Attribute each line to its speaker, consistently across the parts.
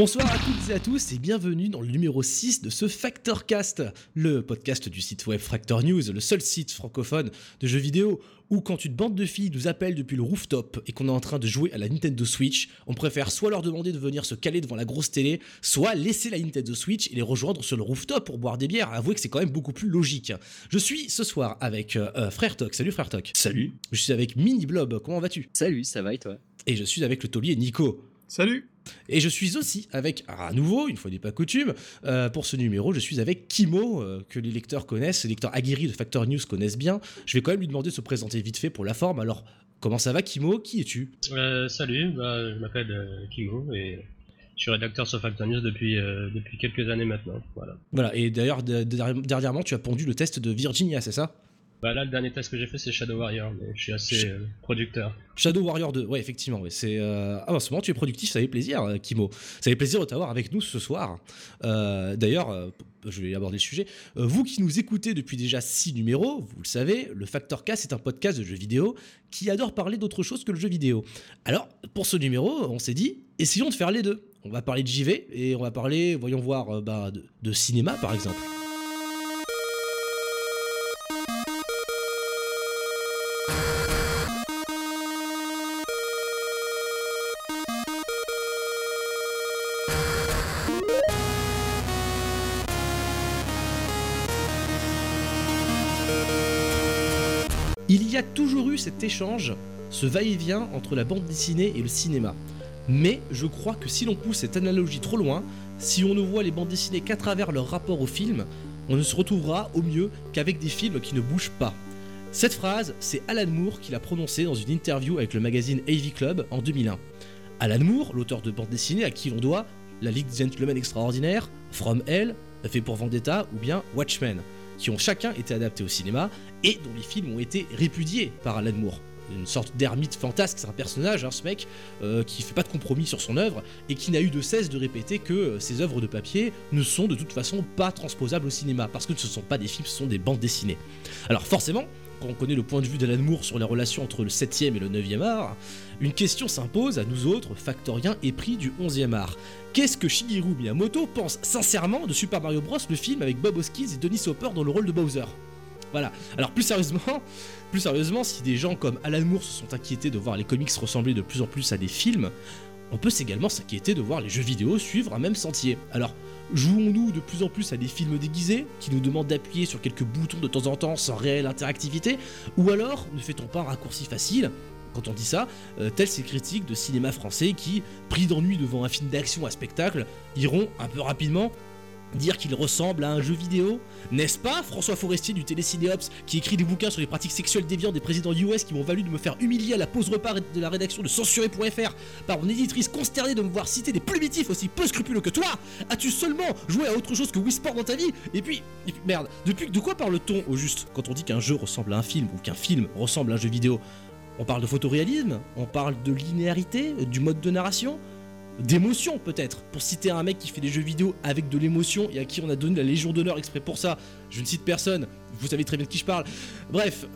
Speaker 1: Bonsoir à toutes et à tous et bienvenue dans le numéro 6 de ce Factorcast, le podcast du site web Fractor News, le seul site francophone de jeux vidéo où quand une bande de filles nous appelle depuis le rooftop et qu'on est en train de jouer à la Nintendo Switch, on préfère soit leur demander de venir se caler devant la grosse télé, soit laisser la Nintendo Switch et les rejoindre sur le rooftop pour boire des bières. Avouez que c'est quand même beaucoup plus logique. Je suis ce soir avec euh, Frère Toc. Salut Frère Toc.
Speaker 2: Salut.
Speaker 1: Je suis avec Mini Blob. Comment vas-tu?
Speaker 3: Salut, ça va et toi?
Speaker 1: Et je suis avec le taulier Nico.
Speaker 2: Salut
Speaker 1: et je suis aussi avec, à nouveau, une fois n'est pas coutume, euh, pour ce numéro, je suis avec Kimo, euh, que les lecteurs connaissent, les lecteurs aguerris de Factor News connaissent bien. Je vais quand même lui demander de se présenter vite fait pour la forme. Alors, comment ça va, Kimo? Qui es-tu?
Speaker 4: Euh, Salut, bah, je m'appelle Kimo et je suis rédacteur sur Factor News depuis, depuis quelques années maintenant. Voilà.
Speaker 1: Voilà, et d'ailleurs, dernièrement, tu as pondu le test de Virginia, c'est ça?
Speaker 4: Bah là, le dernier test que j'ai fait, c'est Shadow Warrior, mais je suis assez euh, producteur.
Speaker 1: Shadow Warrior 2, ouais, effectivement. Ouais, c'est euh... Ah, en ce moment, tu es productif, ça fait plaisir, euh, Kimo. Ça fait plaisir de t'avoir avec nous ce soir. Euh, D'ailleurs, je vais aborder le sujet. vous qui nous écoutez depuis déjà 6 numéros, vous le savez, le Factor Cast est un podcast de jeux vidéo qui adore parler d'autre chose que le jeu vidéo. Alors, pour ce numéro, on s'est dit, essayons de faire les deux. On va parler de JV et on va parler, voyons voir, bah, de, de cinéma par exemple. Cet échange, ce va-et-vient entre la bande dessinée et le cinéma. Mais je crois que si l'on pousse cette analogie trop loin, si on ne voit les bandes dessinées qu'à travers leur rapport au film, on ne se retrouvera au mieux qu'avec des films qui ne bougent pas. Cette phrase, c'est Alan Moore qui l'a prononcée dans une interview avec le magazine AV Club en 2001. Alan Moore, l'auteur de bande dessinée à qui l'on doit La Ligue des Gentlemen Extraordinaires, From Hell, Fait pour Vendetta ou bien Watchmen qui ont chacun été adaptés au cinéma et dont les films ont été répudiés par Alan Moore. Une sorte d'ermite fantasque, c'est un personnage, hein, ce mec, euh, qui fait pas de compromis sur son œuvre et qui n'a eu de cesse de répéter que euh, ses œuvres de papier ne sont de toute façon pas transposables au cinéma parce que ce ne sont pas des films, ce sont des bandes dessinées. Alors forcément, quand on connaît le point de vue d'Alan Moore sur les relations entre le 7e et le 9e art, une question s'impose à nous autres, factoriens épris du 11e art. Qu'est-ce que Shigeru Miyamoto pense sincèrement de Super Mario Bros, le film avec Bob Hoskins et Denis Hopper dans le rôle de Bowser? Voilà. Alors plus sérieusement, plus sérieusement, si des gens comme Alan Moore se sont inquiétés de voir les comics ressembler de plus en plus à des films, on peut également s'inquiéter de voir les jeux vidéo suivre un même sentier. Alors, jouons-nous de plus en plus à des films déguisés qui nous demandent d'appuyer sur quelques boutons de temps en temps sans réelle interactivité Ou alors, ne fait-on pas un raccourci facile? Quand on dit ça, euh, tels ces critiques de cinéma français qui, pris d'ennui devant un film d'action à spectacle, iront un peu rapidement dire qu'il ressemble à un jeu vidéo N'est-ce pas François Forestier du Télécinéops qui écrit des bouquins sur les pratiques sexuelles déviantes des présidents US qui m'ont valu de me faire humilier à la pause repas de la rédaction de censuré.fr par mon éditrice consternée de me voir citer des plumitifs aussi peu scrupuleux que toi. As-tu seulement joué à autre chose que Wii Sport dans ta vie? Et puis, merde, depuis de quoi parle-t-on au juste? Quand on dit qu'un jeu ressemble à un film ou qu'un film ressemble à un jeu vidéo On parle de photoréalisme? On parle de linéarité Du mode de narration? D'émotion peut-être. Pour citer un mec qui fait des jeux vidéo avec de l'émotion et à qui on a donné la Légion d'honneur exprès pour ça, je ne cite personne, vous savez très bien de qui je parle. Bref,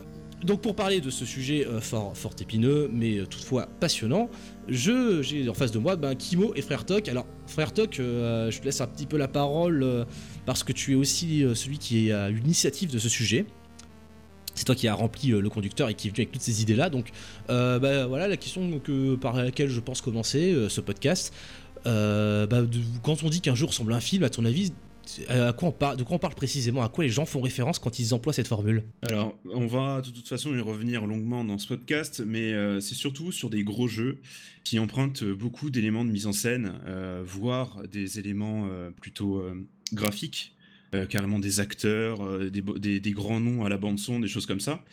Speaker 1: donc pour parler de ce sujet euh, fort, fort épineux, mais euh, toutefois passionnant, je j'ai en face de moi ben, Kimo et Frère Toc. Alors Frère Toc, euh, je te laisse un petit peu la parole parce que tu es aussi celui qui est à l'initiative de ce sujet c'est toi qui as rempli euh, le conducteur et qui est venu avec toutes ces idées-là. Donc, euh, bah, voilà la question que, par laquelle je pense commencer euh, ce podcast. Bah, quand on dit qu'un jeu ressemble à un film, à ton avis, à quoi on parle, de quoi on parle précisément? À quoi les gens font référence quand ils emploient cette formule?
Speaker 2: Alors, on va de toute façon y revenir longuement dans ce podcast, mais c'est surtout sur des gros jeux qui empruntent beaucoup d'éléments de mise en scène, voire des éléments plutôt graphiques carrément des acteurs, euh, des, grands noms à la bande son, des choses comme ça.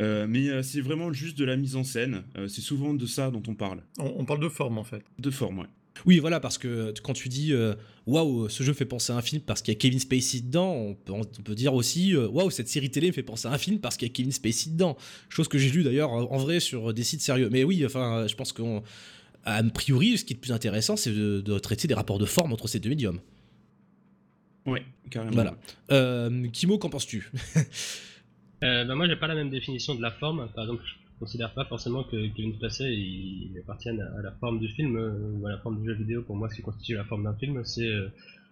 Speaker 2: Euh, mais euh, c'est vraiment juste de la mise en scène. Euh, c'est souvent de ça dont on parle.
Speaker 3: On, on parle de forme en fait.
Speaker 2: De forme, ouais.
Speaker 1: Oui, voilà, parce que quand tu dis euh, waouh, ce jeu fait penser à un film parce qu'il y a Kevin Spacey dedans, on peut, on peut dire aussi euh, waouh, cette série télé me fait penser à un film parce qu'il y a Kevin Spacey dedans. Chose que j'ai lu d'ailleurs euh, en vrai sur des sites sérieux. Mais oui, enfin, je pense qu'on. A priori, ce qui est le plus intéressant, c'est de, de traiter des rapports de forme entre ces deux médiums.
Speaker 2: Ouais, carrément.
Speaker 1: Voilà. Euh, Kimo, qu'en penses-tu?
Speaker 4: Euh, bah, moi, j'ai pas la même définition de la forme. Par exemple, je considère pas forcément que Kevin Spacey il, il appartienne à, à la forme du film euh, ou à la forme du jeu vidéo. Pour moi, ce qui constitue la forme d'un film, c'est euh,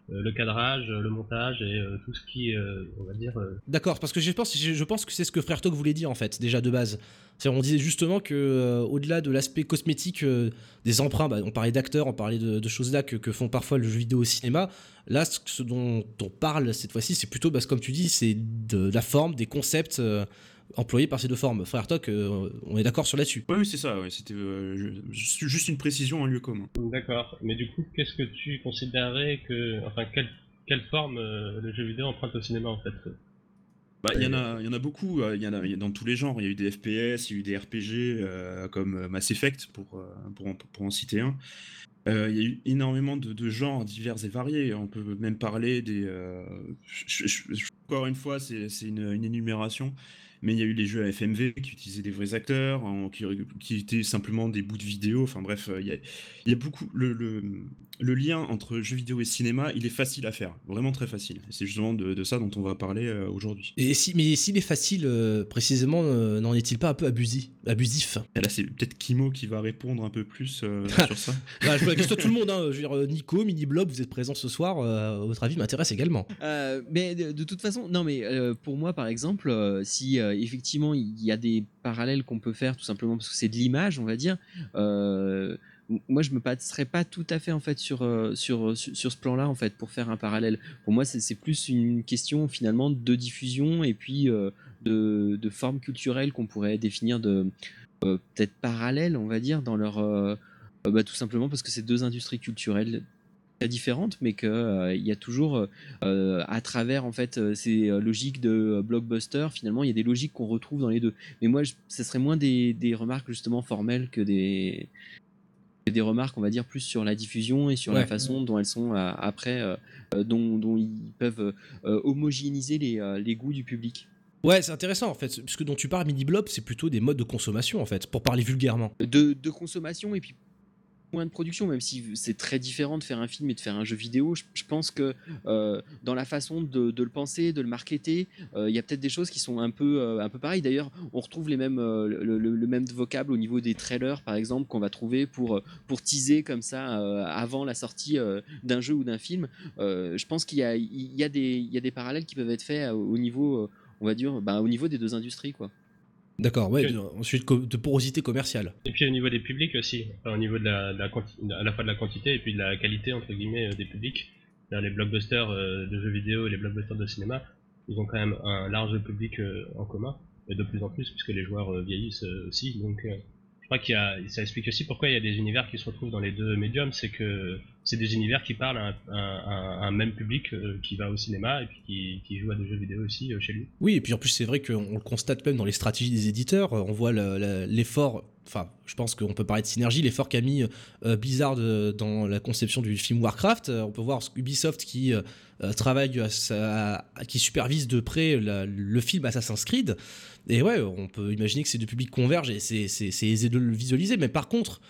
Speaker 4: le cadrage, le montage et euh, tout ce qui, euh, on va dire, euh,
Speaker 1: D'accord, parce que je pense, je pense que c'est ce que Frère Talk voulait dire en fait, déjà de base. On disait justement que euh, au-delà de l'aspect cosmétique euh, des emprunts, bah, on parlait d'acteurs, on parlait de, choses là que, font parfois le jeu vidéo au cinéma. Là, ce, dont on parle cette fois-ci, c'est plutôt, que comme tu dis, c'est de la forme, des concepts employés par ces deux formes. Frère Talk, euh, on est d'accord sur là-dessus.
Speaker 2: Oui, c'est ça. Ouais. C'était euh, juste une précision en lieu commun.
Speaker 4: D'accord. Mais du coup, qu'est-ce que tu considérais que, enfin, quelle, quelle forme euh, le jeu vidéo emprunte au cinéma en fait?
Speaker 2: Bah, il y en a, il y en a beaucoup. euh, Il y en a, il y a dans tous les genres. Il y a eu des FPS, il y a eu des RPG euh, comme Mass Effect pour pour en, pour en citer un. Euh, Il y a eu énormément de, de genres divers et variés. On peut même parler des. euh, je- je- je- encore une fois, c'est c'est une, une énumération. Mais il y a eu les jeux à FMV qui utilisaient des vrais acteurs, qui, étaient simplement des bouts de vidéo. Enfin bref, euh, il y a, beaucoup. Le lien entre jeux vidéo et cinéma, il est facile à faire. Vraiment très facile. C'est justement de, de ça dont on va parler euh, aujourd'hui.
Speaker 1: Et si, mais s'il est facile, euh, précisément, euh, n'en est-il pas un peu abusif, abusif?
Speaker 2: Et là, c'est peut-être Kimo qui va répondre un peu plus euh, sur ça.
Speaker 1: Voilà, Je pose la question à tout le monde. Hein. Je veux dire, Nico, Mini Blob, vous êtes présents ce soir. euh, votre avis m'intéresse également.
Speaker 5: Euh, mais de, de toute façon, non, mais euh, pour moi, par exemple, euh, si euh, effectivement il y a des parallèles qu'on peut faire, tout simplement parce que c'est de l'image, on va dire. euh, moi, je me passerais pas tout à fait en fait sur euh, sur, sur sur ce plan-là en fait pour faire un parallèle. Pour moi, c'est plus une question finalement de diffusion et puis euh, de, de forme culturelle qu'on pourrait définir de euh, peut-être parallèle, on va dire, dans leur euh, euh, bah, tout simplement parce que c'est deux industries culturelles très différentes, mais qu'il il y a toujours euh, euh, à travers en fait euh, ces euh, logiques de euh, blockbuster, finalement il y a des logiques qu'on retrouve dans les deux. Mais moi, je- ce serait moins des, des remarques justement formelles que des que des remarques, on va dire, plus sur la diffusion et sur
Speaker 1: Ouais.
Speaker 5: la façon dont elles sont euh, après, euh, euh, dont, dont ils peuvent euh, homogénéiser les, les goûts du public.
Speaker 1: Ouais, c'est intéressant en fait. Ce que dont tu parles, Mini Blob, c'est plutôt des modes de consommation en fait, pour parler vulgairement.
Speaker 5: de, de consommation et puis de production, même si c'est très différent de faire un film et de faire un jeu vidéo. Je, pense que euh, dans la façon de, le penser, de le marketer, euh, il y a peut-être des choses qui sont un peu, euh, un peu pareilles. D'ailleurs, on retrouve les mêmes, euh, le, le- le même vocable au niveau des trailers, par exemple, qu'on va trouver pour, pour teaser comme ça euh, avant la sortie euh, d'un jeu ou d'un film. Euh, je pense qu'il y a, y, a des, y a des parallèles qui peuvent être faits au au niveau, euh, on va dire, bah, au niveau des deux industries, quoi.
Speaker 1: D'accord, ouais. Ensuite, de porosité commerciale.
Speaker 4: Et puis au niveau des publics aussi, enfin, au niveau de la, de la quanti- à la fois de la quantité et puis de la qualité entre guillemets euh, des publics. Les blockbusters euh, de jeux vidéo et les blockbusters de cinéma, ils ont quand même un large public euh, en commun, et de plus en plus puisque les joueurs vieillissent aussi. Donc euh, je crois qu'il y a, ça explique aussi pourquoi il y a des univers qui se retrouvent dans les deux médiums, c'est que c'est des univers qui parlent à un, même public euh, qui va au cinéma et puis qui, joue à des jeux vidéo aussi euh, chez lui.
Speaker 1: Oui, et puis en plus, c'est vrai qu'on le constate même dans les stratégies des éditeurs. euh, On voit le- le- l'effort, enfin, je pense qu'on peut parler de synergie, l'effort qu'a mis Blizzard dans la conception du film Warcraft. On peut voir Ubisoft qui travaille, à qui supervise de près le film Assassin's Creed. Et ouais, on peut imaginer que ces deux publics convergent et c'est- aisé de le visualiser. Mais par contre,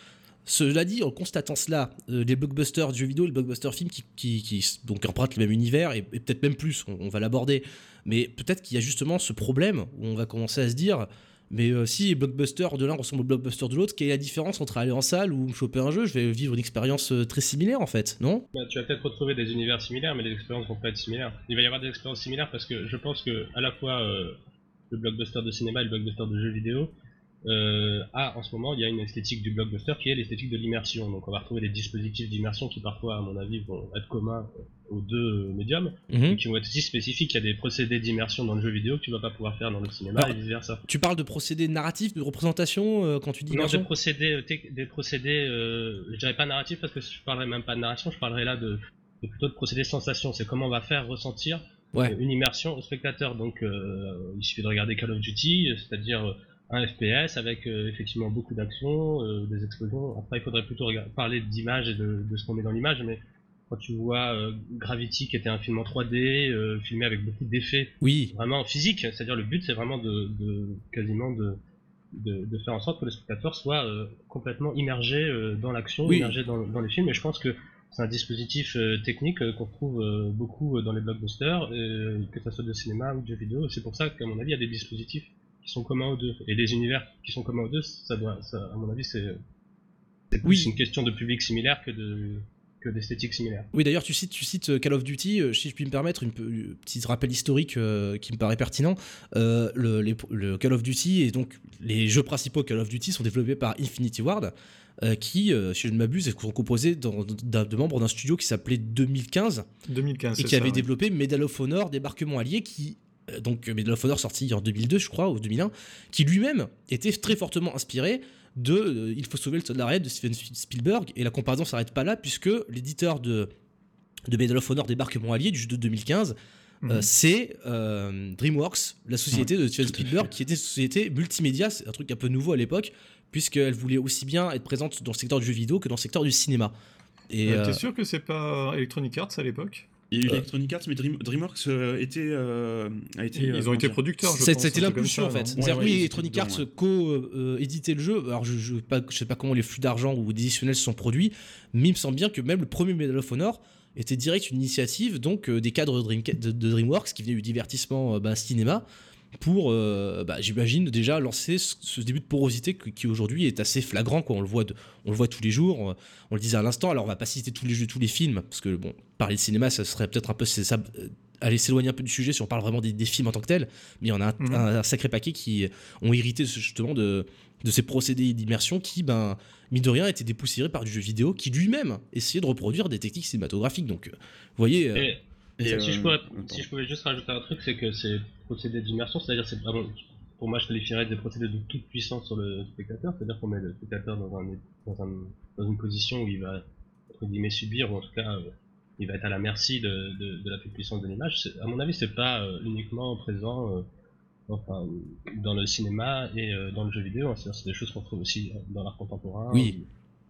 Speaker 1: cela dit, en constatant cela, euh, les blockbusters jeux vidéo, les blockbusters films qui, qui, donc empruntent le même univers et, peut-être même plus, on, on va l'aborder. Mais peut-être qu'il y a justement ce problème où on va commencer à se dire, mais euh, si les blockbusters de l'un ressemblent aux blockbusters de l'autre, quelle est la différence entre aller en salle ou me choper un jeu? Je vais vivre une expérience euh, très similaire en fait, non?
Speaker 4: Bah, tu vas peut-être retrouver des univers similaires, mais les expériences vont pas être similaires. Il va y avoir des expériences similaires parce que je pense que à la fois euh, le blockbuster de cinéma et le blockbuster de jeux vidéo euh, a en ce moment il y a une esthétique du blockbuster qui est l'esthétique de l'immersion. Donc on va retrouver des dispositifs d'immersion qui parfois à mon avis vont être communs aux deux médiums,
Speaker 1: Mhm.
Speaker 4: et qui vont être aussi spécifiques. Il y a des procédés d'immersion dans le jeu vidéo que tu vas pas pouvoir faire dans le cinéma
Speaker 1: Alors,
Speaker 4: et vice versa.
Speaker 1: Tu parles de procédés narratifs, de représentation euh, quand tu dis
Speaker 4: Non,
Speaker 1: immersion
Speaker 4: des procédés, euh, des procédés, euh, je dirais pas narratifs parce que je parlerai même pas de narration, je parlerai là de, de plutôt de procédés sensation. C'est comment on va faire ressentir
Speaker 1: Ouais.
Speaker 4: une immersion au spectateur. Donc, euh, il suffit de regarder Call of Duty, c'est-à-dire un FPS avec euh, effectivement beaucoup d'action, euh, des explosions. Après, il faudrait plutôt parler d'image et de, de ce qu'on met dans l'image, mais quand tu vois euh, Gravity qui était un film en 3D, euh, filmé avec beaucoup d'effets
Speaker 1: Oui,
Speaker 4: vraiment physiques, c'est-à-dire le but c'est vraiment de, de quasiment de, de, de faire en sorte que le spectateur soit euh, complètement immergé euh, dans l'action,
Speaker 1: Oui.
Speaker 4: immergé dans, dans les films, et je pense que c'est un dispositif euh, technique euh, qu'on retrouve euh, beaucoup dans les blockbusters, que ce soit de cinéma ou de jeux vidéo. C'est pour ça qu'à mon avis, il y a des dispositifs qui sont communs aux deux. Et les univers qui sont communs aux deux, ça doit, ça, à mon avis, c'est
Speaker 1: Oui.
Speaker 4: une question de public similaire que de que d'esthétique similaire.
Speaker 1: Oui, d'ailleurs, tu cites, tu cites Call of Duty. euh, Si je puis me permettre, une, un petit rappel historique euh, qui me paraît pertinent. Euh, le, les- le Call of Duty et donc les jeux principaux Call of Duty sont développés par Infinity Ward, euh, qui, euh, si je ne m'abuse, sont composés de membres d'un studio qui s'appelait 2015
Speaker 3: 2015.
Speaker 1: et qui avait
Speaker 3: ouais.
Speaker 1: développé Medal of Honor, débarquement allié, qui euh, donc Medal of Honor sorti en 2002, je crois, ou 2001, qui lui-même était très fortement inspiré de Il faut sauver le soldat de Steven Spielberg. Et la comparaison s'arrête pas là, puisque l'éditeur de, de Medal of Honor, débarquement allié du jeu de 2015, euh,
Speaker 3: Mhm.
Speaker 1: c'est euh, DreamWorks, la société de Steven Spielberg, qui était une société multimédia, c'est un truc un peu nouveau à l'époque, puisqu'elle voulait aussi bien être présente dans le secteur du jeu vidéo que dans le secteur du cinéma. Et,
Speaker 3: Euh,
Speaker 1: euh,
Speaker 3: T'es sûr que c'est pas Electronic Arts à l'époque?
Speaker 2: Il y a eu
Speaker 1: Euh.
Speaker 2: Electronic Arts, mais Dream- DreamWorks euh, était, euh, a été. euh,
Speaker 3: Ils ont été producteurs, je
Speaker 1: C'est-
Speaker 3: pense.
Speaker 1: C'était l'impulsion en fait.
Speaker 2: Ouais,
Speaker 1: oui, Electronic Arts co-éditait le jeu. Alors je, je, pas, je sais pas comment les flux d'argent ou additionnels se sont produits, mais il me semble bien que même le premier Medal of Honor était direct une initiative donc euh, des cadres de, Dream- de- de DreamWorks qui venaient du divertissement euh, bah, cinéma pour, euh, bah, j'imagine déjà lancer ce, ce début de porosité qui, qui aujourd'hui est assez flagrant. Quoi. On le voit, de- on le voit tous les jours. On le disait à l'instant. Alors on va pas citer tous les jeux, tous les films parce que bon, parler de cinéma, ça serait peut-être un peu ça. euh, Aller s'éloigner un peu du sujet si on parle vraiment des, des films en tant que tels, mais il y en a un,
Speaker 3: Mhm.
Speaker 1: un- un sacré paquet qui ont hérité justement de, de ces procédés d'immersion qui, ben, mine de rien, étaient dépoussiérés par du jeu vidéo qui lui-même essayait de reproduire des techniques cinématographiques. Donc, euh, vous voyez,
Speaker 4: Et,
Speaker 2: Et,
Speaker 4: si, je
Speaker 2: euh,
Speaker 4: pourrais, si je pouvais juste rajouter un truc, c'est que ces procédés d'immersion, c'est-à-dire, c'est vraiment, pour moi, je qualifierais des procédés de toute puissance sur le spectateur, c'est-à-dire qu'on met le spectateur dans, un, dans, un, dans une position où il va, entre guillemets, subir, ou en tout cas, euh, il va être à la merci de, de, de la toute puissance de l'image. À mon avis, c'est pas euh, uniquement présent euh, enfin, dans le cinéma et dans le jeu vidéo, hein. c'est-à-dire, c'est des choses qu'on trouve aussi dans l'art contemporain.
Speaker 1: Oui.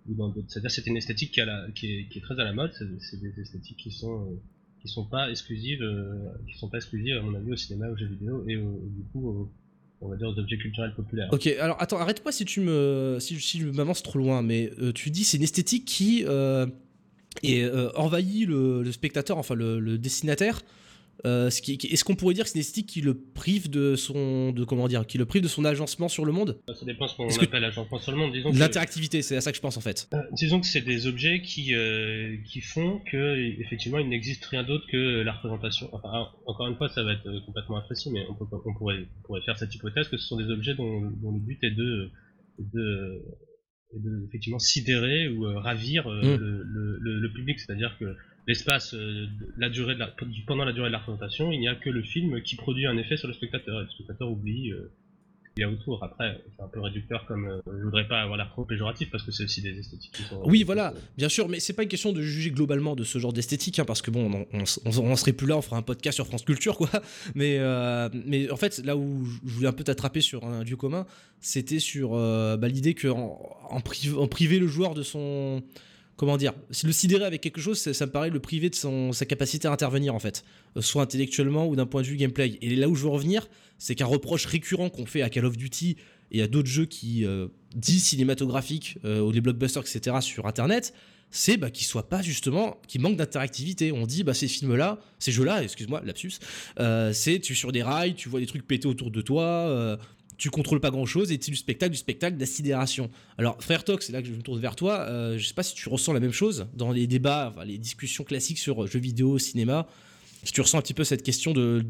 Speaker 4: ou- ou dans d'autres- C'est-à-dire, c'est une esthétique qui, a la- qui, est, qui est très à la mode, c'est c'est des esthétiques qui sont. Qui sont pas exclusives, euh, qui sont pas exclusives à mon avis au cinéma, aux jeux vidéo et du coup, on va dire aux objets culturels populaires.
Speaker 1: Ok, alors attends, arrête-moi si tu me, si, si je m'avance trop loin, mais euh, tu dis c'est une esthétique qui euh, est, envahit le, spectateur, enfin le, le. Euh, ce qui- qui- Est-ce qu'on pourrait dire que c'est une esthétique qui le prive de son, de comment dire, qui le prive de son agencement sur le monde,
Speaker 4: Ça dépend ce qu'on appelle agencement sur le monde. Disons
Speaker 1: l'interactivité C'est à ça que je pense en fait.
Speaker 4: euh, disons que c'est des objets qui, euh, qui font que effectivement il n'existe rien d'autre que la représentation. Enfin, encore une fois, ça va être complètement imprécis, mais on, peut, on pourrait, on pourrait faire cette hypothèse que ce sont des objets dont, dont le but est de, de, effectivement sidérer ou euh, ravir euh,
Speaker 1: Mm.
Speaker 4: le- le public, c'est-à-dire que l'espace, euh, la durée de la, pendant la durée de la représentation, il n'y a que le film qui produit un effet sur le spectateur, et le spectateur oublie euh, ce qu'il y a autour. Après, c'est un peu réducteur comme euh, je voudrais pas avoir l'air trop péjoratif parce que c'est aussi des esthétiques qui sont.
Speaker 1: Oui, voilà, bien sûr, mais c'est pas une question de juger globalement de ce genre d'esthétique, hein, parce que bon, on, on, on- on serait plus là, on ferait un podcast sur France Culture, quoi. Mais, euh, mais en fait, là où je voulais un peu t'attraper sur un lieu commun, c'était sur euh, bah, l'idée que en, en, priv- en priver le joueur de son. Comment dire Le sidérer avec quelque chose, ça, me paraît le priver de sa capacité à intervenir, en fait, euh, soit intellectuellement ou d'un point de vue gameplay. Et là où je veux revenir, c'est qu'un reproche récurrent qu'on fait à Call of Duty et à d'autres jeux qui euh, disent cinématographiques, euh, ou les blockbusters, etc., sur Internet, c'est bah, qu'ils soient pas justement, qu'ils manquent d'interactivité. On dit, bah, ces films-là, ces jeux-là, excuse-moi, lapsus, euh, c'est tu es sur des rails, tu vois des trucs péter autour de toi, tu contrôles pas grand-chose et c'est du spectacle, du spectacle, de la sidération. Alors, frère Tox, c'est là que je me tourne vers toi, euh, je sais pas si tu ressens la même chose dans les débats, les discussions classiques sur euh, jeux vidéo, cinéma, si tu ressens un petit peu cette question de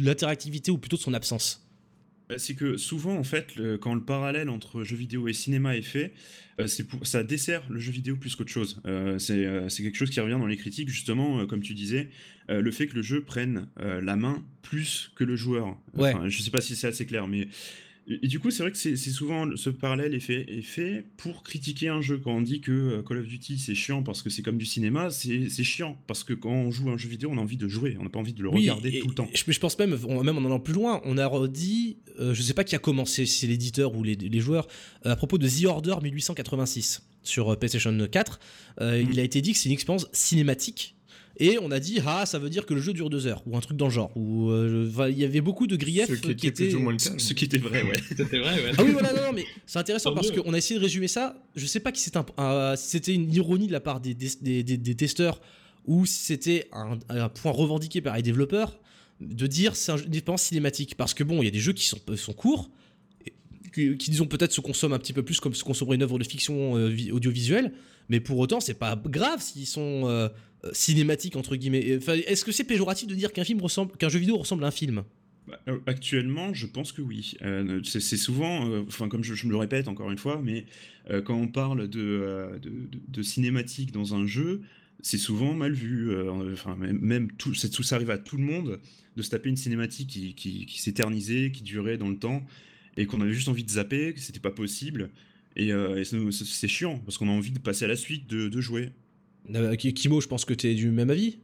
Speaker 1: l'interactivité ou plutôt de son absence.
Speaker 2: Bah, C'est que souvent, en fait, le- quand le parallèle entre jeu vidéo et cinéma est fait, euh, c'est pour, ça dessert le jeu vidéo plus qu'autre chose. Euh, c'est euh, c'est quelque chose qui revient dans les critiques, justement, euh, comme tu disais, euh, le fait que le jeu prenne euh, la main plus que le joueur.
Speaker 1: Ouais.
Speaker 2: Enfin, je sais pas si c'est assez clair, mais Et, et du coup, c'est vrai que c'est souvent ce parallèle est fait, est fait pour critiquer un jeu. Quand on dit que euh, Call of Duty c'est chiant parce que c'est comme du cinéma, c'est chiant parce que quand on joue à un jeu vidéo, on a envie de jouer, on n'a pas envie de le
Speaker 1: Oui,
Speaker 2: regarder
Speaker 1: et-
Speaker 2: tout le temps.
Speaker 1: Je, je pense même, on- même en allant plus loin, on a redit, euh, je sais pas qui a commencé, si c'est l'éditeur ou les, les joueurs, euh, à propos de The Order 1886 sur euh, PlayStation 4. euh,
Speaker 2: Mm.
Speaker 1: Il a été dit que c'est une expérience cinématique. Et on a dit, ah, ça veut dire que le jeu dure deux heures, ou un truc dans le genre. Ou euh, il y avait beaucoup de griefs
Speaker 3: Ce qui
Speaker 1: qui,
Speaker 3: était moins le
Speaker 2: Ce
Speaker 3: cas.
Speaker 2: ce qui était vrai, ouais.
Speaker 4: C'était vrai, ouais.
Speaker 1: Ah oui, voilà, non, non, mais c'est intéressant parce qu'on a essayé de résumer ça. Je sais pas qui c'était un- un- si c'était une ironie de la part des, des, des- des- des testeurs ou si c'était un, un point revendiqué par les développeurs de dire c'est un jeu- une expérience cinématique. Parce que bon, il y a des jeux qui sont, sont courts, qui, disons peut-être se consomment un petit peu plus comme se consommerait une œuvre de fiction euh, vi- audiovisuelle, mais pour autant, c'est pas grave s'ils sont euh, euh, cinématiques entre guillemets. Est-ce que c'est péjoratif de dire qu'un film ressemble, qu'un jeu vidéo ressemble à un film?
Speaker 2: Bah, Actuellement, je pense que oui. C'est souvent, comme je, me le répète encore une fois, mais quand on parle de, cinématique dans un jeu, c'est souvent mal vu. Enfin même, même tout, tout ça arrive à tout le monde de se taper une cinématique qui s'éternisait, qui durait dans le temps, et qu'on avait juste envie de zapper, que c'était pas possible. Et, euh, et c'est c'est chiant parce qu'on a envie de passer à la suite, de, de jouer.
Speaker 1: Euh, Kimo, je pense que tu es du même avis.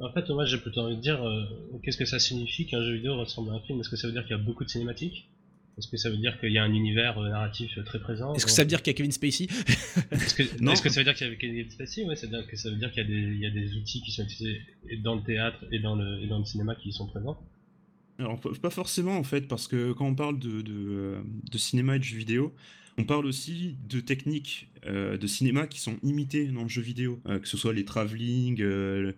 Speaker 4: En fait, moi j'ai plutôt envie de dire euh, qu'est-ce que ça signifie qu'un jeu vidéo ressemble à un film? Est-ce que ça veut dire qu'il y a beaucoup de cinématiques? Est-ce que ça veut dire qu'il y a un univers euh, narratif euh, très présent?
Speaker 1: Est-ce que ça veut dire qu'il y a Kevin Spacey?
Speaker 4: Est-ce que,
Speaker 2: Non.
Speaker 4: est-ce que ça veut dire qu'il y a Kevin Spacey? Ouais, ça veut dire que ça veut dire qu'il y, a des- il y a des outils qui sont utilisés dans le théâtre et dans le, et dans le cinéma qui y sont présents.
Speaker 2: Alors, pas- forcément en fait, parce que quand on parle de, de, euh, de cinéma et de jeux vidéo, on parle aussi de techniques euh, de cinéma qui sont imitées dans le jeu vidéo, euh, que ce soit les travelling, euh,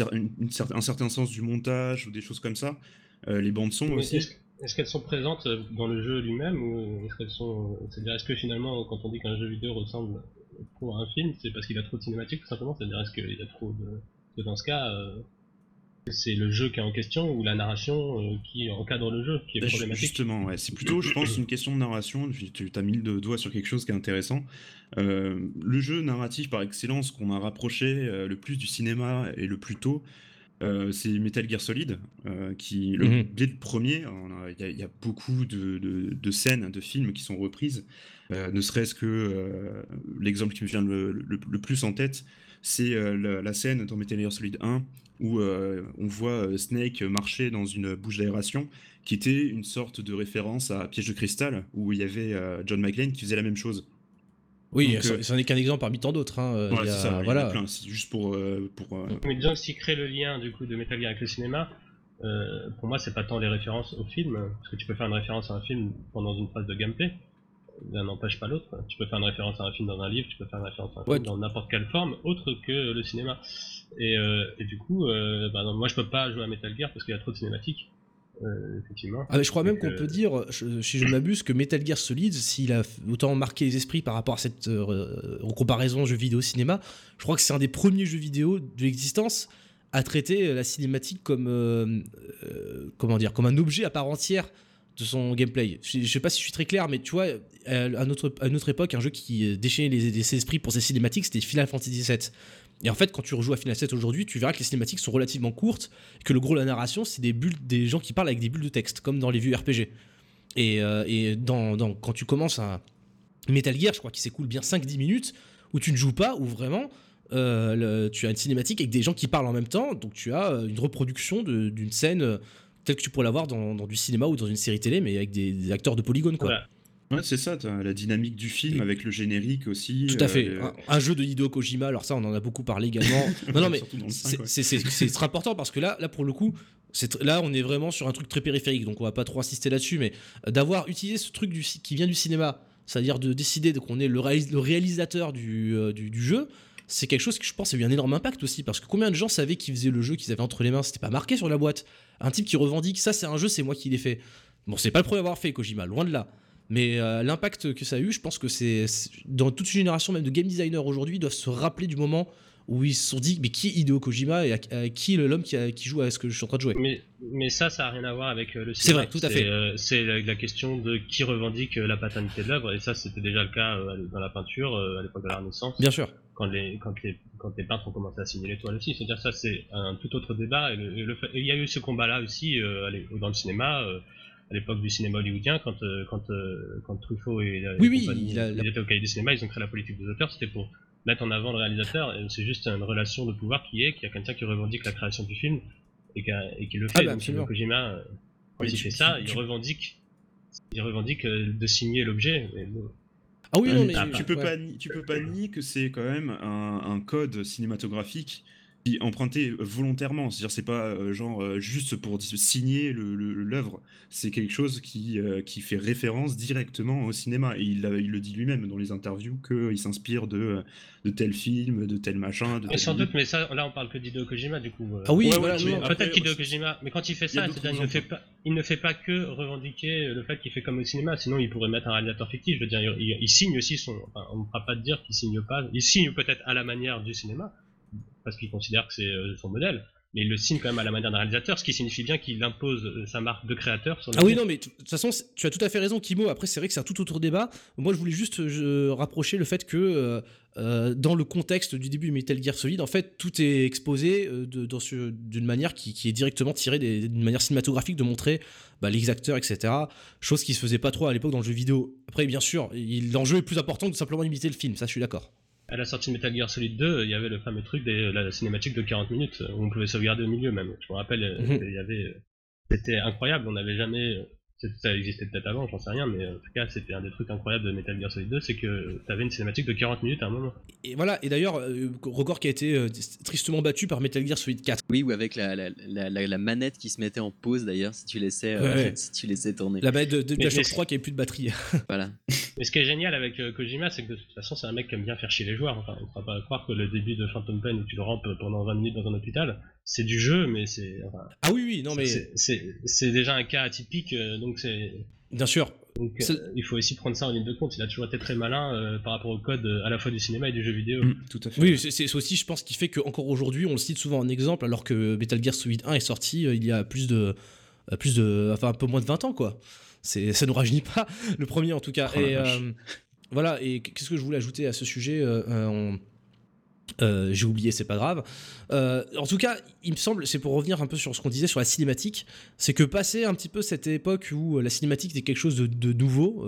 Speaker 2: un certain sens du montage ou des choses comme ça, les bandes son aussi.
Speaker 4: Est-ce qu'elles sont présentes dans le jeu lui-même ou est-ce qu'elles sont. C'est-à-dire, est-ce que finalement, quand on dit qu'un jeu vidéo ressemble trop à un film, c'est parce qu'il a trop de cinématiques tout simplement? C'est-à-dire, est-ce qu'il a trop de. Que dans ce cas, c'est le jeu qui est en question ou la narration euh, qui encadre le jeu qui est
Speaker 2: Bah,
Speaker 4: problématique
Speaker 2: Justement, ouais. c'est plutôt, je pense, une question de narration. Tu as mis le doigt sur quelque chose qui est intéressant. Euh, le jeu narratif par excellence qu'on a rapproché euh, le plus du cinéma et le plus tôt, euh, c'est Metal Gear Solid, euh, qui, le,
Speaker 1: Mhm.
Speaker 2: dès le premier, il y, a- il y a beaucoup de, de- de scènes, de films qui sont reprises. Euh, ne serait-ce que euh, l'exemple qui me vient le, le- le plus en tête, c'est euh, la, la scène dans Metal Gear Solid 1 où euh, on voit euh, Snake marcher dans une bouche d'aération qui était une sorte de référence à Piège de cristal où il y avait euh, John McClane qui faisait la même chose.
Speaker 1: Oui,
Speaker 2: euh,
Speaker 1: ça n'est qu'un exemple parmi tant d'autres. hein.
Speaker 2: Voilà,
Speaker 1: il y a-
Speaker 2: c'est ça, il y en a plein, c'est juste pour, euh, pour euh,
Speaker 4: Mais disons que s'il crée le lien du coup de Metal Gear avec le cinéma, euh, pour moi c'est pas tant les références au film, parce que tu peux faire une référence à un film pendant une phase de gameplay, l'un n'empêche pas l'autre. Tu peux faire une référence à un film dans un livre, tu peux faire une référence à un
Speaker 1: Ouais.
Speaker 4: film dans n'importe quelle forme autre que le cinéma. Et, euh, et du coup, euh, bah non, moi je peux pas jouer à Metal Gear parce qu'il y a trop de cinématiques, euh, effectivement.
Speaker 1: Ah, mais je crois même qu'on
Speaker 4: euh,
Speaker 1: peut dire, je- si je ne m'abuse, que Metal Gear Solid, s'il a autant marqué les esprits par rapport à cette euh, comparaison jeu vidéo cinéma, je crois que c'est un des premiers jeux vidéo de l'existence à traiter la cinématique comme comment dire, comme un objet à part entière de son gameplay. Je, je sais pas si je suis très clair, mais tu vois, à notre, à notre époque, un jeu qui déchaînait les, les esprits pour ses cinématiques, c'était Final Fantasy VII. Et en fait, quand tu rejoues à Final 7 aujourd'hui, tu verras que les cinématiques sont relativement courtes, que le gros de la narration, c'est des bulles, des gens qui parlent avec des bulles de texte, comme dans les vieux RPG. Et, euh, et dans, quand tu commences un Metal Gear, je crois qu'il s'écoule bien 5-10 minutes, où tu ne joues pas, où vraiment euh, tu as une cinématique avec des gens qui parlent en même temps, donc tu as euh, une reproduction d'une scène telle que tu pourrais l'avoir dans, dans du cinéma ou dans une série télé, mais avec des, acteurs de polygone, quoi.
Speaker 2: Ouais, c'est ça, la dynamique du film
Speaker 1: Et-
Speaker 2: avec le générique aussi.
Speaker 1: Tout à fait.
Speaker 2: euh,
Speaker 1: Un, un jeu de Hideo Kojima, alors ça, on en a beaucoup parlé également. non, non, mais c'est très important parce que là, là pour le coup, là, on est vraiment sur un truc très périphérique, donc on va pas trop insister là-dessus, mais euh, d'avoir utilisé ce truc du, qui vient du cinéma, c'est-à-dire de décider de- qu'on est le, réalis- le réalisateur du, euh, du, du jeu, c'est quelque chose qui, je pense, a eu un énorme impact aussi, parce que combien de gens savaient qu'ils faisaient le jeu qu'ils avaient entre les mains, c'était pas marqué sur la boîte. Un type qui revendique ça, c'est un jeu, c'est moi qui l'ai fait. Bon, c'est pas le premier à avoir fait Kojima, loin de là. Mais euh, l'impact que ça a eu, je pense que c'est dans toute une génération même de game designers aujourd'hui doivent se rappeler du moment où ils se sont dit mais qui est Hideo Kojima et à, à qui est l'homme qui, joue à ce que je suis en train de jouer?
Speaker 4: Mais, mais ça, ça n'a rien à voir avec euh, le
Speaker 1: C'est vrai, tout à fait.
Speaker 4: euh, C'est la, la question de qui revendique la paternité de l'œuvre, et ça, c'était déjà le cas euh, dans la peinture à l'époque de la Renaissance,
Speaker 1: Bien sûr.
Speaker 4: quand les, quand, les, quand les peintres ont commencé à signer l'étoile aussi. C'est-à-dire, ça, c'est un tout autre débat. Et il y a eu ce combat-là aussi euh, allez, dans le cinéma. À l'époque du cinéma hollywoodien, quand, euh, quand, euh, quand Truffaut et la,
Speaker 1: Oui, oui, il a-
Speaker 4: ils étaient au cahier du cinéma, ils ont créé la politique des auteurs, c'était pour mettre en avant le réalisateur. C'est juste une relation de pouvoir qui est qu'il y a quelqu'un qui revendique la création du film et, qui a- et qui le fait.
Speaker 1: Ah bah,
Speaker 4: Donc, Kojima, euh, quand
Speaker 2: Oui,
Speaker 4: il
Speaker 2: tu-
Speaker 4: fait
Speaker 2: tu-
Speaker 4: ça,
Speaker 2: tu-
Speaker 4: il revendique, il revendique euh, de signer l'objet.
Speaker 1: Ah oui,
Speaker 2: Ah,
Speaker 1: non,
Speaker 2: mais tu, tu peux
Speaker 1: ouais.
Speaker 2: pas tu peux pas nier que c'est quand même un, un code cinématographique emprunté volontairement. C'est-à-dire c'est pas euh, genre euh, juste pour signer l'œuvre. C'est quelque chose qui, euh, qui fait référence directement au cinéma. Et il, le dit lui-même dans les interviews qu'il s'inspire de, de tel film, de tel machin. De
Speaker 4: Et
Speaker 2: tel
Speaker 4: sans
Speaker 2: livre.
Speaker 4: doute, mais ça, là on parle que d'Hideo Kojima du coup. euh.
Speaker 1: Ah oui,
Speaker 2: Ouais,
Speaker 1: voilà,
Speaker 2: mais
Speaker 4: Peut-être qu'Hideo Kojima, mais quand il fait ça, il, ne fait pas, il ne fait pas que revendiquer le fait qu'il fait comme au cinéma, sinon il pourrait mettre un réalisateur fictif. Je veux dire, il, il signe aussi son. Enfin, on ne pourra pas dire qu'il signe pas. Il signe peut-être à la manière du cinéma, parce qu'il considère que c'est euh, son modèle, mais il le signe quand même à la manière d'un réalisateur, ce qui signifie bien qu'il impose euh, sa marque de créateur sur le
Speaker 1: Ah oui, non, mais de toute façon, tu as tout à fait raison, Kimo. Après, c'est vrai que c'est un tout autre débat. Moi, je voulais juste euh, je, rapprocher le fait que euh, dans le contexte du début de Metal Gear Solid, en fait, tout est exposé euh, d'une manière qui, qui est directement tirée d'une manière cinématographique de montrer bah, les acteurs, etc. Chose qui se faisait pas trop à l'époque dans le jeu vidéo. Après, bien sûr, l'enjeu est plus important que de simplement imiter le film. Ça, je suis d'accord.
Speaker 4: À la sortie de Metal Gear Solid 2, il y avait le fameux truc de la cinématique de 40 minutes, où on pouvait sauvegarder au milieu même. Je me rappelle,
Speaker 1: Mhm.
Speaker 4: il y avait, c'était incroyable, on n'avait jamais, ça existait peut-être avant, j'en sais rien, mais en tout cas, c'était un des trucs incroyables de Metal Gear Solid 2, c'est que tu avais une cinématique de 40 minutes à un moment.
Speaker 1: Et voilà. Et d'ailleurs, euh, record qui a été euh, tristement battu par Metal Gear Solid 4.
Speaker 5: Oui, ou avec la, la, la, la- la manette qui se mettait en pause d'ailleurs, si tu laissais, euh,
Speaker 1: Ouais,
Speaker 5: si tu laissais tourner.
Speaker 1: La manette de, de
Speaker 4: mais-
Speaker 1: 3 qui avait plus de batterie.
Speaker 5: Voilà.
Speaker 4: Mais ce qui est génial avec euh, Kojima, c'est que de toute façon, c'est un mec qui aime bien faire chier les joueurs. Enfin, on ne va pas croire que le début de Phantom Pain où tu le rampes pendant 20 minutes dans un hôpital, c'est du jeu, mais c'est, enfin,
Speaker 1: ah oui, oui, non, mais
Speaker 4: c'est- déjà un cas atypique, euh, donc c'est,
Speaker 1: bien sûr.
Speaker 4: Donc euh, il faut aussi prendre ça en ligne de compte. Il a toujours été très malin euh, par rapport au code euh, à la fois du cinéma et du jeu vidéo.
Speaker 2: Mm, tout à fait.
Speaker 1: Oui, c'est c'est aussi, je pense, qui fait qu'encore aujourd'hui, on le cite souvent en exemple, alors que Metal Gear Solid 1 est sorti euh, il y a plus de, euh, plus de, enfin un peu moins de 20 ans, quoi. C'est, ça nous rajeunit pas, le premier en tout cas.
Speaker 2: Oh
Speaker 1: et euh, voilà. Et qu'est-ce que je voulais ajouter à ce sujet euh, euh, on- euh, J'ai oublié, c'est pas grave. Euh, en tout cas, il me semble, c'est pour revenir un peu sur ce qu'on disait sur la cinématique, c'est que passer un petit peu cette époque où euh, la cinématique était quelque chose de, nouveau,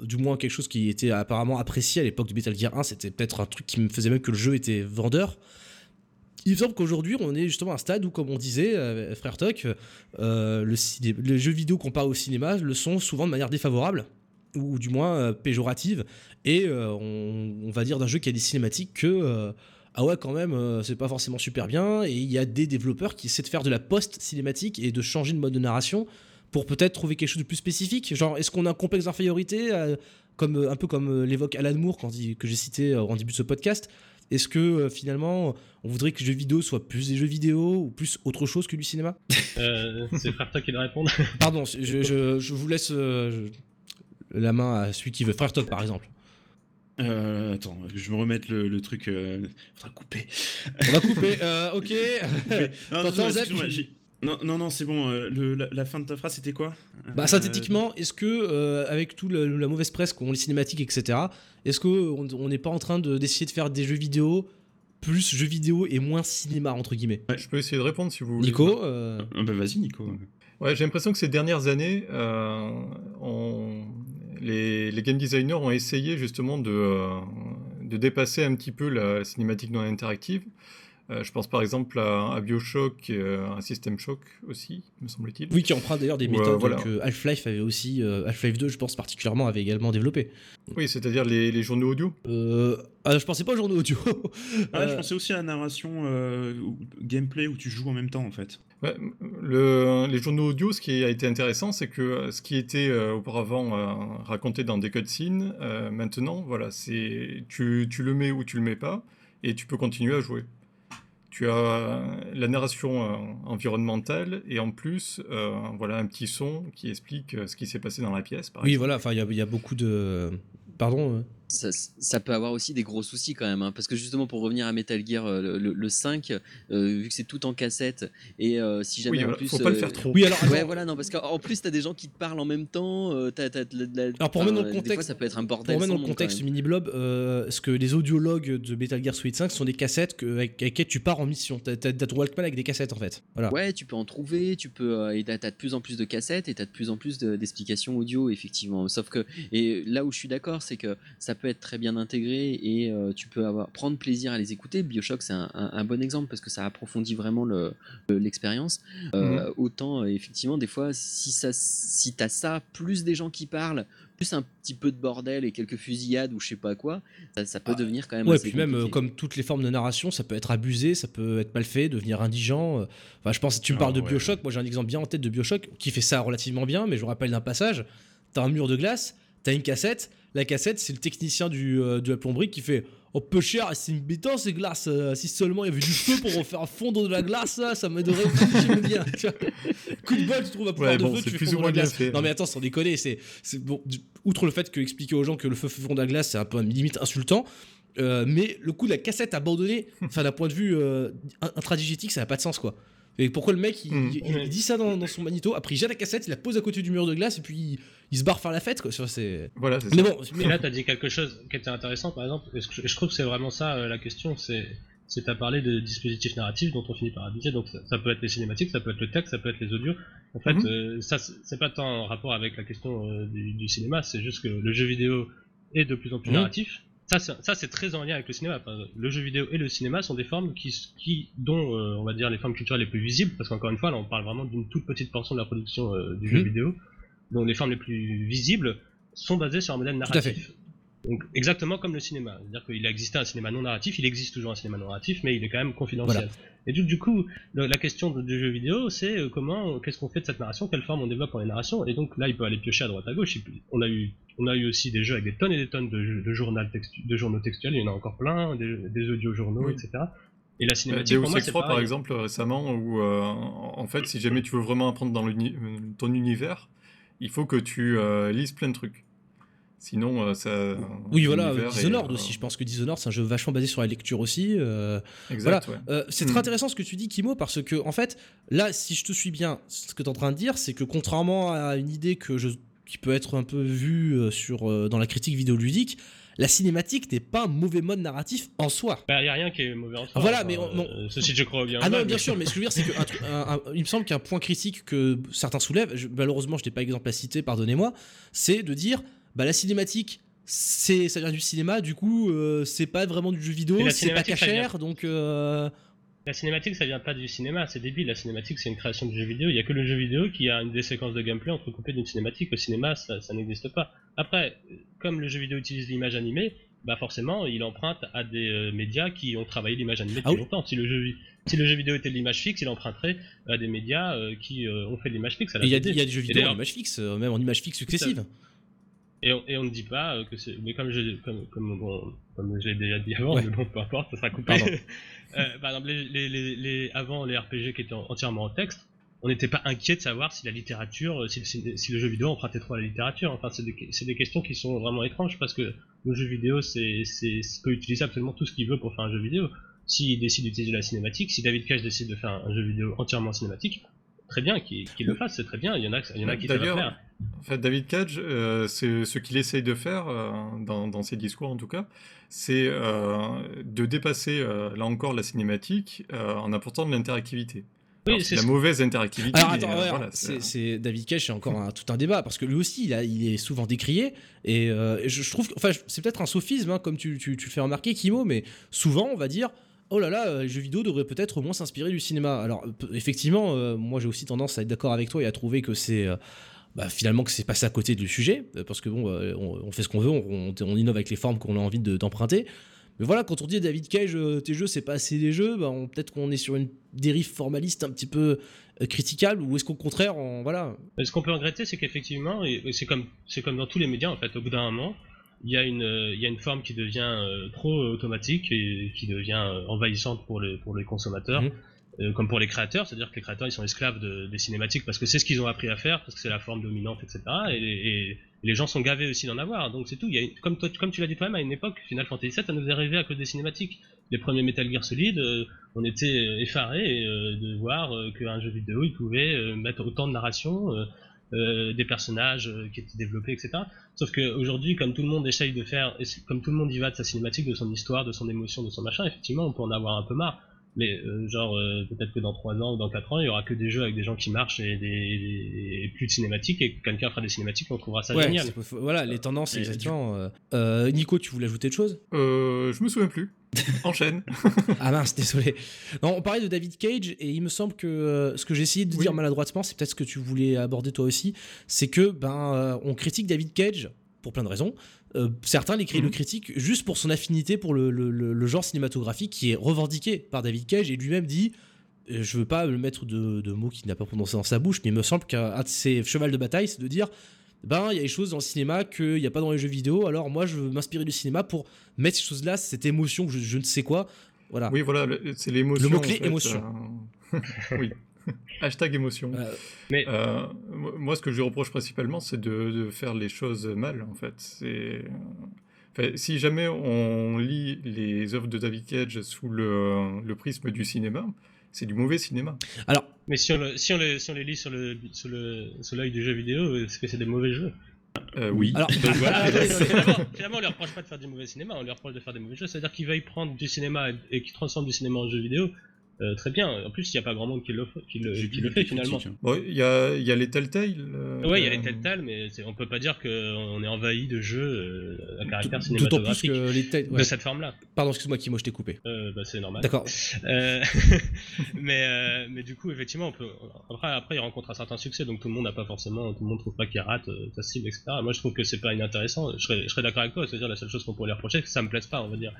Speaker 1: du moins quelque chose qui était apparemment apprécié à l'époque de Metal Gear 1, c'était peut-être un truc qui me faisait même que le jeu était vendeur. Il me semble qu'aujourd'hui, on est justement à un stade où, comme on disait, frère Toc, les jeux vidéo comparés au cinéma le sont souvent de manière défavorable, ou du moins péjorative, et euh, on, on va dire d'un jeu qui a des cinématiques que euh, ah ouais quand même euh, c'est pas forcément super bien. Et il y a des développeurs qui essaient de faire de la post cinématique et de changer de mode de narration pour peut-être trouver quelque chose de plus spécifique. Genre est-ce qu'on a un complexe d'infériorité euh, comme un peu comme euh, l'évoque Alan Moore quand il- que j'ai cité euh, en début de ce podcast? Est-ce que euh, finalement on voudrait que les jeux vidéo soient plus des jeux vidéo ou plus autre chose que du cinéma?
Speaker 4: Euh, c'est Frère Toc qui doit répondre.
Speaker 1: pardon je, je- je vous laisse euh, je- la main à celui qui veut. Frère Todd par exemple
Speaker 2: Euh, attends, que je me remette le, le truc. Euh... Faudra couper.
Speaker 1: on va couper euh, ok
Speaker 2: Non, non, non, non, non, c'est bon. euh, le- la, la fin de ta phrase, c'était quoi?
Speaker 1: Bah
Speaker 2: Euh,
Speaker 1: synthétiquement, est-ce que euh, avec tout le- la mauvaise presse qu'ont les cinématiques, etc., est-ce qu'on on n'est pas en train de- d'essayer de faire des jeux vidéo plus jeux vidéo et moins cinéma entre guillemets?
Speaker 3: Je peux essayer de répondre si vous voulez.
Speaker 1: Nico, euh,
Speaker 2: ah bah vas-y, Nico.
Speaker 3: Ouais, j'ai l'impression que ces dernières années, euh, on- les, les game designers ont essayé justement de, euh, de dépasser un petit peu la cinématique non interactive. Euh, je pense par exemple à, à Bioshock, euh, à System Shock aussi, me semble-t-il.
Speaker 1: oui, qui emprunte d'ailleurs des méthodes
Speaker 3: voilà.
Speaker 1: que Half-Life avait aussi, euh, Half-Life 2, je pense particulièrement, avait également développé.
Speaker 3: Oui, c'est-à-dire les, les journaux audio.
Speaker 1: Euh, ah, je pensais pas au journaux audio.
Speaker 2: Ah, je pensais aussi à la narration euh, gameplay où tu joues en même temps en fait.
Speaker 3: Ouais, le- les journaux audio, ce qui a été intéressant, c'est que euh, ce qui était euh, auparavant euh, raconté dans des cutscenes, euh, maintenant, voilà, c'est tu, tu le mets ou tu le mets pas, et tu peux continuer à jouer. Tu as la narration environnementale et en plus, voilà, un petit son qui explique ce qui s'est passé dans la pièce. Par
Speaker 1: oui,
Speaker 3: exemple.
Speaker 1: voilà, enfin, il y, a- il y a beaucoup de. Pardon
Speaker 5: ça, ça peut avoir aussi des gros soucis quand même, hein, parce que justement pour revenir à Metal Gear euh, le, le 5, euh, vu que c'est tout en cassette, et euh, si jamais
Speaker 3: Oui,
Speaker 5: en
Speaker 3: voilà,
Speaker 5: plus...
Speaker 3: faut pas le
Speaker 5: euh,
Speaker 3: faire trop.
Speaker 1: Oui, alors,
Speaker 5: Ouais, voilà, non, parce qu'en plus, t'as des gens qui te parlent en même temps. t'as- t'as de la-
Speaker 1: Alors, pour remettre dans le
Speaker 5: des fois,
Speaker 1: contexte-
Speaker 5: ça peut être un
Speaker 1: Pour
Speaker 5: bordel.
Speaker 1: remettre dans le contexte
Speaker 5: quand
Speaker 1: du mini-blob, euh, ce que les audiologues de Metal Gear Solid 5 sont des cassettes que, avec, avec lesquelles tu pars en mission. T'as t'as- t'as ton Walkman avec des cassettes en fait. Voilà.
Speaker 5: Ouais, tu peux en trouver, tu peux. euh, et t'as t'as de plus en plus de cassettes et t'as de plus en plus de- d'explications audio, effectivement. Sauf que. Et là où je suis d'accord, c'est que ça peut être très bien intégré et euh, tu peux avoir, prendre plaisir à les écouter. Bioshock, c'est un, un- un bon exemple parce que ça approfondit vraiment le- le- l'expérience. Euh, Autant, euh, effectivement, des fois, si, ça, si t'as ça, plus des gens qui parlent, plus un petit peu de bordel et quelques fusillades ou je sais pas quoi, ça, ça peut
Speaker 1: Ah,
Speaker 5: devenir quand même.
Speaker 1: Ouais,
Speaker 5: assez
Speaker 1: puis même euh, comme toutes les formes de narration, ça peut être abusé, ça peut être mal fait, devenir indigent. Enfin, je pense, tu me
Speaker 2: Ah,
Speaker 1: parles de
Speaker 2: ouais.
Speaker 1: Bioshock, moi j'ai un exemple bien en tête de Bioshock qui fait ça relativement bien, mais je me rappelle d'un passage. T'as un mur de glace, t'as une cassette, la cassette c'est le technicien du, euh, de la plomberie qui fait Oh peu cher, c'est une béton ces glaces, euh, si seulement il y avait du feu pour faire fondre de la glace, ça m'aiderait j'aime bien. Tu vois. Coup de bol, tu trouves un pouvoir
Speaker 3: Ouais,
Speaker 1: de
Speaker 3: bon,
Speaker 1: feu,
Speaker 3: c'est
Speaker 1: tu fais
Speaker 3: plus ou
Speaker 1: fondre
Speaker 3: moins
Speaker 1: la
Speaker 3: bien
Speaker 1: glace.
Speaker 3: fait,
Speaker 1: non mais attends, sans déconner, c'est c'est bon. Outre le fait que expliquer aux gens que le feu fait fondre la glace, c'est un peu limite insultant. euh, mais le coup de la cassette abandonnée, enfin d'un point de vue euh, in- intradigétique, ça n'a pas de sens quoi. Et pourquoi le mec il,
Speaker 3: Mm.
Speaker 1: il- il dit ça dans, dans son magnéto, après il jette la cassette, il la pose à côté du mur de glace et puis il, il se barre faire la fête quoi. C'est-
Speaker 3: Voilà, c'est
Speaker 1: Mais
Speaker 3: ça.
Speaker 1: bon, mais-
Speaker 4: Et là, tu as dit quelque chose qui était intéressant, par exemple, et je je trouve que c'est vraiment ça euh, la question, c'est c'est à parler de dispositifs narratifs dont on finit par abuser. Donc ça, ça peut être les cinématiques, ça peut être le texte, ça peut être les audios. En fait,
Speaker 3: Mhm.
Speaker 4: euh, ça c'est pas tant en rapport avec la question euh, du, du cinéma, c'est juste que le jeu vidéo est de plus en plus
Speaker 1: Mhm.
Speaker 4: narratif. Ça, c'est- très en lien avec le cinéma. Enfin, le jeu vidéo et le cinéma sont des formes qui, dont euh, on va dire les formes culturelles les plus visibles, parce qu'encore une fois, là on parle vraiment d'une toute petite portion de la production euh, du jeu
Speaker 1: Mhm.
Speaker 4: vidéo. Donc les formes les plus visibles sont basées sur un modèle narratif. Donc exactement comme le cinéma, c'est-à-dire qu'il a existé un cinéma non narratif, il existe toujours un cinéma non narratif, mais il est quand même confidentiel. Et du, du coup, le- la question du jeu vidéo, c'est euh, comment, qu'est-ce qu'on fait de cette narration, quelle forme on développe pour les narrations, et donc là, il peut aller piocher à droite à gauche. Il- On a eu, on a eu aussi des jeux avec des tonnes et des tonnes de, journal textu- de journaux textuels, il y en a encore plein, des, des audio-journaux,
Speaker 3: Oui.
Speaker 4: etc. Et la
Speaker 3: Euh,
Speaker 4: cinématique,
Speaker 3: Deus
Speaker 4: pour moi,
Speaker 3: Ex
Speaker 4: c'est
Speaker 3: 3 par exemple récemment où euh, en fait si jamais tu veux vraiment apprendre dans euh, ton univers il faut que tu euh, lises plein de trucs sinon euh, ça
Speaker 1: oui voilà, Dishonored
Speaker 3: euh,
Speaker 1: aussi. Je pense que Dishonored c'est un jeu vachement basé sur la lecture aussi. euh,
Speaker 3: exact
Speaker 1: Voilà.
Speaker 3: ouais.
Speaker 1: Euh, c'est très
Speaker 3: Mm.
Speaker 1: intéressant ce que tu dis, Kimo, parce que, en fait, là, si je te suis bien, ce que tu es en train de dire, c'est que contrairement à une idée que je, qui peut être un peu vue euh, sur, euh, dans la critique vidéoludique, la cinématique n'est pas un mauvais mode narratif en soi.
Speaker 4: Il n'y a rien qui est mauvais en soi.
Speaker 1: Voilà,
Speaker 4: enfin,
Speaker 1: mais on-
Speaker 4: euh, ceci, je crois bien.
Speaker 1: Ah non,
Speaker 4: mal,
Speaker 1: bien
Speaker 4: mais-
Speaker 1: sûr, mais ce que je veux dire, c'est que un truc- un- un- il me semble qu'un point critique que certains soulèvent, je- malheureusement, je n'ai pas exemple à citer, pardonnez-moi, c'est de dire, bah, la cinématique, c'est, ça vient du cinéma, du coup, euh, c'est pas vraiment du jeu vidéo, c'est pas cachère, donc. euh,
Speaker 4: La cinématique, ça vient pas du cinéma, c'est débile. La cinématique, c'est une création du jeu vidéo. Il y a que le jeu vidéo qui a une des séquences de gameplay entrecoupées d'une cinématique. Le cinéma, ça, ça n'existe pas. Après, comme le jeu vidéo utilise l'image animée, bah forcément, il emprunte à des euh, médias qui ont travaillé l'image animée depuis
Speaker 1: Ah oui.
Speaker 4: longtemps. Si le, jeu, si le jeu vidéo était de l'image fixe, il emprunterait à des médias qui ont fait de l'image fixe.
Speaker 1: il y, a- y des jeux vidéo en image fixe, même en image fixe successive.
Speaker 4: Et on, et on ne dit pas euh, que c'est. Mais comme je, comme, comme, bon, comme je l'ai déjà dit avant,
Speaker 1: Ouais.
Speaker 4: mais bon, peu importe, ça sera coupé. Euh, par exemple, les, les, les, les- avant les RPG qui étaient en- entièrement en texte, on n'était pas inquiet de savoir si la littérature, euh, si, si le jeu vidéo empruntait trop à la littérature. Enfin, c'est des, c'est des questions qui sont vraiment étranges parce que le jeu vidéo, c'est, peut utiliser absolument tout ce qu'il veut pour faire un jeu vidéo. S'il décide d'utiliser la cinématique, si David Cage décide de faire un jeu vidéo entièrement cinématique, très bien, qu'il, le fasse, c'est très bien. Il y en a, il y en a qui savent faire.
Speaker 3: En fait, David Cage, euh, c'est ce qu'il essaye de faire, euh, dans, dans ses discours en tout cas, c'est euh, de dépasser, euh, là encore, la cinématique euh, en apportant de l'interactivité.
Speaker 4: Oui, c'est
Speaker 3: la
Speaker 4: ce-
Speaker 3: mauvaise interactivité.
Speaker 1: Alors
Speaker 3: mais,
Speaker 1: attends,
Speaker 3: euh,
Speaker 1: ouais,
Speaker 3: voilà,
Speaker 1: c'est, c'est- David Cage, c'est encore un- tout un débat parce que lui aussi, il, a- il est souvent décrié et euh, je, je trouve, que- enfin, c'est peut-être un sophisme, hein, comme tu, tu, tu le fais remarquer, Kimo, mais souvent on va dire. Oh là là, euh, les jeux vidéo devraient peut-être au moins s'inspirer du cinéma. Alors euh, effectivement, euh, moi j'ai aussi tendance à être d'accord avec toi et à trouver que c'est euh, bah, finalement que c'est passé à côté du sujet euh, parce que bon, euh, on, fait ce qu'on veut, on, innove avec les formes qu'on a envie de- d'emprunter. Mais voilà, quand on dit David Cage, euh, tes jeux, c'est pas assez des jeux, bah, peut-être qu'on est sur une dérive formaliste un petit peu euh, critiquable, ou est-ce qu'au contraire, on, voilà.
Speaker 4: Ce qu'on peut regretter, c'est qu'effectivement, c'est comme, c'est comme dans tous les médias, en fait, au bout d'un moment, il y, a une, euh, il y a une forme qui devient euh, trop automatique et qui devient euh, envahissante pour les, pour les consommateurs,
Speaker 1: Mhm.
Speaker 4: euh, comme pour les créateurs, c'est-à-dire que les créateurs, ils sont esclaves de- des cinématiques parce que c'est ce qu'ils ont appris à faire, parce que c'est la forme dominante, etc. Et, et les gens sont gavés aussi d'en avoir, donc c'est tout. Il y a, comme, toi, comme tu l'as dit toi-même, à une époque, Final Fantasy VII, ça nous est rêvé à cause des cinématiques. Les premiers Metal Gear Solid, euh, on était effarés euh, de voir qu'un jeu vidéo, il pouvait euh, mettre autant de narration, euh, des personnages euh, qui étaient développés, etc. Sauf qu'aujourd'hui, comme tout le monde essaye de faire, comme tout le monde y va de sa cinématique, de son histoire, de son émotion, de son machin, effectivement, on peut en avoir un peu marre. Mais euh, genre, euh, peut-être que dans 3 ans ou dans 4 ans, il y aura que des jeux avec des gens qui marchent et, des, des- et plus de cinématiques, et que quelqu'un fera des cinématiques, on trouvera ça
Speaker 1: Ouais,
Speaker 4: génial.
Speaker 1: voilà, les tendances,
Speaker 4: Et du-
Speaker 1: exactement. euh. Euh, Nico, tu voulais ajouter autre chose?
Speaker 3: Euh, je me souviens plus. Enchaîne.
Speaker 1: Ah mince, désolé. Non, on parlait de David Cage et il me semble que euh, ce que j'ai essayé de
Speaker 3: Oui.
Speaker 1: dire maladroitement, c'est peut-être ce que tu voulais aborder toi aussi, c'est que ben euh, on critique David Cage pour plein de raisons. Euh, certains les cri-
Speaker 3: Mhm.
Speaker 1: le critiquent juste pour son affinité pour le, le- le- le genre cinématographique qui est revendiqué par David Cage et lui-même dit euh, je veux pas le mettre de, de mots qu'il n'a pas prononcé dans sa bouche, mais il me semble qu'un un de ses chevals de bataille, c'est de dire ben il y a des choses dans le cinéma qu'il n'y a pas dans les jeux vidéo, alors moi je veux m'inspirer du cinéma pour mettre ces choses-là, cette émotion, je, je ne sais quoi. Voilà.
Speaker 3: Oui, voilà, le- c'est l'émotion.
Speaker 1: Le mot-clé
Speaker 3: en fait,
Speaker 1: émotion.
Speaker 3: euh, oui. Hashtag émotion.
Speaker 1: Euh,
Speaker 4: Mais
Speaker 3: Euh, mo- moi, ce que je lui reproche principalement, c'est de, de faire les choses mal, en fait. C'est... enfin, si jamais on lit les œuvres de David Cage sous le, le prisme du cinéma, c'est du mauvais cinéma.
Speaker 1: alors,
Speaker 4: Mais si on, le- si on, les, si on les lit sur le sur le sur l'œil du jeu vidéo, c'est que c'est des mauvais jeux.
Speaker 3: Euh,
Speaker 2: Oui.
Speaker 1: alors
Speaker 4: Donc voilà, Ah, finalement, finalement, on leur reproche pas de faire du mauvais cinéma, on leur reproche de faire des mauvais jeux. C'est-à-dire qu'ils veuillent prendre du cinéma et, et qu'ils transforment du cinéma en jeu vidéo. Euh, très bien. En plus, il n'y a pas grand monde qui le, fait- qui le, qui fait finalement.
Speaker 2: hein.
Speaker 3: Bon, il y a, y a les Telltale. euh,
Speaker 4: Ouais, il y a les
Speaker 3: euh,
Speaker 4: Telltale, mais on peut pas dire qu'on est envahi de jeux euh, à caractère
Speaker 1: d'autant plus
Speaker 4: cinématographique
Speaker 1: que les têtes.
Speaker 4: de cette forme-là.
Speaker 1: Pardon, excuse-moi, Kimo, je t'ai coupé.
Speaker 4: Bah, c'est normal.
Speaker 1: D'accord.
Speaker 4: Mais, mais du coup, effectivement, on peut. Après, après, il rencontre un certain succès, donc tout le monde n'a pas forcément, tout le monde trouve pas qu'il rate sa cible, etc. Moi, je trouve que c'est pas inintéressant. Je serais, je serais d'accord avec toi, c'est-à-dire la seule chose qu'on pourrait lui reprocher, c'est que ça me plaise pas, on va dire.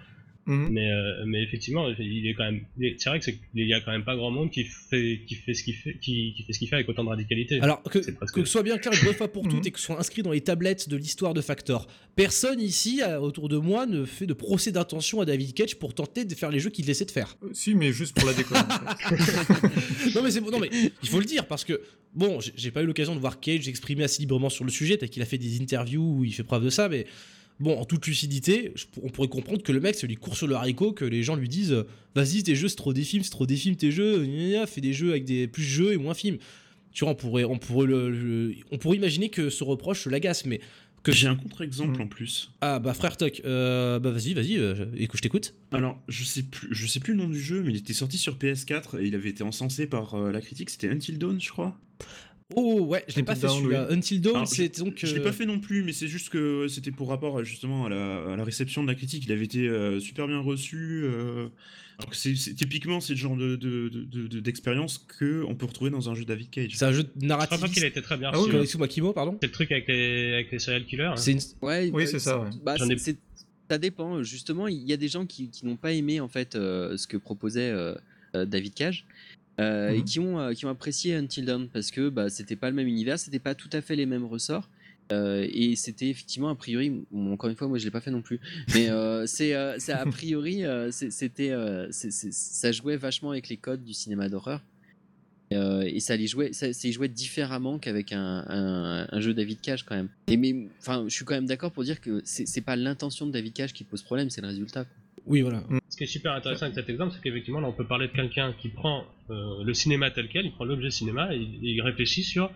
Speaker 3: Mhm.
Speaker 4: Mais, euh, mais effectivement, il est quand même. il est- C'est vrai que qu'il y a quand même pas grand monde qui fait, qui fait ce qu'il fait, qui, qui fait ce qu'il fait avec autant de radicalité.
Speaker 1: Alors, que,
Speaker 4: presque-
Speaker 1: que ce soit bien clair une bonne fois pour toutes
Speaker 3: Mhm.
Speaker 1: et que ce soit inscrit dans les tablettes de l'histoire de Factor. Personne ici, euh, autour de moi, ne fait de procès d'intention à David Cage pour tenter de faire les jeux qu'il essaie de faire.
Speaker 3: Euh, Si, mais juste pour la déconne.
Speaker 1: non, mais c'est bon, non, mais il faut le dire parce que, bon, j'ai- j'ai pas eu l'occasion de voir Cage s'exprimer assez librement sur le sujet, peut-être qu'il a fait des interviews où il fait preuve de ça, mais bon, en toute lucidité, je- on pourrait comprendre que le mec, ça lui court sur le haricot, que les gens lui disent Vas-y, tes jeux, c'est trop des films, c'est trop des films, tes jeux, fais des jeux avec des plus jeux et moins films. Tu vois, on pourrait, on pourrait, le, le- on pourrait imaginer que ce reproche l'agace, mais que
Speaker 2: J'ai un contre-exemple en plus.
Speaker 1: Ah, bah, frère Toc, euh, bah, vas-y, vas-y, euh, écoute, je t'écoute.
Speaker 2: Alors, je sais plus, je sais plus le nom du jeu, mais il était sorti sur PS4 et il avait été encensé par euh, la critique. C'était Until Dawn, je crois.
Speaker 1: Oh, ouais, je l'ai pas fait celui-là. Until Dawn, c'est donc.
Speaker 2: Je l'ai
Speaker 1: euh,
Speaker 2: pas fait non plus, mais c'est juste que c'était pour rapport justement à la, à la réception de la critique. Il avait été euh, super bien reçu. euh, alors que c'est c'est- typiquement c'est le genre de de- de- de- d'expérience que on peut retrouver dans un jeu David Cage.
Speaker 1: C'est un jeu
Speaker 4: Je
Speaker 1: narratif.
Speaker 4: crois pas qu'il a été très bien
Speaker 3: Ah
Speaker 4: reçu.
Speaker 3: oui,
Speaker 4: hein.
Speaker 1: Excuse-moi, Kimo, pardon.
Speaker 4: C'est le truc avec les, avec les serial killers. hein.
Speaker 1: C'est une...
Speaker 5: Ouais,
Speaker 3: Oui,
Speaker 5: euh,
Speaker 3: c'est ça, ouais.
Speaker 5: bah,
Speaker 4: J'en ai-
Speaker 5: c'est- ça dépend. Justement, il y a des gens qui, qui n'ont pas aimé en fait euh, ce que proposait euh, euh, David Cage. Euh, et
Speaker 3: Mhm.
Speaker 5: qui ont, euh, qui ont apprécié Until Dawn parce que bah, c'était pas le même univers, c'était pas tout à fait les mêmes ressorts. euh, et c'était effectivement a priori, bon, encore une fois, moi je l'ai pas fait non plus, mais euh, c'est euh, a priori, c'était, ça jouait vachement avec les codes du cinéma d'horreur. Et, et ça les jouait, ça, ça y jouait différemment qu'avec un, un, un jeu David Cage quand même. Et mais, enfin, je suis quand même d'accord pour dire que c'est c'est pas l'intention de David Cage qui pose problème, c'est le résultat. quoi.
Speaker 1: Oui, voilà.
Speaker 4: Ce qui est super intéressant avec cet exemple, c'est qu'effectivement, là, on peut parler de quelqu'un qui prend euh, le cinéma tel quel, il prend l'objet cinéma et, et il réfléchit sur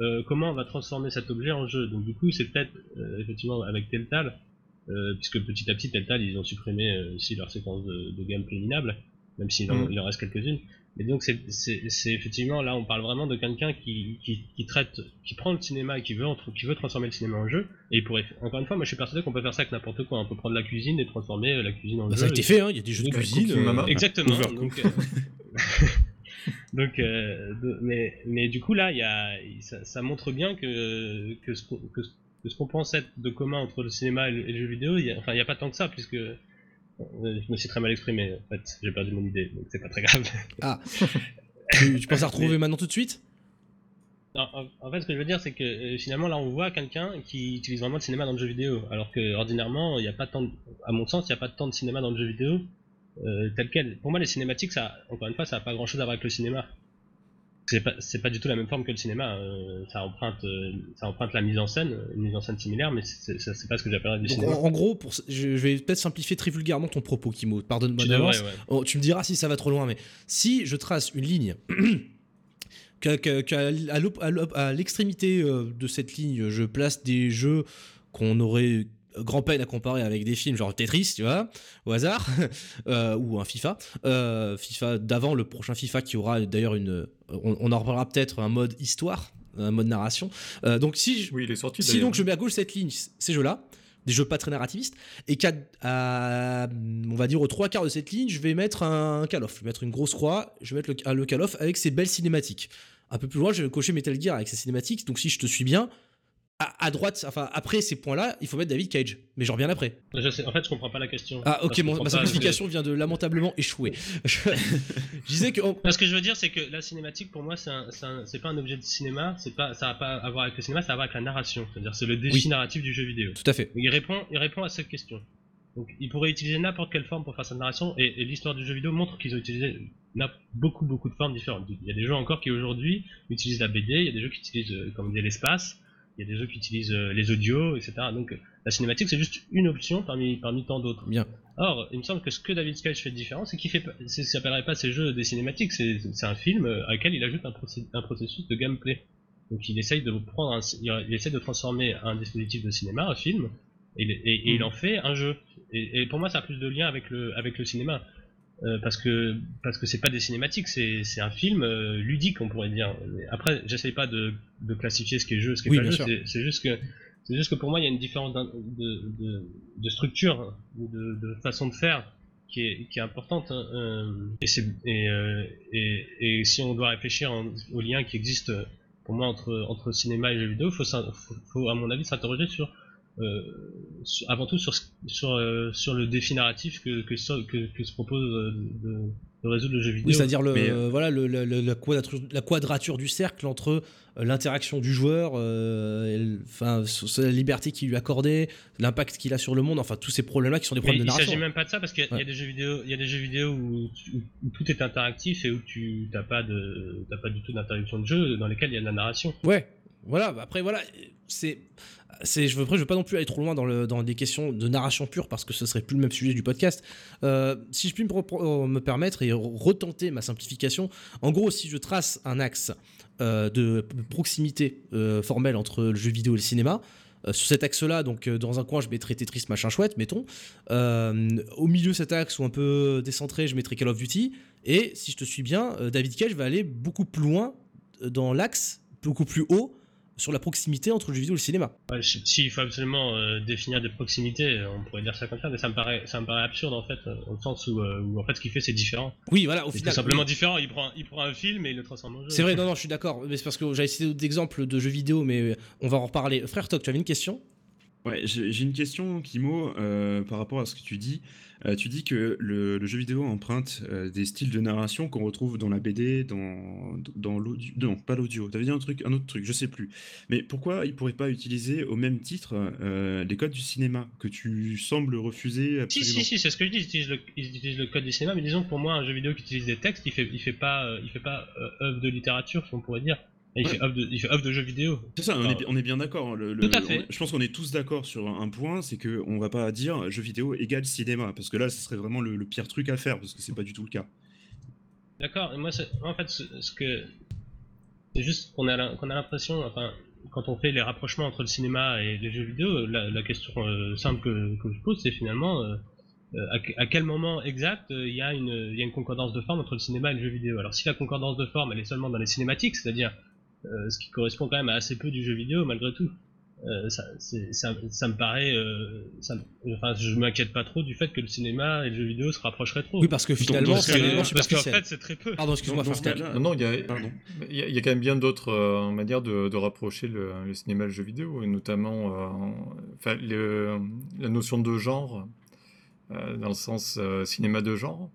Speaker 4: euh, comment on va transformer cet objet en jeu. Donc, du coup, c'est peut-être, euh, effectivement, avec Telltale, euh, puisque petit à petit, Telltale, ils ont supprimé euh, aussi leur séquence de, de gameplay minable, même s'il en, il en reste quelques-unes. Mais donc, c'est- effectivement, là, on parle vraiment de quelqu'un qui, qui, qui traite, qui prend le cinéma et qui veut, qui veut transformer le cinéma en jeu. Et il pourrait, encore une fois, moi, je suis persuadé qu'on peut faire ça avec n'importe quoi. On peut prendre la cuisine et transformer euh, la cuisine en
Speaker 1: Bah,
Speaker 4: jeu.
Speaker 1: ça a été
Speaker 4: Et-
Speaker 1: fait, hein. il y a des jeux de cuisine. Euh.
Speaker 4: Exactement. Donc, euh, donc, euh, mais, mais du coup là, il y a, ça, ça montre bien que, que ce qu'on que, que de commun entre le cinéma et le, et le jeu vidéo, il y a, enfin il n'y a pas tant que ça puisque je me suis très mal exprimé. En fait, j'ai perdu mon idée, donc c'est pas très grave.
Speaker 1: Ah. tu, tu penses à retrouver maintenant tout de suite?
Speaker 4: Non, en, en fait, ce que je veux dire, c'est que euh, finalement, là, on voit quelqu'un qui utilise vraiment le cinéma dans le jeu vidéo, alors que ordinairement, il n'y a pas tant, de- à mon sens, il n'y a pas tant de cinéma dans le jeu vidéo euh, tel quel. Pour moi, les cinématiques, ça, encore une fois, ça n'a pas grand-chose à voir avec le cinéma. C'est pas, c'est pas du tout la même forme que le cinéma. euh, ça emprunte, euh, ça emprunte la mise en scène, une mise en scène similaire, mais c'est, pas ce que j'appellerais du
Speaker 1: Donc,
Speaker 4: cinéma.
Speaker 1: en, en gros, pour, je, je vais peut-être simplifier très vulgairement ton propos, Kimo. Pardonne-moi d'avance.
Speaker 4: ouais.
Speaker 1: Oh, tu me diras si ça va trop loin, mais si je trace une ligne, qu'à- à l'extrémité euh, de cette ligne, je place des jeux qu'on aurait grand peine à comparer avec des films genre Tetris, tu vois, au hasard, euh, ou un FIFA, euh, FIFA d'avant, le prochain FIFA qui aura d'ailleurs une, on, on en reparlera peut-être un mode histoire, un mode narration. Euh, donc si je,
Speaker 3: Oui, il est sorti
Speaker 1: si donc je mets à gauche cette ligne, ces jeux-là, des jeux pas très narrativistes, et qu'à, à, on va dire, aux trois quarts de cette ligne, je vais mettre un Call of, je vais mettre une grosse croix, je vais mettre le, le Call of avec ses belles cinématiques. Un peu plus loin, je vais cocher Metal Gear avec ses cinématiques, donc si je te suis bien, à, à droite, enfin après ces points-là, il faut mettre David Cage, mais j'en reviens après.
Speaker 4: Je sais, en fait, je comprends pas la question.
Speaker 1: Ah ok, mon- ma simplification vient de lamentablement échouer. je, disais que...
Speaker 4: ce que je veux dire, c'est que la cinématique, pour moi, c'est pas un objet de cinéma, c'est pas, ça n'a pas à voir avec le cinéma, ça a à voir avec la narration. C'est-à-dire, c'est le défi
Speaker 1: Oui.
Speaker 4: narratif du jeu vidéo.
Speaker 1: tout à fait.
Speaker 4: Il répond, il répond à cette question. Donc, il pourrait utiliser n'importe quelle forme pour faire sa narration, et, et l'histoire du jeu vidéo montre qu'ils ont utilisé beaucoup, beaucoup de formes différentes. Il y a des jeux encore qui aujourd'hui utilisent la BD, il y a des jeux qui utilisent, euh, comme dit, l'espace, il y a des jeux qui utilisent euh, les audios, etc. Donc, euh, la cinématique, c'est juste une option parmi, parmi tant d'autres.
Speaker 1: Bien.
Speaker 4: Or, il me semble que ce que David Cage fait de différent, c'est qu'il fait, ça s'appellerait pas ces jeux des cinématiques, c'est un film euh, à lequel il ajoute un, procé- un processus de gameplay. Donc il essaye de prendre, un, il essaye de transformer un dispositif de cinéma, un film, et, il- et- il en fait un jeu. Et, et pour moi, ça a plus de lien avec le, avec le cinéma. Euh, parce que parce que c'est pas des cinématiques, c'est c'est un film euh, ludique, on pourrait dire. Mais après, j'essaye pas de, de classifier ce qui est jeu, ce qui est
Speaker 1: Oui,
Speaker 4: pas jeu. C'est juste que c'est juste que pour moi, il y a une différence de, de, de structure, de, de façon de faire qui est, qui est importante. hein, euh, et, c'est- et, euh, et, et si on doit réfléchir en- au lien qui existe euh, pour moi entre, entre cinéma et jeux vidéo, il faut, faut, faut, à mon avis s'interroger sur- avant tout sur, sur, euh, sur le défi narratif que, que, que, que se propose euh, de, de résoudre le jeu vidéo.
Speaker 1: Oui, c'est-à-dire le,
Speaker 2: Mais,
Speaker 1: euh, voilà, le- le- le- la, quadrature, la quadrature du cercle entre euh, l'interaction du joueur, euh, et enfin, la liberté qu'il lui accordait, l'impact qu'il a sur le monde, enfin tous ces problèmes-là qui sont des
Speaker 4: Mais
Speaker 1: problèmes de
Speaker 4: il s'agit
Speaker 1: narration.
Speaker 4: même pas de ça parce qu'il y, a
Speaker 1: Ouais.
Speaker 4: des jeux vidéo, il y a des jeux vidéo où, où- où tout est interactif et où tu t'as pas de pas du tout d'interruption de jeu dans lesquels il y a de la narration.
Speaker 1: Ouais, voilà. bah Après, voilà, c'est, je veux, veux pas non plus aller trop loin dans, des questions de narration pure parce que ce serait plus le même sujet du podcast. Euh, si je puis me, me permettre et retenter ma simplification, en gros, si je trace un axe euh, de proximité euh, formelle entre le jeu vidéo et le cinéma. euh, sur cet axe-là, donc euh, dans un coin, je mettrais Tetris machin chouette, mettons. Euh, au milieu de cet axe ou un peu décentré, je mettrais Call of Duty. Et si je te suis bien, euh, David Cage va aller beaucoup plus loin euh, dans l'axe, beaucoup plus haut sur la proximité entre le jeu vidéo et le cinéma.
Speaker 4: Ouais, si- S'il faut absolument euh, définir des proximités, euh, on pourrait dire ça comme ça, mais ça me paraît, ça me paraît absurde en fait, euh, au sens où, euh, où en fait ce qu'il fait c'est différent.
Speaker 1: Oui, voilà, au
Speaker 4: C'est
Speaker 1: final.
Speaker 4: tout simplement
Speaker 1: oui.
Speaker 4: différent. Il prend, il prend un film et il le transforme en jeu.
Speaker 1: C'est vrai, non, non, je suis d'accord. Mais c'est parce que j'avais cité d'exemples de jeux vidéo, mais on va en reparler. Frère Toc, tu avais une question?
Speaker 2: Ouais, j'ai j'ai une question, Kimo, euh, par rapport à ce que tu dis. Euh, tu dis que le, le jeu vidéo emprunte euh, des styles de narration qu'on retrouve dans la BD, dans, dans l'audio. Non, pas l'audio. T'avais dit un truc, un autre truc, je sais plus. Mais pourquoi ils pourraient pas utiliser au même titre euh, les codes du cinéma que tu sembles refuser
Speaker 4: Si,
Speaker 2: absolument?
Speaker 4: si, si, c'est ce que je dis. Ils utilisent, le, ils utilisent le code du cinéma, mais disons que pour moi, un jeu vidéo qui utilise des textes, il fait, il fait pas, euh, il fait pas euh, œuvre de littérature, si on pourrait dire. Il,
Speaker 2: Ouais.
Speaker 4: fait œuvre de, il fait œuvre de jeu vidéo.
Speaker 2: C'est ça, on, est, bi- on est bien d'accord. hein, le- le-
Speaker 4: Tout à fait.
Speaker 2: on- je pense qu'on est tous d'accord sur un, point, c'est que on va pas dire jeu vidéo égale cinéma, parce que là, ce serait vraiment le, le pire truc à faire, parce que c'est pas du tout le cas.
Speaker 4: D'accord, moi, en fait, ce, ce que. C'est juste qu'on a l'im- qu'on a l'impression, enfin, quand on fait les rapprochements entre le cinéma et les jeux vidéo, la, la question euh, simple que, que je pose, c'est finalement euh, euh, à, que- à quel moment exact euh, il y, a une- il y a une concordance de forme entre le cinéma et le jeu vidéo. Alors, si la concordance de forme, elle est seulement dans les cinématiques, c'est-à-dire ce qui correspond quand même à assez peu du jeu vidéo, malgré tout. euh, ça, ça, ça me paraît, euh, ça enfin, je m'inquiète pas trop du fait que le cinéma et le jeu vidéo se rapprocheraient trop.
Speaker 1: Oui, parce que finalement, c'est
Speaker 4: parce qu'en fait, c'est très peu.
Speaker 1: Pardon, excuse-moi,
Speaker 3: Non, non, il y a, il y a- il y a quand même bien d'autres euh, manières de, de rapprocher le, le cinéma et le jeu vidéo, et notamment euh, enfin, le- la notion de genre, euh, dans le sens euh, cinéma de genre.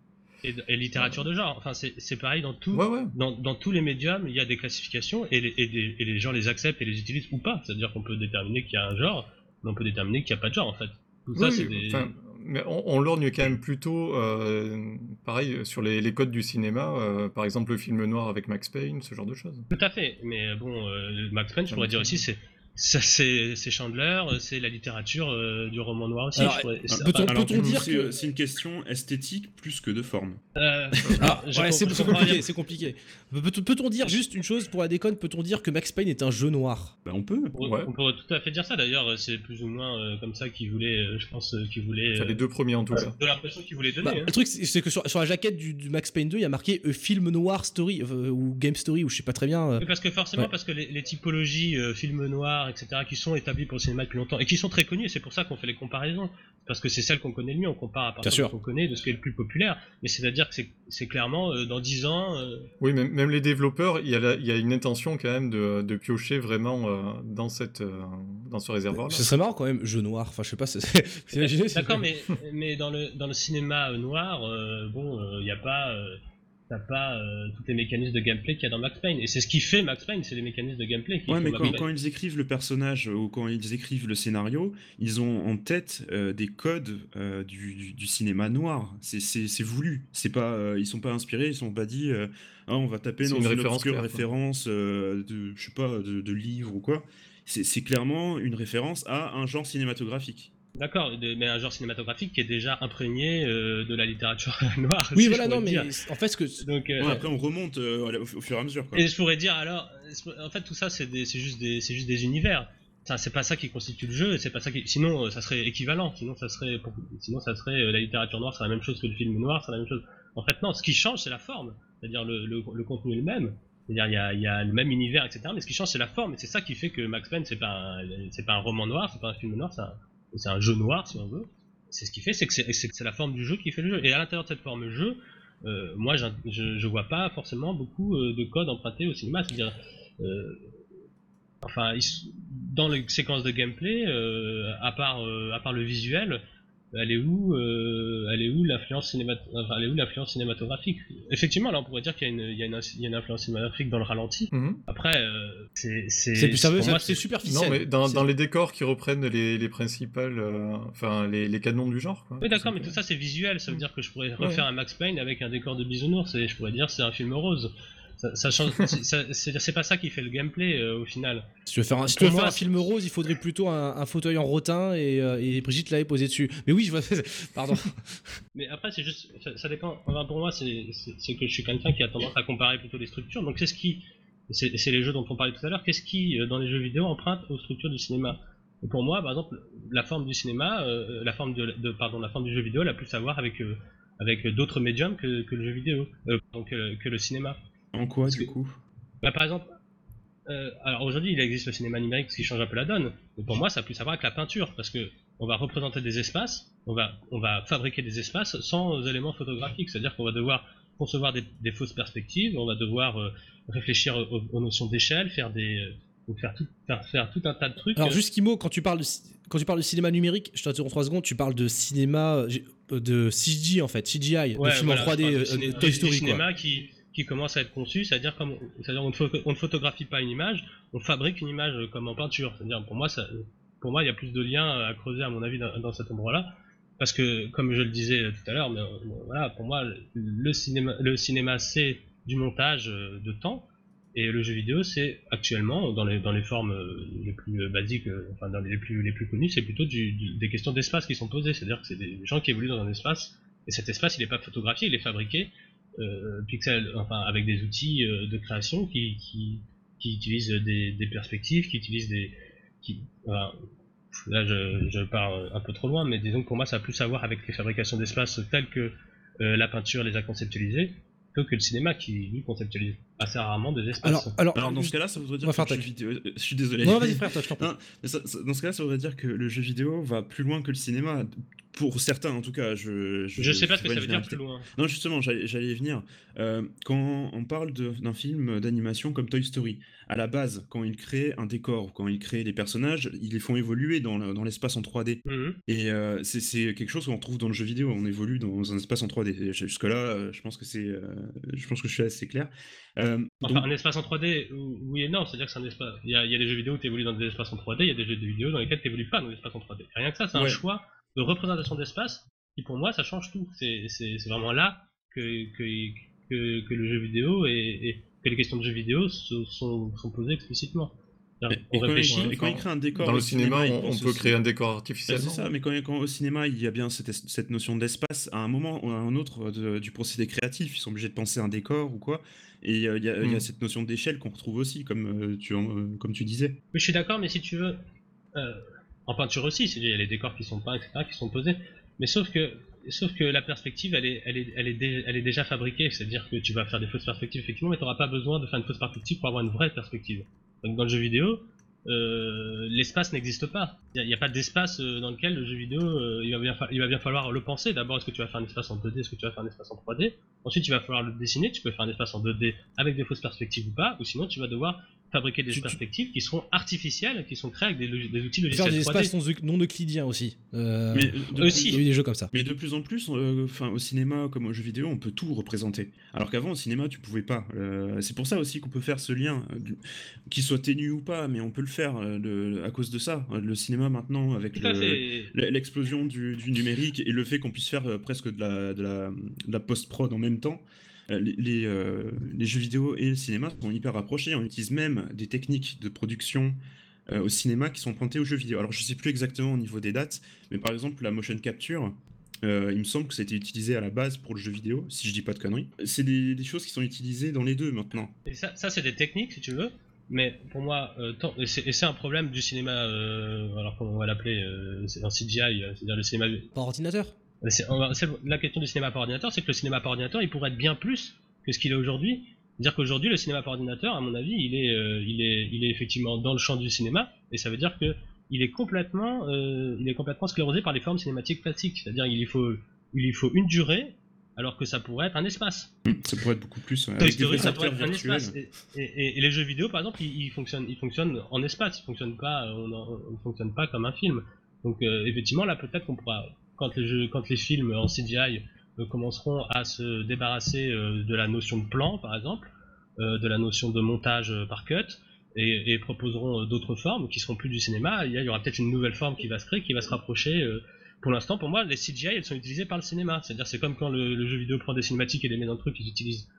Speaker 4: Et, et littérature de genre. Enfin, c'est pareil dans tout.
Speaker 3: Ouais, ouais.
Speaker 4: Dans, dans tous les médiums, il y a des classifications et les, et des- et les gens les acceptent et les utilisent ou pas. C'est-à-dire qu'on peut déterminer qu'il y a un genre, mais on peut déterminer qu'il n'y a pas de genre en fait. Tout ça, c'est des.
Speaker 3: enfin, mais on, on lorgne quand même plutôt, euh, pareil, sur les, les codes du cinéma, euh, par exemple le film noir avec Max Payne, ce genre de choses.
Speaker 4: Tout à fait, mais bon, euh, Max Payne, je pourrais dire aussi, c'est c'est c'est Chandler, euh, c'est la littérature euh, du roman noir aussi. Ça-
Speaker 1: peut-on- dire
Speaker 2: c'est
Speaker 1: que-
Speaker 2: c'est une question esthétique plus que de forme.
Speaker 4: euh,
Speaker 1: Ah, ouais, c'est compliqué,
Speaker 4: rien.
Speaker 1: c'est compliqué. Peut- Peut-on dire juste une chose pour la déconne Peut-on dire que Max Payne est un jeu noir?
Speaker 2: Bah, on peut.
Speaker 4: On,
Speaker 3: Ouais.
Speaker 4: on pourrait tout à fait dire ça d'ailleurs, euh, c'est plus ou moins euh, comme ça qu'il voulait, euh, je pense, euh, qu'il voulait.
Speaker 3: Enfin,
Speaker 4: euh,
Speaker 3: les deux premiers en tout cas.
Speaker 4: de l'impression qu'il voulait donner.
Speaker 1: Bah,
Speaker 4: hein.
Speaker 1: Le truc, c'est que sur, sur la jaquette du, du Max Payne 2, il y a marqué euh, film noir story euh, ou game story ou je sais pas très bien. euh.
Speaker 4: Parce que forcément,
Speaker 1: Ouais.
Speaker 4: parce que les, les typologies euh, films etc., qui sont établies pour le cinéma depuis longtemps et qui sont très connues, et c'est pour ça qu'on fait les comparaisons, parce que c'est celles qu'on connaît le mieux, on compare à partir
Speaker 1: sûr.
Speaker 4: de ce qu'on connaît, de ce qui est le plus populaire. Mais c'est-à-dire que c'est- c'est clairement euh, dans 10 ans, euh,
Speaker 3: Oui, même, même les développeurs, il y, a la- il y a une intention quand même de, de piocher vraiment euh, dans, cette, euh, dans ce réservoir-là.
Speaker 1: Ce serait marrant quand même, jeu noir. Enfin, je sais pas, c'est-
Speaker 4: D'accord, mais, mais dans, le, dans le cinéma noir, euh, bon, il n'y a pas, euh, t'as pas euh, tous les mécanismes de gameplay qu'il y a dans Max Payne. Et c'est ce qui fait Max Payne, c'est les mécanismes de gameplay qui
Speaker 2: Ouais, mais quand, ils écrivent le personnage ou quand ils écrivent le scénario, ils ont en tête euh, des codes euh, du, du- du cinéma noir. C'est- C'est c'est voulu. C'est pas, euh, ils sont pas inspirés, ils sont pas dit, euh, Ah, on va taper dans
Speaker 3: une
Speaker 2: une,
Speaker 3: référence claire,
Speaker 2: euh, de, je sais pas, de, de livre ou quoi. C'est c'est clairement une référence à un genre cinématographique.
Speaker 4: D'accord, mais un genre cinématographique qui est déjà imprégné euh, de la littérature noire.
Speaker 1: Oui,
Speaker 4: si
Speaker 1: voilà, non, mais
Speaker 4: dire.
Speaker 1: en fait, ce que.
Speaker 4: Donc, euh,
Speaker 2: Ouais, après, on remonte euh, au, au fur et à mesure. Quoi.
Speaker 4: Et je pourrais dire alors, en fait tout ça c'est juste des c'est juste des univers. Ça, c'est pas ça qui constitue le jeu, c'est pas ça qui. Sinon, ça serait équivalent. Sinon, ça serait, pour- sinon, ça serait la littérature noire, c'est la même chose que le film noir, c'est la même chose. En fait, non. Ce qui change, c'est la forme. C'est-à-dire le, le, le contenu est le même. C'est-à-dire il y a, il y a le même univers, etc. Mais ce qui change, c'est la forme. Et c'est ça qui fait que Max Payne, c'est pas, un- pas un roman noir, c'est pas un film noir, c'est un, c'est un jeu noir, si on veut. C'est ce qui fait, c'est que c'est la forme du jeu qui fait le jeu. Et à l'intérieur de cette forme jeu, euh, moi, je, je vois pas forcément beaucoup euh, de codes empruntés au cinéma. C'est-à-dire, euh, enfin, dans les séquences de gameplay, à part à part le visuel, elle est où euh, elle est où l'influence cinémat enfin, elle est où l'influence cinématographique? Effectivement, là, on pourrait dire qu'il y a une il y a une, il y a une influence cinématographique dans le ralenti.
Speaker 3: Mhm.
Speaker 4: Après, euh, c'est c'est
Speaker 1: C'est plus sérieux, c'est superficiel.
Speaker 3: Non, mais dans, les décors qui reprennent les, les principales, euh, enfin les, les canons du genre. Quoi.
Speaker 4: Oui, d'accord, mais tout ça c'est visuel. Ça veut
Speaker 3: Mm.
Speaker 4: dire que je pourrais refaire un Max Payne avec un décor de bisounours et je pourrais dire c'est un film rose. Ça, ça change. c'est- c'est c'est pas ça qui fait le gameplay euh, au final.
Speaker 1: Si tu veux faire un, si tu
Speaker 4: Pour
Speaker 1: veux faire
Speaker 4: moi,
Speaker 1: un film rose, il faudrait plutôt un, un fauteuil en rotin et, euh, et Brigitte l'avait posé dessus. Mais oui, je vois. Pardon.
Speaker 4: Mais après, c'est juste, ça, ça dépend. Enfin, pour moi, c'est c'est- c'est que je suis quelqu'un qui a tendance à comparer plutôt les structures. Donc, qu'est-ce qui, c'est c'est les jeux dont on parlait tout à l'heure. Qu'est-ce qui, euh, dans les jeux vidéo, emprunte aux structures du cinéma? Et Pour moi, par exemple, la forme du cinéma, euh, la forme de, de- pardon, la forme du jeu vidéo, elle a plus à voir avec euh, avec d'autres médiums que, que le jeu vidéo, euh, que le cinéma.
Speaker 2: En quoi,
Speaker 4: Parce
Speaker 2: du
Speaker 4: que-
Speaker 2: coup?
Speaker 4: Bah, par exemple, euh, alors aujourd'hui il existe le cinéma numérique, ce qui change un peu la donne. Mais pour moi, ça a plus à voir avec la peinture, parce que on va représenter des espaces, on va, on va fabriquer des espaces sans éléments photographiques, c'est-à-dire qu'on va devoir concevoir des, des fausses perspectives, on va devoir euh, réfléchir aux, aux notions d'échelle, faire des, euh, donc faire tout, faire, faire tout un tas de trucs.
Speaker 1: Alors, juste Kimo, quand tu parles de, quand tu parles de cinéma numérique, je t'interromps 3 secondes, tu parles de cinéma de CG en fait, CGI,
Speaker 4: Ouais,
Speaker 1: de film
Speaker 4: voilà,
Speaker 1: en 3D,
Speaker 4: je parle du
Speaker 1: euh,
Speaker 4: ciné-
Speaker 1: de Toy Story quoi.
Speaker 4: cinéma qui, qui commence à être conçu, c'est-à-dire comme, c'est-à-dire on ne, photographie pas une image, on fabrique une image comme en peinture. C'est-à-dire pour moi, ça, pour moi, il y a plus de liens à creuser à mon avis dans, cet endroit-là, parce que comme je le disais tout à l'heure, mais euh, voilà, pour moi, le cinéma, le cinéma c'est du montage euh, de temps. Et le jeu vidéo, c'est actuellement, dans les, dans les formes euh, les plus euh, basiques, euh, enfin dans les plus, les plus connues, c'est plutôt des questions d'espace qui sont posées. C'est-à-dire que c'est des gens qui évoluent dans un espace, et cet espace, il n'est pas photographié, il est fabriqué euh, pixel, enfin avec des outils euh, de création qui, qui, qui utilisent des, des perspectives, qui utilisent des, qui, enfin, pff, là je, je pars un peu trop loin, mais disons que pour moi ça a plus à voir avec les fabrications d'espace telles que euh, la peinture les a conceptualisées, plutôt que le cinéma qui lui conceptualise assez rarement des espaces.
Speaker 1: Alors, alors,
Speaker 2: Alors, dans ce cas-là, ça voudrait dire
Speaker 1: On va
Speaker 2: que
Speaker 1: faire
Speaker 2: le jeu
Speaker 1: tac.
Speaker 2: vidéo. euh, Je suis désolé.
Speaker 1: Non, vas-y frère, toi, je t'en prie.
Speaker 2: Non, mais ça- ça- dans ce cas-là, ça voudrait dire que le jeu vidéo va plus loin que le cinéma. Pour certains, en tout cas. Je,
Speaker 4: je sais pas ce que ça veut dire plus loin.
Speaker 2: Non, justement, j'allais y venir. Euh, quand on parle d'un film d'animation comme Toy Story, à la base, quand ils créent un décor, quand ils créent des personnages, ils les font évoluer dans le- dans l'espace en 3D.
Speaker 4: Mhm.
Speaker 2: Et euh, c'est- quelque chose qu'on trouve dans le jeu vidéo. On évolue dans un espace en 3D. Et Jusque-là, euh, je pense que c'est, je pense que je suis assez clair. Euh,
Speaker 4: Enfin,
Speaker 2: donc-
Speaker 4: un espace en 3D, ou- oui et non, c'est-à-dire que c'est un espace. Il y, a, il y a des jeux vidéo où tu évolues dans des espaces en 3D, il y a des jeux vidéo dans lesquels tu évolues pas dans des espaces en 3D. Rien que ça, c'est un choix de représentation d'espace qui pour moi ça change tout. C'est vraiment là que, que, que, que, le jeu vidéo et, que les questions de jeux vidéo sont, sont posées explicitement.
Speaker 2: Et, on réfléchit, et quand il crée un décor
Speaker 3: dans le cinéma, on, peut créer un décor artificiel.
Speaker 2: c'est ça, mais quand, quand, au cinéma il y a bien cette, cette notion d'espace, à un moment ou à un autre du procédé créatif, ils sont obligés de penser un décor ou quoi. Et il y, a mm. cette notion d'échelle qu'on retrouve aussi, comme euh, tu, euh, comme tu disais.
Speaker 4: Mais je suis d'accord, mais si tu veux, euh, en peinture aussi, il y a les décors qui sont peints, etc., qui sont posés. Mais sauf que, sauf que la perspective, elle est, elle est, elle est, déjà fabriquée. C'est-à-dire que tu vas faire des fausses perspectives, effectivement, mais tu n'auras pas besoin de faire une fausse perspective pour avoir une vraie perspective. Donc dans le jeu vidéo, euh, l'espace n'existe pas. Il n'y a, pas d'espace euh, dans lequel le jeu vidéo, euh, il, va bien il va bien falloir le penser. D'abord, est-ce que tu vas faire un espace en 2D, est-ce que tu vas faire un espace en 3D Ensuite, il va falloir le dessiner. Tu peux faire un espace en 2D avec des fausses perspectives ou pas, ou sinon tu vas devoir fabriquer des perspectives qui seront artificielles, qui sont créées avec des, outils logiciels. Faire
Speaker 1: des espaces non euclidiens aussi. Euh, mais aussi. Il y a eu des jeux comme ça.
Speaker 2: Mais de plus en plus, euh, enfin au cinéma comme au jeu vidéo, on peut tout représenter. Alors qu'avant au cinéma, tu pouvais pas. Euh, c'est pour ça aussi qu'on peut faire ce lien, qu'il soit ténu ou pas, mais on peut le faire à cause de ça. Le cinéma maintenant, avec l'explosion du, numérique et le fait qu'on puisse faire presque de la, de la, de la post-prod en même temps. Euh, les, euh, les, jeux vidéo et le cinéma sont hyper rapprochés. On utilise même des techniques de production euh, au cinéma qui sont pointées aux jeux vidéo. Alors je sais plus exactement au niveau des dates, mais par exemple la motion capture, il me semble que ça a été utilisé à la base pour le jeu vidéo, si je dis pas de conneries. C'est des, choses qui sont utilisées dans les deux maintenant.
Speaker 4: Et ça, ça c'est des techniques, si tu veux. Mais pour moi, et c'est un problème du cinéma, alors comment on va l'appeler, c'est un CGI, c'est-à-dire le cinéma.
Speaker 1: Par ordinateur?
Speaker 4: La question du cinéma par ordinateur, c'est que le cinéma par ordinateur, il pourrait être bien plus que ce qu'il est aujourd'hui. C'est-à-dire qu'aujourd'hui, le cinéma par ordinateur, à mon avis, il est, euh, il, est, il est effectivement dans le champ du cinéma, et ça veut dire que il est complètement, euh, il est complètement sclérosé par les formes cinématiques classiques. C'est-à-dire qu'il faut, il faut une durée, alors que ça pourrait être un espace.
Speaker 2: Mmh, ça pourrait être beaucoup plus.
Speaker 4: Ouais, ça pourrait être un espace. Et, les jeux vidéo, par exemple, ils, fonctionnent, ils fonctionnent en espace. Ils fonctionnent pas, on, ne fonctionne pas comme un film. Donc euh, effectivement, là, peut-être qu'on pourra quand les, films en CGI euh, commenceront à se débarrasser euh, de la notion de plan, par exemple, euh, de la notion de montage par cut, et, proposeront d'autres formes qui seront plus du cinéma, il y, aura peut-être une nouvelle forme qui va se créer, qui va se rapprocher. pour l'instant, pour moi, les CGI, elles sont utilisées par le cinéma. C'est-à-dire, c'est comme quand le, jeu vidéo prend des cinématiques et les met dans le truc, ils utilisent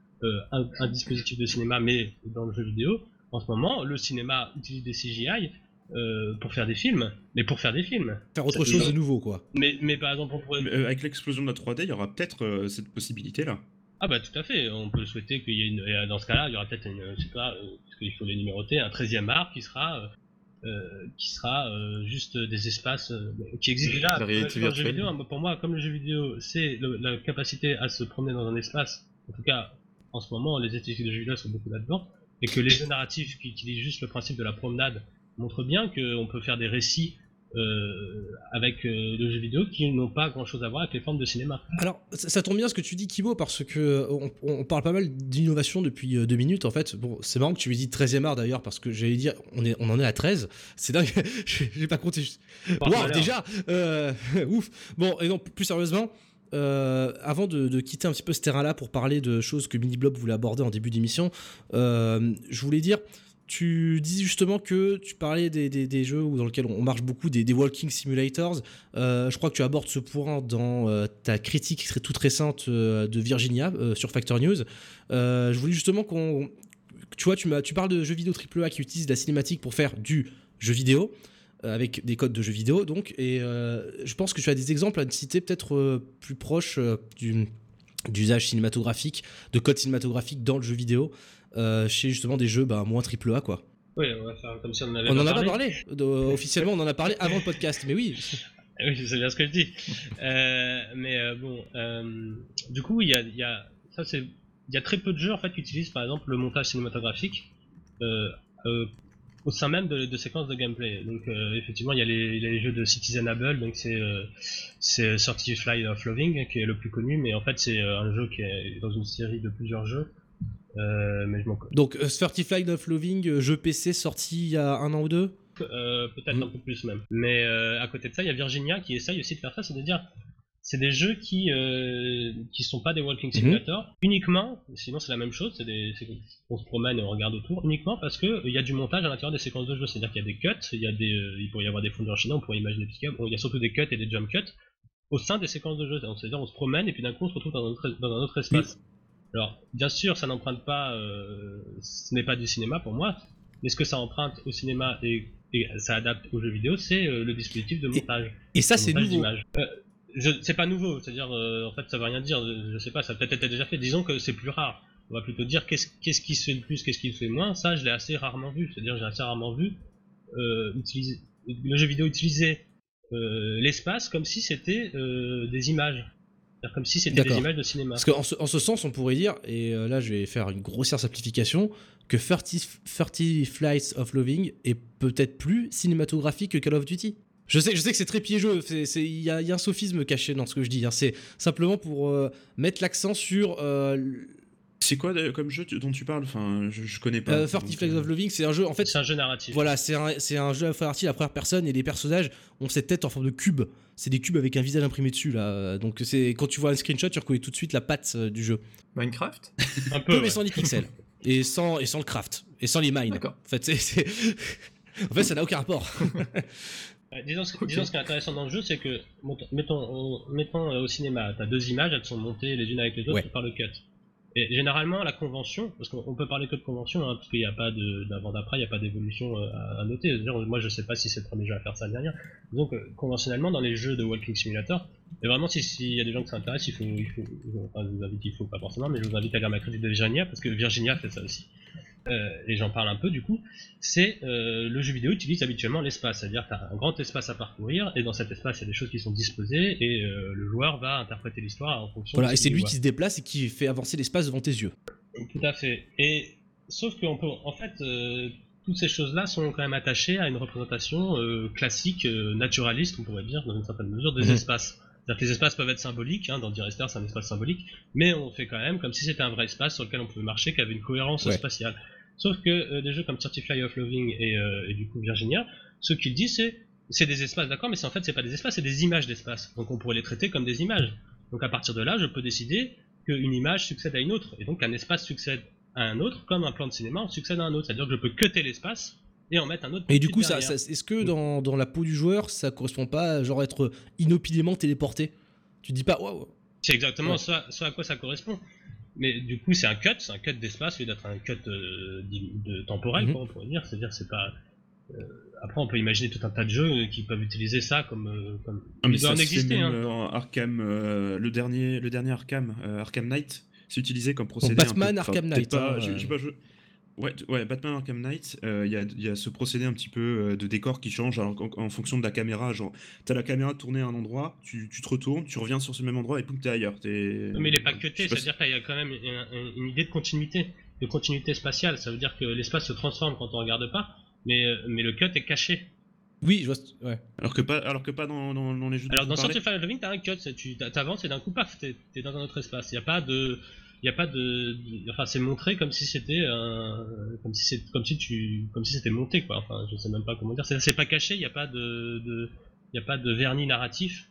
Speaker 4: un, dispositif de cinéma, mais dans le jeu vidéo. En ce moment, le cinéma utilise des CGI euh, pour faire des films, mais pour faire des films.
Speaker 1: Faire autre chose de nouveau, quoi.
Speaker 4: Mais, mais par exemple, on pourrait...
Speaker 2: Euh, avec l'explosion de la 3D, il y aura peut-être euh, cette possibilité-là.
Speaker 4: Ah bah tout à fait, on peut souhaiter qu'il y ait une... Dans ce cas-là, il y aura peut-être, une, je sais pas, parce qu'il faut les numéroter, un 13e art qui sera... qui sera juste des espaces qui existent déjà dans le jeu vidéo. Hein. Pour moi, comme le jeu vidéo, c'est la capacité à se promener dans un espace. En tout cas, en ce moment, les esthétiques de jeu vidéo sont beaucoup là-dedans, et que les jeux narratifs qui utilisent juste le principe de la promenade montre bien qu'on peut faire des récits euh, avec euh, le jeu vidéo qui n'ont pas grand chose à voir avec les formes de cinéma.
Speaker 1: Alors, ça, tombe bien ce que tu dis, Kibo, parce que on, parle pas mal d'innovation depuis euh, deux minutes en fait. Bon, c'est marrant que tu lui dis 13 e art d'ailleurs, parce que j'allais dire, on, est, on en est à 13. C'est dingue, j'ai pas compté. Waouh, déjà Ouf Bon, et donc, plus sérieusement. avant de, quitter un petit peu ce terrain-là pour parler de choses que Mini Blob voulait aborder en début d'émission, je voulais dire, tu dis justement que tu parlais des, jeux dans lesquels on marche beaucoup, des, walking simulators. Euh, je crois que tu abordes ce point dans euh, ta critique toute récente euh, de Virginia sur Factor News. je voulais justement qu'on. Tu vois, tu, tu parles de jeux vidéo AAA qui utilisent la cinématique pour faire du jeu vidéo, avec des codes de jeux vidéo, donc. Et je pense que tu as des exemples à citer peut-être plus proches du d'usage cinématographique, de code cinématographique dans le jeu vidéo. Euh, chez justement des jeux bah, moins triple A quoi.
Speaker 4: Oui, on va faire comme si on en avait
Speaker 1: On en a pas parlé. officiellement, on en a parlé avant le podcast, mais oui.
Speaker 4: oui, c'est bien ce que je dis. Euh, mais euh, bon, du coup, il y a, y a, ça c'est, il y a très peu de jeux en fait qui utilisent par exemple le montage cinématographique au sein même de, séquences de gameplay. Donc effectivement, il y, a les, jeux de Citizenable, donc c'est c'est Certified of Loving qui est le plus connu, mais en fait c'est un jeu qui est dans une série de plusieurs jeux euh, mais je
Speaker 1: Donc, uh, Certified of Loving, euh, jeu PC sorti il y a un an ou deux?
Speaker 4: Euh, Peut-être un mm. peu plus même. Mais à côté de ça, il y a Virginia qui essaye aussi de faire ça, c'est à dire c'est des jeux qui qui sont pas des walking mm-hmm. simulators uniquement sinon c'est la même chose c'est des on se promène et on regarde autour uniquement parce que il y a du montage à l'intérieur des séquences de jeu c'est à dire qu'il y a des cuts il y a des il pourrait y avoir des fondeurs chinois on pourrait imaginer des il y a surtout des cuts et des jump cuts au sein des séquences de jeu. C'est-à-dire, on se promène et puis d'un coup, on se retrouve dans un autre, dans un autre espace. Alors, bien sûr, ça n'emprunte pas, euh, ce n'est pas du cinéma pour moi, mais ce que ça emprunte au cinéma et, et ça adapte aux jeux vidéo, c'est euh, le dispositif de montage.
Speaker 1: Et ça,
Speaker 4: de
Speaker 1: c'est nouveau.
Speaker 4: Euh, c'est pas nouveau, c'est-à-dire, euh, en fait, ça veut rien dire, je, sais pas, ça a peut-être été déjà fait. Disons que c'est plus rare. On va plutôt dire qu'est-ce, qu'est-ce qui se fait le plus, qu'est-ce qui se fait le moins. Ça, je l'ai assez rarement vu. C'est-à-dire, j'ai assez rarement vu utiliser, le jeu vidéo utiliser l'espace comme si c'était des images. C'est-à-dire comme si c'était des images de cinéma.
Speaker 1: Parce qu'en ce, en ce sens, on pourrait dire, et euh, là je vais faire une grossière simplification, que 30, 30 Flights of Loving est peut-être plus cinématographique que Call of Duty. Je sais, je sais que c'est très piégeux, il y, a il y a un sophisme caché dans ce que je dis. hein. C'est simplement pour euh, mettre l'accent sur euh,
Speaker 2: C'est quoi comme jeu dont tu parles? Enfin, je, je connais pas.
Speaker 1: euh, 30
Speaker 2: donc,
Speaker 1: Flights
Speaker 2: euh,
Speaker 1: of Loving. C'est un jeu, en fait,
Speaker 4: C'est un jeu narratif.
Speaker 1: Voilà, c'est un, un jeu à la première personne et les personnages ont cette tête en forme de cube. C'est des cubes avec un visage imprimé dessus là. Donc c'est quand tu vois un screenshot, tu reconnais tout de suite la patte euh, du jeu.
Speaker 3: Minecraft?
Speaker 4: Un
Speaker 1: Peu
Speaker 4: peu.
Speaker 1: mais sans les pixels et sans et sans le craft et sans les mines.
Speaker 3: D'accord.
Speaker 1: En fait, c'est, en fait, ça n'a aucun rapport.
Speaker 4: Disons, ce-
Speaker 3: Ok.
Speaker 4: disons ce qui est intéressant dans le jeu, c'est que, mettons, mettons, mettons, euh, au cinéma, t'as deux images, elles sont montées les unes avec les autres
Speaker 1: Ouais.
Speaker 4: par le cut. Et généralement, la convention, parce qu'on on peut parler que de convention, hein, parce qu'il n'y a pas de- d'avant-d'après, il n'y a pas d'évolution euh, à, à noter. Moi, je sais pas si c'est le premier jeu à faire ça, ni rien. Donc, euh, conventionnellement, dans les jeux de Walking Simulator, et vraiment, si- s'il y a des gens qui s'intéressent, il faut, il faut, enfin, je vous invite, il faut pas forcément, mais je vous invite à lire ma critique de Virginia, parce que Virginia fait ça aussi. Euh, et j'en parle un peu du coup, c'est euh, le jeu vidéo utilise habituellement l'espace, c'est-à-dire que tu as un grand espace à parcourir, et dans cet espace il y a des choses qui sont disposées, et euh, le joueur va interpréter l'histoire en fonction
Speaker 1: voilà,
Speaker 4: de
Speaker 1: et
Speaker 4: ce
Speaker 1: c'est lui
Speaker 4: voit.
Speaker 1: qui se déplace et qui fait avancer l'espace devant tes yeux.
Speaker 4: Tout à fait. Et sauf qu'on peut, en fait, euh, toutes ces choses-là sont quand même attachées à une représentation classique, naturaliste, on pourrait dire, dans une certaine mesure, des
Speaker 1: Mhm.
Speaker 4: espaces. C'est-à-dire que les espaces peuvent être symboliques, hein, dans Direster c'est un espace symbolique, mais on fait quand même comme si c'était un vrai espace sur lequel on pouvait marcher, qui avait une cohérence
Speaker 1: Ouais.
Speaker 4: spatiale. Sauf que euh, des jeux comme Certify of Loving et, euh, et du coup Virginia, ce qu'ils disent c'est c'est des espaces, d'accord, mais c'est en fait c'est pas des espaces, c'est des images d'espace. Donc on pourrait les traiter comme des images. Donc à partir de là, je peux décider qu'une image succède à une autre, et donc un espace succède à un autre, comme un plan de cinéma en succède à un autre. C'est-à-dire que je peux cutter l'espace et en mettre un autre.
Speaker 1: Et du coup, ça, ça- est-ce que dans, dans la peau du joueur, ça correspond pas à genre être inopinément téléporté? Tu dis pas waouh.
Speaker 4: C'est exactement
Speaker 1: Ouais.
Speaker 4: à quoi ça correspond. Mais du coup, c'est un cut, c'est un cut d'espace au lieu d'être un cut euh, de temporel,
Speaker 1: Mhm.
Speaker 4: quoi, on pourrait dire. C'est-à-dire, c'est pas. euh, après, on peut imaginer tout un tas de jeux euh, qui peuvent utiliser ça comme. euh, comme...
Speaker 2: Ah, mais
Speaker 4: Il doit
Speaker 2: ça
Speaker 4: en exister,
Speaker 2: même,
Speaker 4: hein.
Speaker 2: Arkham, euh, le dernier, le dernier Arkham, euh, Arkham Knight, c'est utilisé comme procédé.
Speaker 1: Batman
Speaker 2: un peu-
Speaker 1: Arkham Knight,
Speaker 2: pas-
Speaker 1: hein,
Speaker 2: j'ai- j'ai pas joué- Ouais, ouais, Batman Arkham Knight, euh, il y, a, il y a ce procédé un petit peu euh, de décor qui change alors, en, en fonction de la caméra. Genre, t'as la caméra tournée à un endroit, tu, tu te retournes, tu reviens sur ce même endroit et poum, t'es ailleurs. T'es-
Speaker 4: Mais il est pas cuté, c'est-à-dire qu'il y a quand même une, idée de continuité, de continuité spatiale. Ça veut dire que l'espace se transforme quand on regarde pas, mais, euh, mais le cut est caché.
Speaker 1: Oui, je vois. ce- Ouais.
Speaker 2: Alors que pas, alors que pas dans, dans, dans les jeux.
Speaker 4: Alors dans. Certified of Living, t'as un cut, tu t'avances et d'un coup, paf, t'es es dans un autre espace. Il y a pas de, il a pas de, de- enfin c'est montré comme si c'était un, comme si c'est, comme si tu, comme si c'était monté quoi. Enfin, je sais même pas comment dire. C'est c'est pas caché, il y a pas de, de, il a pas de vernis narratif.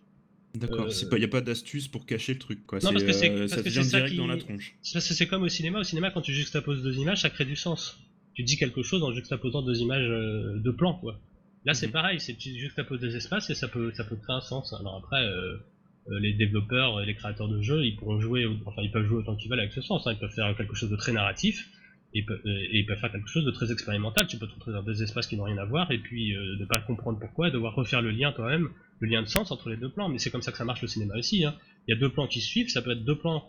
Speaker 2: D'accord,
Speaker 4: Euh,
Speaker 2: c'est pas, y a pas d'astuce pour cacher le truc quoi.
Speaker 4: Non, parce que c'est-
Speaker 2: euh, ça vient direct
Speaker 4: qui-
Speaker 2: dans la tronche.
Speaker 4: C'est comme au cinéma. Au cinéma, quand tu juxtaposes deux images, ça crée du sens. Tu dis quelque chose en juxtaposant deux images, euh, deux plans quoi. Là, c'est
Speaker 2: Mhm.
Speaker 4: pareil, c'est tu juxtaposes des espaces et ça peut, ça peut créer un sens. Alors après. Euh, euh, les développeurs et les créateurs de jeux, ils pourront jouer, enfin ils peuvent jouer autant qu'ils veulent avec ce sens. hein. Ils peuvent faire quelque chose de très narratif euh, et ils peuvent faire quelque chose de très expérimental. Tu peux te retrouver dans des espaces qui n'ont rien à voir et puis euh, ne pas comprendre pourquoi, devoir refaire le lien toi-même, le lien de sens entre les deux plans. Mais c'est comme ça que ça marche le cinéma aussi. hein. Il y a deux plans qui suivent, ça peut être deux plans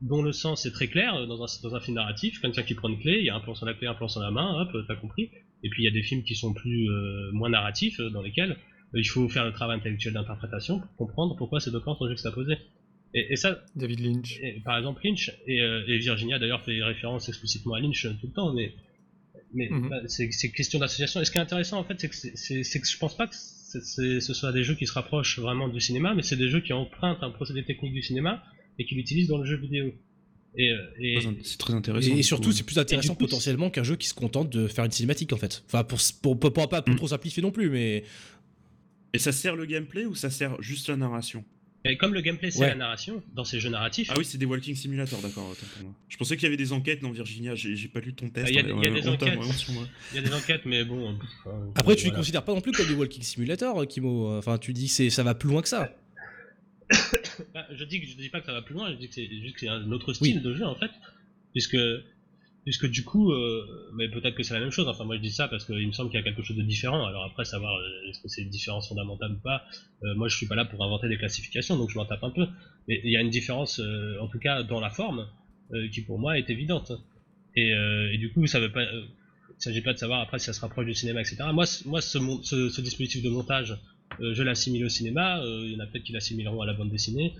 Speaker 4: dont le sens est très clair euh, dans un, dans film narratif, quelqu'un qui prend une clé, il y a un plan sur la clé, un plan sur la main, hop, t'as compris. Et puis il y a des films qui sont plus euh, moins narratifs, euh, dans lesquels euh, il faut faire le travail intellectuel d'interprétation pour comprendre pourquoi ces deux plans sont juxtaposés. Et, et ça,
Speaker 3: David Lynch.
Speaker 4: et, par exemple Lynch, et, euh, et Virginia d'ailleurs fait référence explicitement à Lynch euh, tout le temps, mais, mais
Speaker 3: Mhm.
Speaker 4: bah, c'est c'est question d'association. Et ce qui est intéressant en fait, c'est que, que je pense pas que c'est- c'est- ce soit des jeux qui se rapprochent vraiment du cinéma, mais c'est des jeux qui empruntent un procédé technique du cinéma et qui l'utilisent dans le jeu vidéo. Et, euh, et,
Speaker 2: C'est très intéressant.
Speaker 1: Et, surtout, c'est plus intéressant
Speaker 4: coup,
Speaker 1: potentiellement qu'un jeu qui se contente de faire une cinématique en fait. Enfin, pour, pour, pour, pour pas pour
Speaker 2: Mm.
Speaker 1: trop simplifier non plus, mais
Speaker 2: Et ça sert le gameplay ou ça sert juste la narration?
Speaker 4: Et comme le gameplay c'est
Speaker 1: Ouais.
Speaker 4: la narration, dans ces jeux narratifs,
Speaker 2: Ah oui, c'est des walking simulator, d'accord. autant pour moi. Je pensais qu'il y avait des enquêtes dans Virginia. J'ai pas lu ton test.
Speaker 4: Ah, il y a des- y a enquêtes.
Speaker 2: honte sur moi.
Speaker 4: il y a des enquêtes, mais bon.
Speaker 1: après, tu les
Speaker 4: voilà.
Speaker 1: considères pas non plus comme des walking simulator, Kimo. Enfin, tu dis que c'est ça va plus loin que ça.
Speaker 4: Bah, je dis que je dis pas que ça va plus loin, je dis que c'est juste que c'est un autre style de jeu en fait, puisque puisque du coup, euh, mais peut-être que c'est la même chose. Enfin, moi je dis ça parce qu'il me semble qu'il y a quelque chose de différent. Alors après, savoir euh, est-ce que c'est une différence fondamentale ou pas, euh, moi je suis pas là pour inventer des classifications, donc je m'en tape un peu. Mais il y a une différence, en tout cas dans la forme, qui pour moi est évidente. Et, du coup, ça veut pas, s'agit pas de savoir après si ça se rapproche du cinéma, etc. Moi, moi, ce, ce, dispositif de montage, je l'assimile au cinéma. il y en a peut-être qui l'assimileront à la bande dessinée,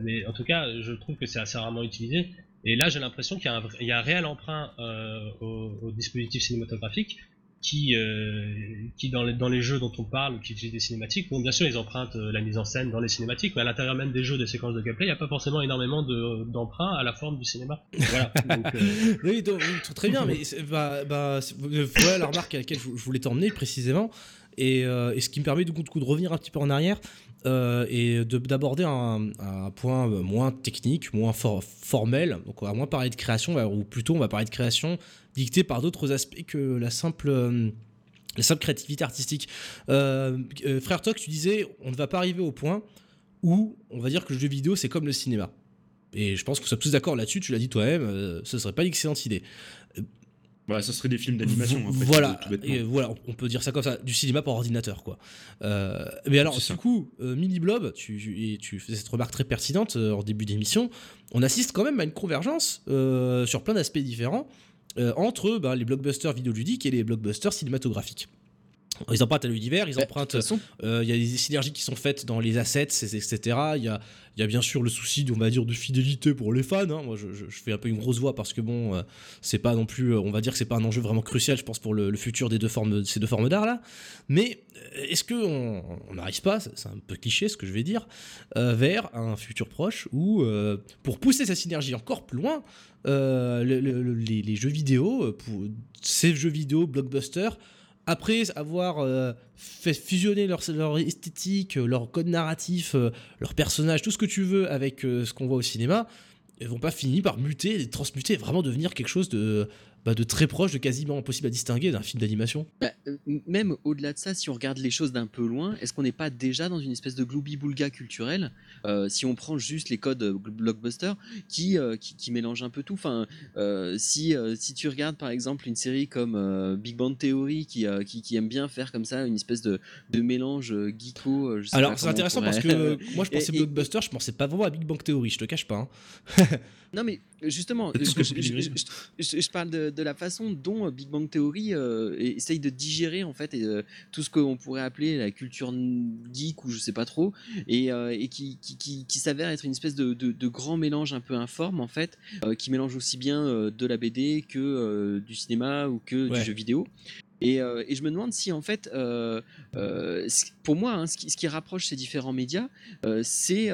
Speaker 4: mais en tout cas, je trouve que c'est assez rarement utilisé. Et là, j'ai l'impression qu'il y, a un vrai- il y a un réel emprunt euh, au, au dispositif cinématographique qui, euh, qui dans, les, dans les jeux dont on parle qui utilisent des cinématiques, bon, bien sûr, ils empruntent euh, la mise en scène dans les cinématiques, mais à l'intérieur même des jeux, des séquences de gameplay, il n'y a pas forcément énormément de- d'emprunt à la forme du cinéma. Voilà. Donc, euh,
Speaker 1: Oui, donc, très bien, mais bah, bah, voilà la remarque à laquelle je, je voulais t'emmener précisément, et, euh, et ce qui me permet du coup, du coup de revenir un petit peu en arrière euh, et de- d'aborder un, point moins technique, moins for- formel. Donc on va moins parler de création, ou plutôt on va parler de création dictée par d'autres aspects que la simple euh, la simple créativité artistique. Euh, euh, frère Toc, tu disais, on ne va pas arriver au point où on va dire que le jeu vidéo c'est comme le cinéma. Et je pense que nous sommes tous d'accord là-dessus, tu l'as dit toi-même, euh, ce serait pas une excellente idée.
Speaker 2: Voilà, ça serait des films d'animation. en fait,
Speaker 1: voilà,
Speaker 2: tout bêtement.
Speaker 1: et voilà, on peut dire ça comme ça, du cinéma par ordinateur, quoi. Euh, mais alors, du
Speaker 2: ça.
Speaker 1: coup, euh, Mini Blob, tu, tu faisais cette remarque très pertinente euh, en début d'émission, on assiste quand même à une convergence euh, sur plein d'aspects différents entre bah, les blockbusters vidéoludiques et les blockbusters cinématographiques. Ils empruntent à l'univers, ils empruntent euh, Il y a des synergies qui sont faites dans les assets, etc. Il y a, il y a bien sûr le souci, on va dire, de fidélité pour les fans. hein. Moi, je, fais un peu une grosse voix parce que bon, euh, c'est pas non plus, euh, on va dire que c'est pas un enjeu vraiment crucial, je pense, pour le, le futur des deux formes, de ces deux formes d'art là. Mais euh, est-ce que on n'arrive pas, c'est un peu cliché ce que je vais dire, euh, vers un futur proche où, pour pousser sa synergie encore plus loin, le- le- le- les, les jeux vidéo, pour, ces jeux vidéo blockbusters après avoir euh, fait fusionner leur, leur esthétique, euh, leur code narratif, euh, leur personnage, tout ce que tu veux avec euh, ce qu'on voit au cinéma, ils vont pas finir par muter, transmuter, vraiment devenir quelque chose de, bah, de très proche, de quasiment impossible à distinguer d'un film d'animation.
Speaker 5: bah, euh, même au-delà de ça, si on regarde les choses d'un peu loin, est-ce qu'on n'est pas déjà dans une espèce de gloubi-boulga culturel euh, Si on prend juste les codes euh, blockbuster qui, euh, qui, qui mélangent un peu tout? Enfin, si, si tu regardes par exemple une série comme Big Bang Theory qui, qui, qui aime bien faire comme ça une espèce de, de mélange geeko. je sais
Speaker 1: Alors c'est intéressant parce que moi je
Speaker 5: Et-
Speaker 1: pensais
Speaker 5: et-
Speaker 1: blockbuster, je pensais pas vraiment à Big Bang Theory, je te cache pas. hein.
Speaker 5: Non mais justement, je, parle de, de la façon dont euh, Big Bang Theory euh, essaye de digérer en fait et, euh, tout ce qu'on pourrait appeler la culture geek ou je sais pas trop, et, euh, et qui, qui, qui, qui s'avère être une espèce de, de, de grand mélange un peu informe en fait, qui mélange aussi bien de la BD que du cinéma ou que
Speaker 1: Ouais.
Speaker 5: du jeu vidéo. Et, euh, et je me demande si en fait, euh, euh, pour moi, hein, ce, qui, rapproche ces différents médias, c'est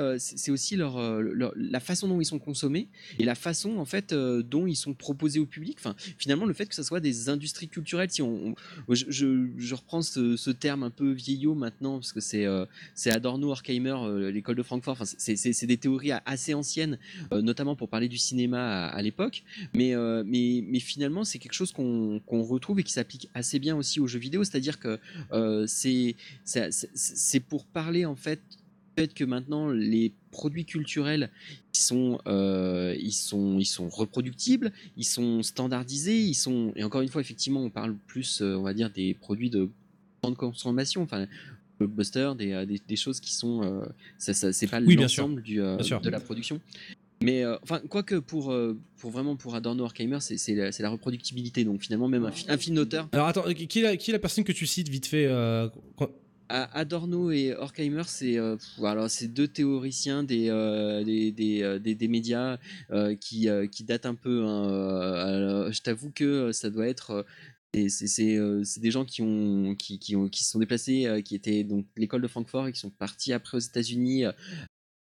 Speaker 5: aussi la façon dont ils sont consommés et la façon en fait dont ils sont proposés au public. Enfin, finalement, le fait que ce soit des industries culturelles. Si on, je, reprends ce, terme un peu vieillot maintenant parce que c'est c'est Adorno, Horkheimer, l'école de Francfort. Enfin, c'est- des théories assez anciennes, notamment pour parler du cinéma à, l'époque. Mais, mais, mais finalement, c'est quelque chose qu'on retrouve et qui s'applique assez bien aussi aux jeux vidéo. C'est-à-dire que euh, c'est c'est- pour parler en fait que maintenant les produits culturels ils sont, euh, ils sont, ils sont reproductibles, ils sont standardisés, ils sont et encore une fois effectivement on parle plus euh, on va dire des produits de grande consommation, enfin blockbuster, des, des, des choses qui sont euh, ça, ça- c'est pas
Speaker 1: Oui,
Speaker 5: l'ensemble du euh, de la production. Mais euh, enfin, quoique pour, euh, pour vraiment pour Adorno Horkheimer, c'est la, la reproductibilité. Donc finalement, même un, fi- un film d'auteur,
Speaker 1: Alors attends, qui est la, qui est la personne que tu cites vite fait euh, quand-
Speaker 5: A- Adorno et Horkheimer, c'est euh, c'est deux théoriciens des des, des, des- des médias qui qui datent un peu. hein, je t'avoue que ça doit être c'est euh, des gens qui ont qui, qui ont qui se sont déplacés, euh, qui étaient donc l'école de Francfort et qui sont partis après aux États-Unis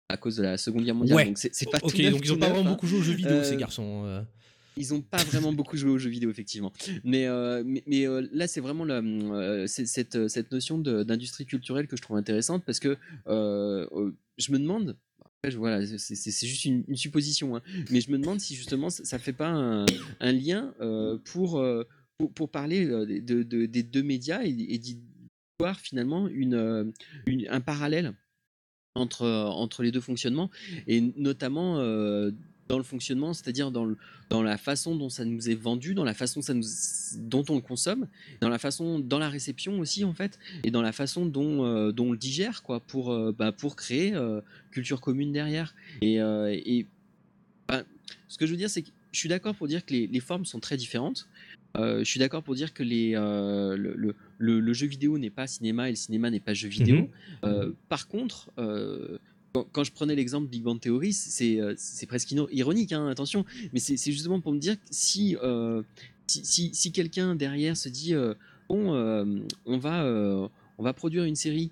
Speaker 5: à cause de la Seconde Guerre mondiale.
Speaker 1: Ouais.
Speaker 5: Donc c'est pas
Speaker 1: Ok,
Speaker 5: tout neuf,
Speaker 1: donc ils ont
Speaker 5: tout
Speaker 1: pas
Speaker 5: neuf,
Speaker 1: vraiment
Speaker 5: hein.
Speaker 1: beaucoup joué aux jeux vidéo
Speaker 5: Euh,
Speaker 1: ces garçons. euh.
Speaker 5: Ils ont pas vraiment beaucoup joué aux jeux vidéo, effectivement. Mais, euh, mais, mais, euh, là, c'est vraiment la, euh, cette, euh, cette notion d'industrie culturelle que je trouve intéressante parce que euh, euh, je me demande. Voilà, c'est- juste une, une supposition, hein, mais je me demande si justement ça, ça fait pas un, un lien euh, pour, euh, pour, pour parler euh, de, de- des deux médias et, et d'y voir finalement une, euh, une- un parallèle entre, entre les deux fonctionnements, et notamment euh, dans le fonctionnement, c'est-à-dire dans, dans la façon dont ça nous est vendu, dans la façon ça nous, dont on le consomme, dans la façon, dans la réception aussi en fait, et dans la façon dont, euh, dont on le digère quoi, pour, euh, bah, pour créer euh, culture commune derrière. Et, et bah, ce que je veux dire, c'est que je suis d'accord pour dire que les, les formes sont très différentes. Euh, je suis d'accord pour dire que les, euh, le, le- le- le jeu vidéo n'est pas cinéma et le cinéma n'est pas jeu vidéo.
Speaker 1: Mhm.
Speaker 5: Euh, par contre, quand, quand je prenais l'exemple Big Bang Theory, c'est presque ironique, hein, attention, mais c'est justement pour me dire que si, si, si, si quelqu'un derrière se dit bon, on, va, on va produire une série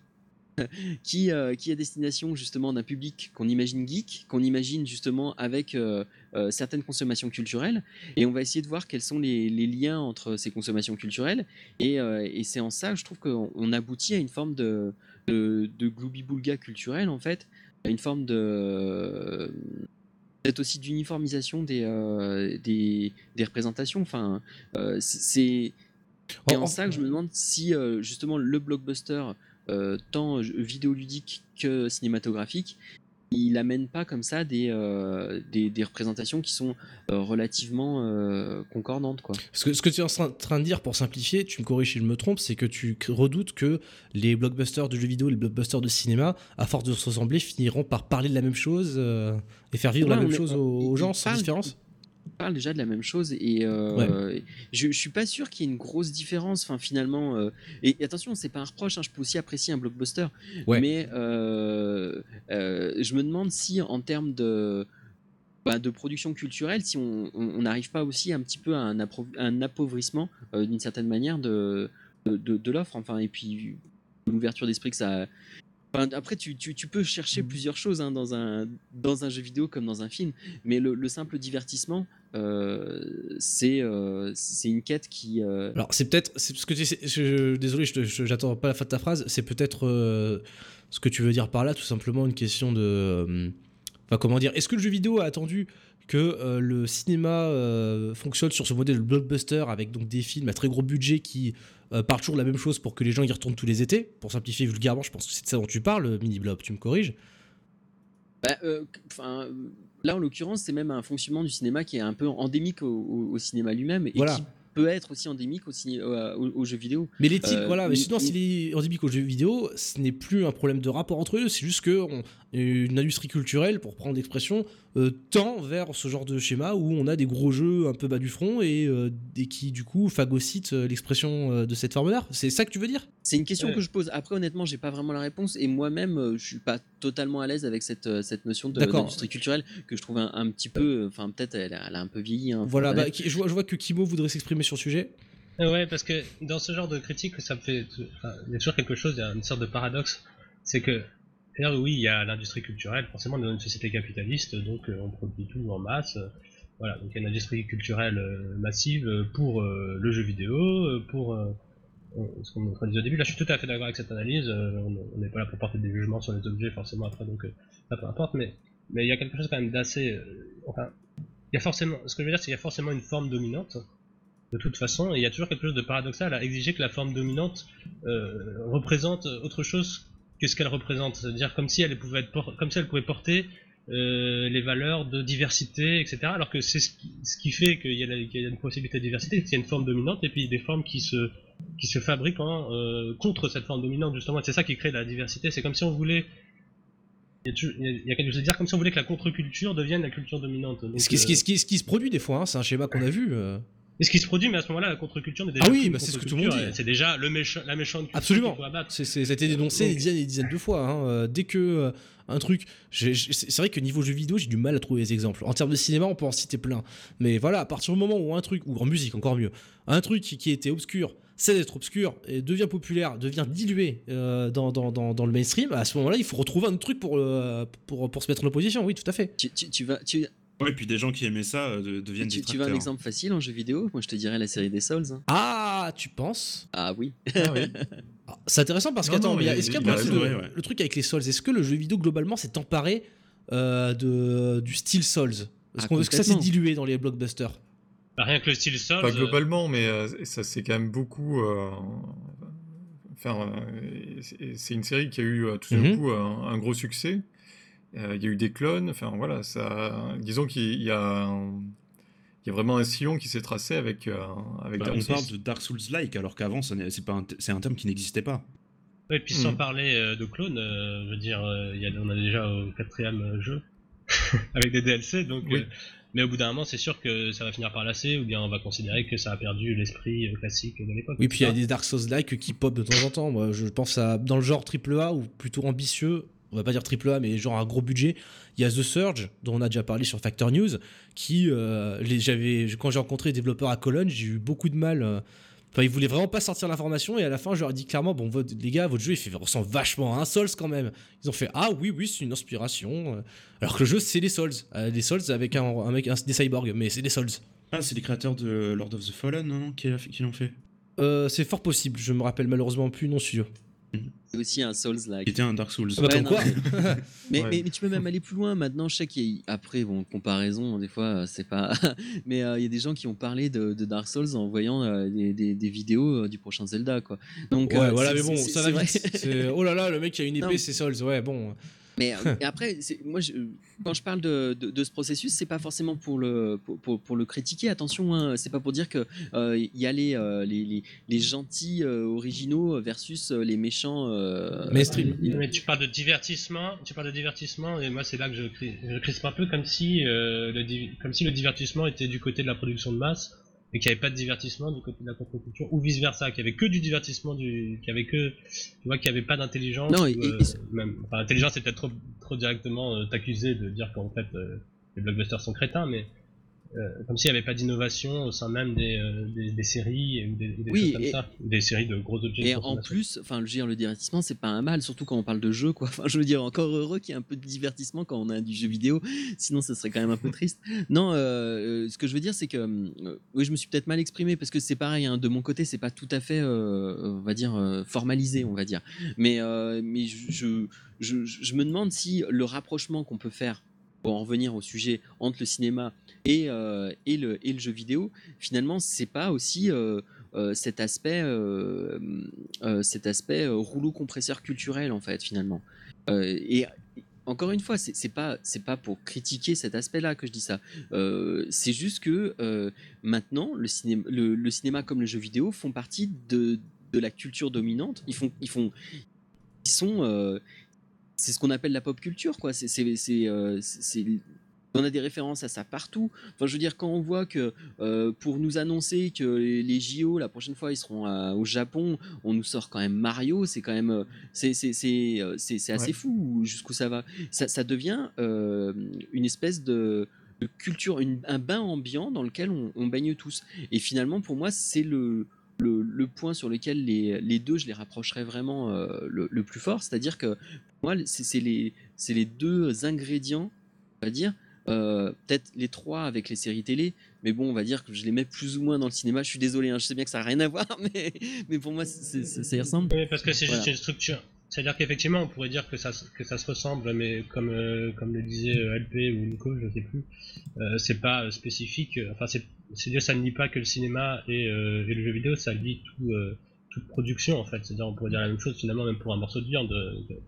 Speaker 5: qui, euh, qui est destination justement d'un public qu'on imagine geek, qu'on imagine justement avec euh, euh, certaines consommations culturelles, et on va essayer de voir quels sont les, les liens entre ces consommations culturelles, et, euh, et c'est en ça, je trouve qu'on on aboutit à une forme de, de, de gloubi-boulga culturel, en fait, à une forme de peut-être aussi d'uniformisation des, euh, des, des représentations. Enfin, euh, c'est et en ça que je me demande si euh, justement le blockbuster, euh, tant vidéoludique que cinématographique, il amène pas comme ça des, euh, des, des représentations qui sont euh, relativement euh, concordantes. Quoi.
Speaker 1: Ce que, ce que tu es en train- de dire, pour simplifier, tu me corriges si je me trompe, c'est que tu redoutes que les blockbusters de jeux vidéo, les blockbusters de cinéma, à force de se ressembler, finiront par parler de la même chose et faire vivre
Speaker 5: Ouais,
Speaker 1: la même
Speaker 5: est-
Speaker 1: chose
Speaker 5: on-
Speaker 1: aux, gens sans différence?
Speaker 5: Parle déjà de la même chose et euh, je, je suis pas sûr qu'il y ait une grosse différence. Enfin, finalement, euh, et, et attention, c'est pas un reproche. hein, je peux aussi apprécier un blockbuster,
Speaker 1: Ouais.
Speaker 5: mais euh, je me demande si, en termes de bah, de production culturelle, si on n'arrive pas aussi un petit peu à un, un appauvrissement d'une certaine manière de de, de- de l'offre. Enfin, et puis l'ouverture d'esprit que ça. Enfin, après, tu, tu, tu peux chercher plusieurs choses hein, dans, un, dans un jeu vidéo comme dans un film, mais le, le simple divertissement, euh, c'est euh, c'est une quête qui. euh,
Speaker 1: Alors, c'est peut-être. c'est Ce que tu je- désolé, je te- je- j'attends pas la fin de ta phrase. C'est peut-être ce que tu veux dire par là, tout simplement une question de. Enfin, comment dire Est-ce que le jeu vidéo a attendu que le cinéma fonctionne sur ce modèle de blockbuster avec donc des films à très gros budget qui parlent toujours de la même chose pour que les gens y retournent tous les étés? Pour simplifier vulgairement, je pense que c'est de ça dont tu parles, Mini Blob, tu me corriges?
Speaker 5: Bah, enfin, euh, là, en l'occurrence, c'est même un fonctionnement du cinéma qui est un peu endémique au, au- au cinéma lui-même et
Speaker 1: Voilà.
Speaker 5: qui peut être aussi endémique au, ciné, euh, au, au jeu vidéo.
Speaker 1: Mais les titres,
Speaker 5: Euh,
Speaker 1: voilà, mais sinon, s'il est endémique aux jeux vidéo, ce n'est plus un problème de rapport entre eux, c'est juste que on- une industrie culturelle, pour prendre l'expression, tend vers ce genre de schéma où on a des gros jeux un peu bas du front et, euh, et qui, du coup, phagocytent euh, l'expression euh, de cette forme-là. C'est ça que tu veux dire?
Speaker 5: C'est une question
Speaker 4: Ouais.
Speaker 5: que je pose. Après, honnêtement, j'ai pas vraiment la réponse et moi-même, euh, je suis pas totalement à l'aise avec cette, euh, cette notion d'industrie culturelle que je trouve un, un petit peu. Enfin, peut-être elle, a- elle a un peu vieilli. hein,
Speaker 1: Voilà, bah, je, vois, je vois que Kimo voudrait s'exprimer sur le sujet.
Speaker 4: Euh, Ouais, parce que dans ce genre de critique, ça me fait. enfin, il y a toujours quelque chose, il y a une sorte de paradoxe. C'est que, oui, il y a l'industrie culturelle, forcément, dans une société capitaliste, donc euh, on produit tout en masse. Voilà, donc il y a une industrie culturelle euh, massive euh, pour le jeu vidéo, pour. ce qu'on disait au début, là je suis tout à fait d'accord avec cette analyse, on n'est pas là pour porter des jugements sur les objets forcément après, donc ça peu importe, mais mais il y a quelque chose quand même d'assez. enfin, il y a forcément. Ce que je veux dire, c'est qu'il y a forcément une forme dominante de toute façon, et il y a toujours quelque chose de paradoxal à exiger que la forme dominante représente autre chose que ce qu'elle représente. C'est-à-dire comme si elle pouvait être por- comme si elle pouvait porter euh, les valeurs de diversité, etc. Alors que c'est ce qui, ce qui fait qu'il y, a y une possibilité de diversité, qu'il y a une forme dominante et puis des formes qui se qui se fabriquent en, euh, contre cette forme dominante justement. C'est ça qui crée la diversité. C'est comme si on voulait il y, a quelque chose à dire comme si on voulait que la contre-culture devienne la culture dominante. Donc,
Speaker 1: ce, qui, ce qui-
Speaker 4: euh,
Speaker 1: ce qui- ce qui se produit des fois, hein, c'est un schéma qu'on a vu.
Speaker 4: Et ce qui se produit, mais à ce moment-là, la contre-culture n'est déjà
Speaker 1: Ah oui, bah, c'est ce que tout le monde dit.
Speaker 4: C'est déjà le méchant, la méchante culture
Speaker 1: Absolument.
Speaker 4: faut abattre.
Speaker 1: C'est, c'est- ça a été dénoncé
Speaker 4: Donc-
Speaker 1: des dizaines et des dizaines de fois. hein. Euh, Dès que euh, un truc. j'ai- j'ai- c'est c'est vrai que niveau jeu vidéo, j'ai du mal à trouver les exemples. En termes de cinéma, on peut en citer plein. Mais voilà, à partir du moment où un truc, ou en musique encore mieux, un truc qui, qui était obscur, cesse d'être obscur, et devient populaire, devient dilué euh, dans, dans, dans, dans le mainstream, à ce moment-là, il faut retrouver un autre truc pour, euh, pour, pour se mettre en opposition. Oui, tout à fait.
Speaker 5: Tu, tu- tu vas, tu,
Speaker 2: Ouais, et puis des gens qui aimaient ça euh, de- deviennent
Speaker 5: tu,
Speaker 2: des
Speaker 5: tu veux un exemple facile en jeu vidéo? Moi, je te dirais la série des Souls. hein.
Speaker 1: Ah, tu penses?
Speaker 5: Ah oui.
Speaker 3: Ah oui.
Speaker 1: Ah, C'est intéressant parce
Speaker 3: Non,
Speaker 1: qu'attends,
Speaker 3: non,
Speaker 1: mais il y a-
Speaker 3: il-
Speaker 1: est-ce qu'il y a
Speaker 3: il a
Speaker 1: pas aussi
Speaker 2: raison,
Speaker 1: le,
Speaker 2: ouais, ouais.
Speaker 1: le truc avec les Souls? Est-ce que le jeu vidéo globalement s'est emparé euh, de, du style Souls? Est-ce
Speaker 5: Ah,
Speaker 1: qu'on- est-ce que ça s'est
Speaker 5: complètement.
Speaker 1: dilué dans les blockbusters?
Speaker 4: Bah, rien que le style Souls.
Speaker 3: Pas
Speaker 4: euh,
Speaker 3: globalement, mais euh, ça s'est quand même beaucoup euh, Enfin, euh, c'est- c'est une série qui a eu euh, tout d'un
Speaker 1: Mhm.
Speaker 3: coup un, un gros succès. Euh, Il y a eu des clones. Enfin, voilà, ça. Disons qu'il y a, un- il y a vraiment un sillon qui s'est tracé avec, euh, avec
Speaker 2: Bah,
Speaker 3: Dark
Speaker 2: on
Speaker 3: Souls.
Speaker 2: parle de Dark Souls-like, alors qu'avant, c'est pas un t- c'est un terme qui n'existait pas.
Speaker 4: Et puis sans
Speaker 3: Mhm.
Speaker 4: parler euh, de clones, euh, je veux dire, euh, y a, on a déjà au quatrième euh, jeu avec des DLC, donc.
Speaker 3: Oui.
Speaker 4: euh, mais au bout d'un moment, c'est sûr que ça va finir par lasser, ou bien on va considérer que ça a perdu l'esprit classique de l'époque.
Speaker 1: Oui, puis il y a des Dark Souls-like qui pop de temps en temps. Moi, je pense à dans le genre AAA ou plutôt ambitieux. On va pas dire AAA, mais genre un gros budget. Il y a The Surge, dont on a déjà parlé sur Factor News, qui, euh, les, j'avais, quand j'ai rencontré les développeurs à Cologne, j'ai eu beaucoup de mal. euh, Enfin, ils voulaient vraiment pas sortir l'information et à la fin, je leur ai dit clairement, bon, votre- les gars, votre jeu, il fait, ressemble vachement à un Souls quand même. Ils ont fait, ah oui, oui, c'est une inspiration. euh. Alors que le jeu, c'est les Souls. Euh, les Souls avec un, un mec, un- des cyborgs, mais c'est des Souls.
Speaker 2: Ah, c'est les créateurs de Lord of the Fallen, non, qui, a- qui l'ont fait
Speaker 1: Euh, c'est fort possible, je me rappelle malheureusement plus, non sûr.
Speaker 5: C'est aussi un Souls-like.
Speaker 2: Qui était un Dark Souls.
Speaker 1: Ah bah,
Speaker 5: Ouais,
Speaker 1: comme
Speaker 5: non,
Speaker 1: quoi
Speaker 5: Mais,
Speaker 3: Ouais.
Speaker 5: mais, mais tu peux même aller plus loin maintenant. Je sais qu'il y a après bon comparaison des fois euh, c'est pas. mais euh, il y a des gens qui ont parlé de, de Dark Souls en voyant euh, des, des- des vidéos euh, du prochain Zelda quoi. Donc
Speaker 1: Ouais,
Speaker 5: euh,
Speaker 1: voilà, mais bon, ça va vite. Oh là là, le mec qui a une épée, c'est Souls. Ouais, bon.
Speaker 5: Mais euh, et après, moi, je- quand je parle de, de- de ce processus, c'est pas forcément pour le pour, pour- pour le critiquer. Attention, hein, c'est pas pour dire que euh, il y a les les, les, les gentils euh, originaux versus euh, les méchants. euh,
Speaker 1: Mainstream.
Speaker 4: Mais tu parles de divertissement, tu parles de divertissement, et moi c'est là que je, je crispe un peu comme si, euh, le, comme si le divertissement était du côté de la production de masse et qu'il n'y avait pas de divertissement du côté de la contre-culture, ou vice versa, qu'il y avait que du divertissement, du, qu'il y avait que, tu vois, qu'il n'y avait pas d'intelligence.
Speaker 5: Non,
Speaker 4: ou,
Speaker 5: et- et-
Speaker 4: euh, même, enfin, intelligence c'est peut-être trop, trop directement euh, t'accuser de dire qu'en fait euh, les blockbusters sont crétins, mais euh, comme s'il n'y avait pas d'innovation au sein même des, euh, des, des séries ou des, des
Speaker 5: Oui,
Speaker 4: choses comme
Speaker 5: et-
Speaker 4: ça, des séries de gros objets.
Speaker 5: Et en plus, enfin, je veux dire, le divertissement, c'est pas un mal, surtout quand on parle de jeu, quoi. Enfin, je veux dire, encore heureux qu'il y ait un peu de divertissement quand on a du jeu vidéo, sinon ce serait quand même un peu triste. Non, euh, ce que je veux dire, c'est que, oui, je me suis peut-être mal exprimé parce que c'est pareil, hein, de mon côté, c'est pas tout à fait, on va dire, formalisé, on va dire. Mais, mais je, je, je, je me demande si le rapprochement qu'on peut faire pour en revenir au sujet entre le cinéma et, euh, et, le, jeu vidéo, finalement, c'est pas aussi euh, euh, cet aspect, cet aspect rouleau compresseur culturel en fait finalement. Et encore une fois, c'est pas pas pour critiquer cet aspect-là que je dis ça. C'est juste que maintenant le cinéma, le, cinéma comme le jeu vidéo font partie de, la culture dominante. Ils font ils font ils sont c'est ce qu'on appelle la pop culture quoi. C'est on a des références à ça partout. Enfin, je veux dire, quand on voit que euh, pour nous annoncer que les, les JO, la prochaine fois, ils seront à- au Japon, on nous sort quand même Mario, c'est quand même. euh, C'est c'est- c'est, euh, c'est- c'est assez
Speaker 3: Ouais.
Speaker 5: fou jusqu'où ça va. Ça, ça devient euh, une espèce de, de culture, une- un bain ambiant dans lequel on, on baigne tous. Et finalement, pour moi, c'est le. Le, le point sur lequel les, les deux, je les rapprocherais vraiment euh, le, le plus fort, c'est-à-dire que pour moi, c'est les, c'est les deux ingrédients, on va dire, euh, peut-être les trois avec les séries télé, mais bon, on va dire que je les mets plus ou moins dans le cinéma. Je suis désolé, hein, je sais bien que ça n'a rien à voir, mais, mais pour moi, c'est- c'est- ça y ressemble.
Speaker 4: Oui, parce que c'est juste une structure. C'est-à-dire qu'effectivement, on pourrait dire que ça, se- que ça se ressemble, mais comme, euh, comme le disait euh, LP ou Nico, je sais plus, euh, c'est pas spécifique. Enfin, c'est, c'est dire ça ne lie pas que le cinéma et, et le jeu vidéo, ça lie tout, toute production en fait. C'est-à-dire, on pourrait dire la même chose finalement, même pour un morceau de viande. de- de-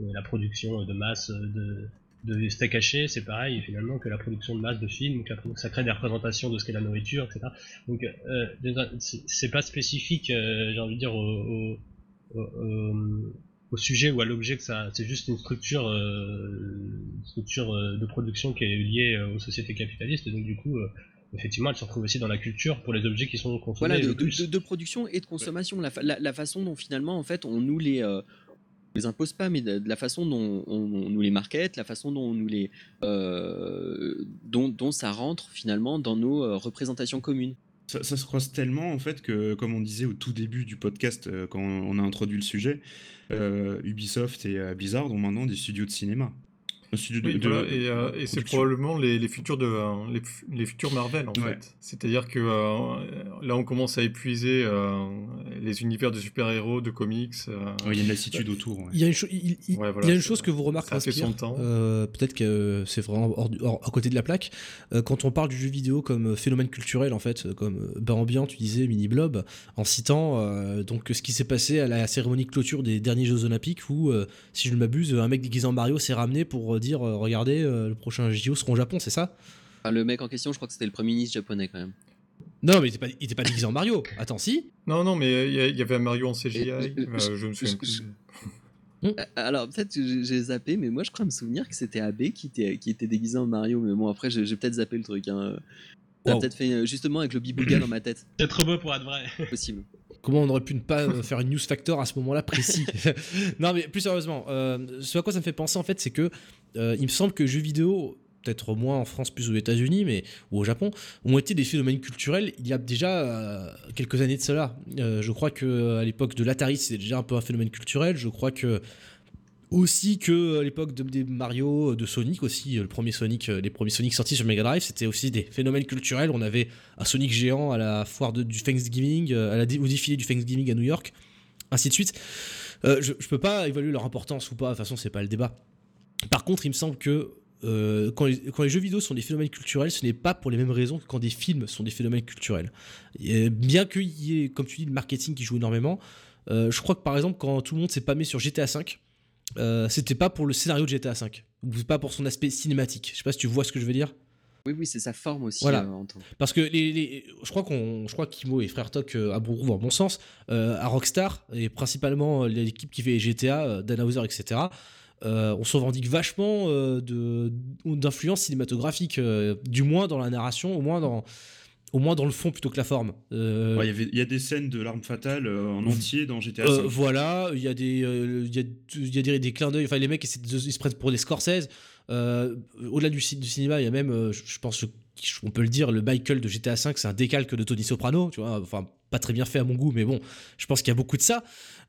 Speaker 4: de la production de masse de, de steak haché, c'est pareil finalement que la production de masse de films, que la ça crée des représentations de ce qu'est la nourriture, etc. Donc, euh, c'est pas spécifique, euh, j'ai envie de dire, au, au- au, au- sujet ou à l'objet que ça c'est juste une structure euh, structure euh, de production qui est liée euh, aux sociétés capitalistes et donc du coup euh, effectivement elle se retrouve aussi dans la culture pour les objets qui sont consommés
Speaker 5: Voilà, de,
Speaker 4: le
Speaker 5: de-
Speaker 4: plus.
Speaker 5: de- de production et de consommation. La, la- la façon dont finalement, en fait, on nous les, euh, les impose pas, mais de, la façon dont on, nous les market, la façon dont ça rentre finalement dans nos euh, représentations communes.
Speaker 2: Ça, se croise tellement en fait que, comme on disait au tout début du podcast, euh, quand on a introduit le sujet, euh, Ubisoft et Blizzard ont maintenant des studios de cinéma. Un studio de,
Speaker 3: Oui,
Speaker 2: de-
Speaker 3: voilà, et, euh, et c'est probablement les, les futurs de euh, les, futurs Marvel en
Speaker 2: Ouais.
Speaker 3: fait. C'est-à-dire que euh, là on commence à épuiser euh, les univers de super-héros, de comics. euh,
Speaker 2: Ouais, il y a une lassitude autour. ouais.
Speaker 1: Il y a une, cho- il- il-
Speaker 3: Ouais, voilà,
Speaker 1: il y a une chose que vous euh, peut-être que c'est vraiment hors, à côté de la plaque. Euh, quand on parle du jeu vidéo comme phénomène culturel, en fait, comme bar ambiant, tu disais mini blob, en citant euh, donc ce qui s'est passé à la cérémonie de clôture des derniers Jeux Olympiques, où, euh, si je ne m'abuse, un mec déguisé en Mario s'est ramené pour euh, dire, euh, regardez, euh, le prochain JO sera au Japon, c'est ça?
Speaker 5: Enfin, le mec en question, je crois que c'était le premier ministre japonais quand même.
Speaker 1: Non, mais il était pas, il était pas déguisé en Mario. Attends, si?
Speaker 3: Non, non, mais il y, a- il y avait un Mario en CGI. Euh,
Speaker 5: je-
Speaker 3: je me souviens
Speaker 5: je-
Speaker 3: plus.
Speaker 5: Euh, Alors peut-être que j'ai- zappé, mais moi je crois me souvenir que c'était AB qui était, qui était déguisé en Mario. Mais bon, après j'ai peut-être zappé le truc. Hein. T'as
Speaker 1: Wow.
Speaker 5: peut-être fait euh, justement avec le bibouga dans ma tête.
Speaker 4: C'est trop beau pour être vrai.
Speaker 5: Possible.
Speaker 1: Comment on aurait pu ne pas euh, faire une news factor à ce moment-là précis? Non, mais plus sérieusement, euh, ce à quoi ça me fait penser en fait, c'est que euh, il me semble que jeux vidéo, peut-être moins en France plus aux États-Unis, mais ou au Japon, ont été des phénomènes culturels il y a déjà euh, quelques années de cela. Euh, je crois que à l'époque de l'Atari, c'était déjà un peu un phénomène culturel. Je crois que aussi que à l'époque de, des Mario, de Sonic aussi, le premier Sonic, les premiers Sonic sortis sur Mega Drive, c'était aussi des phénomènes culturels. On avait un Sonic géant à la foire du Thanksgiving, à la, au défilé du Thanksgiving à New York, ainsi de suite. Je, je peux pas évaluer leur importance ou pas, de toute façon c'est pas le débat. Par contre, il me semble que euh, quand, les, quand les jeux vidéo sont des phénomènes culturels, ce n'est pas pour les mêmes raisons que quand des films sont des phénomènes culturels. Et bien qu'il y ait, comme tu dis, le marketing qui joue énormément, euh, je crois que par exemple, quand tout le monde s'est pas mis sur GTA V, euh, c'était pas pour le scénario de GTA V, ou pas pour son aspect cinématique. Je sais pas si tu vois ce que je veux dire.
Speaker 5: Oui, oui, c'est sa forme aussi.
Speaker 1: Voilà.
Speaker 5: euh, en tant-
Speaker 1: Parce que les, les- je crois qu'on, je crois qu'Imo et Frère Toc euh, à Bourgoin, dans bon sens, euh, à Rockstar et principalement euh, l'équipe qui fait GTA, euh, Dan Houser, etc. euh, on se revendique vachement euh, d'influence cinématographique, euh, du moins dans la narration, au moins dans au moins dans le fond plutôt que la forme. Euh,
Speaker 2: Ouais, il y a des scènes de l'arme fatale euh, en entier dans GTA
Speaker 1: euh, voilà, il y a des, il y a, il y a des, des clins d'œil. Enfin, les mecs, ils se prennent pour des Scorsese. Au-delà du, ci- du cinéma, il y a même, je, pense, on peut le dire, le Michael de GTA V, c'est un décalque de Tony Soprano. Tu vois, enfin, pas très bien fait à mon goût, mais bon, je pense qu'il y a beaucoup de ça.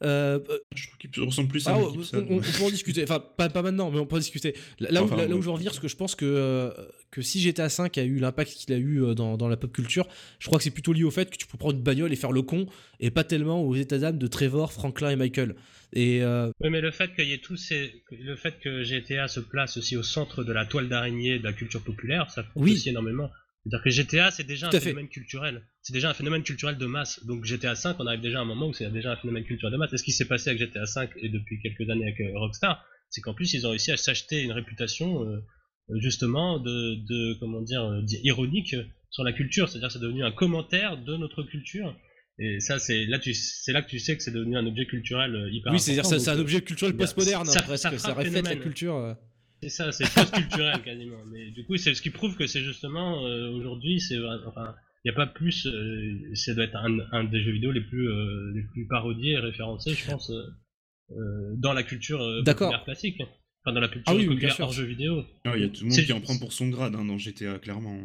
Speaker 1: Euh,
Speaker 2: Je trouve qu'il ressemble plus à
Speaker 1: ah, on,
Speaker 2: Gibson.
Speaker 1: on- on peut en discuter. Enfin, pas, pas maintenant, mais on peut en discuter. Là, là où, là, là où je veux en venir, c'est que je pense que, euh, que si GTA V a eu l'impact qu'il a eu euh, dans, dans la pop culture, je crois que c'est plutôt lié au fait que tu peux prendre une bagnole et faire le con, et pas tellement aux états d'âme de Trevor, Franklin et Michael. Et euh,
Speaker 4: Oui, mais le fait qu'il y ait tous ces, le fait que GTA se place aussi au centre de la toile d'araignée de la culture populaire, ça
Speaker 1: Oui.
Speaker 4: aussi énormément. C'est-à-dire que GTA, c'est déjà
Speaker 1: Tout
Speaker 4: un
Speaker 1: fait.
Speaker 4: phénomène culturel. C'est déjà un phénomène culturel de masse. Donc GTA 5, on arrive déjà à un moment où c'est déjà un phénomène culturel de masse. Et ce qui s'est passé avec GTA 5 et depuis quelques années avec euh, Rockstar, c'est qu'en plus ils ont réussi à s'acheter une réputation euh, justement de, de comment dire di- ironique sur la culture. C'est-à-dire que c'est devenu un commentaire de notre culture. Et ça, c'est là, tu, c'est là que tu sais que c'est devenu un objet culturel euh, hyper
Speaker 1: oui, c'est-à-dire c'est un
Speaker 4: Donc,
Speaker 1: objet culturel postmoderne, hein,
Speaker 4: ça-
Speaker 1: presque.
Speaker 4: ça
Speaker 1: reflète la culture. euh.
Speaker 4: C'est ça, c'est post-culturel quasiment. Mais du coup, c'est ce qui prouve que c'est justement euh, aujourd'hui, c'est enfin, il n'y a pas plus. euh, ça doit être un, un des jeux vidéo les plus euh, les plus parodiés et référencés, je pense, euh, euh, dans la culture euh, populaire classique. Enfin, dans la culture
Speaker 1: Ah oui,
Speaker 4: populaire hors jeu vidéo.
Speaker 2: Ah, Il y a tout le monde
Speaker 4: C'est-
Speaker 2: qui en prend pour son grade hein, dans GTA, clairement.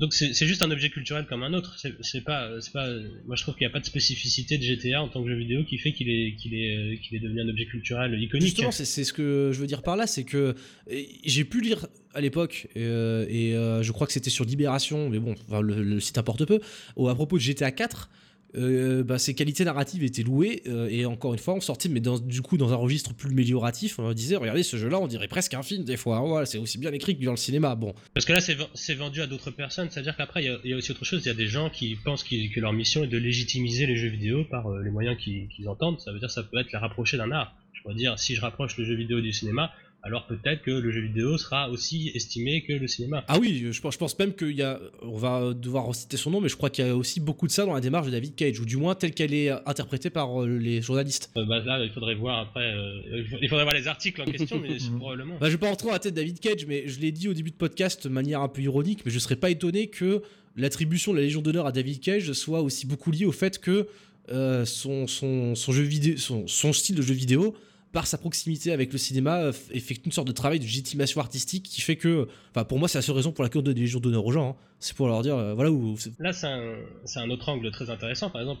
Speaker 4: Donc c'est juste un objet culturel comme un autre. C'est pas, pas. Moi, je trouve qu'il n'y a pas de spécificité de GTA en tant que jeu vidéo qui fait qu'il est qu'il est euh, qu'il est devenu un objet culturel iconique.
Speaker 1: Justement, c'est ce que je veux dire par là, c'est que euh, j'ai pu lire à l'époque, euh, et euh, je crois que c'était sur Libération, mais bon, enfin, le, le site importe peu, à propos de GTA 4. Euh, bah, ses qualités narratives étaient louées euh, et encore une fois on sortit mais du coup dans un registre plus amélioratif on disait regardez ce jeu là on dirait presque un film des fois c'est aussi bien écrit que dans le cinéma bon
Speaker 4: Parce que là, c'est ven- c'est vendu à d'autres personnes. C'est-à-dire qu'après, il y a- il y, a aussi autre chose. Il y a des gens qui pensent que leur mission est de légitimiser les jeux vidéo par euh, les moyens qu'ils entendent. Ça veut dire ça peut être la rapprocher d'un art. Je pourrais dire, si je rapproche le jeu vidéo du cinéma, alors peut-être que le jeu vidéo sera aussi estimé que le cinéma.
Speaker 1: Ah oui, je pense, je pense même qu'il y a, on va devoir reciter son nom, mais je crois qu'il y a aussi beaucoup de ça dans la démarche de David Cage, ou du moins telle qu'elle est interprétée par euh, les journalistes.
Speaker 4: Euh, bah, là, il faudrait voir après. euh, il faudrait voir les articles en question, mais c'est probablement.
Speaker 1: Bah, je vais pas rentrer dans la tête de David Cage, mais je l'ai dit au début de podcast de manière un peu ironique, mais je serais pas étonné que l'attribution de la Légion d'honneur à David Cage soit aussi beaucoup liée au fait que euh, son, son, son jeu vidéo, son, son style de jeu vidéo, par sa proximité avec le cinéma, euh, effectue une sorte de travail de légitimation artistique qui fait que, enfin, pour moi, c'est la seule raison pour laquelle on donne des Légions d'honneur aux gens. hein. C'est pour leur dire, euh, voilà où.
Speaker 4: Là, c'est un, un autre angle très intéressant, par exemple.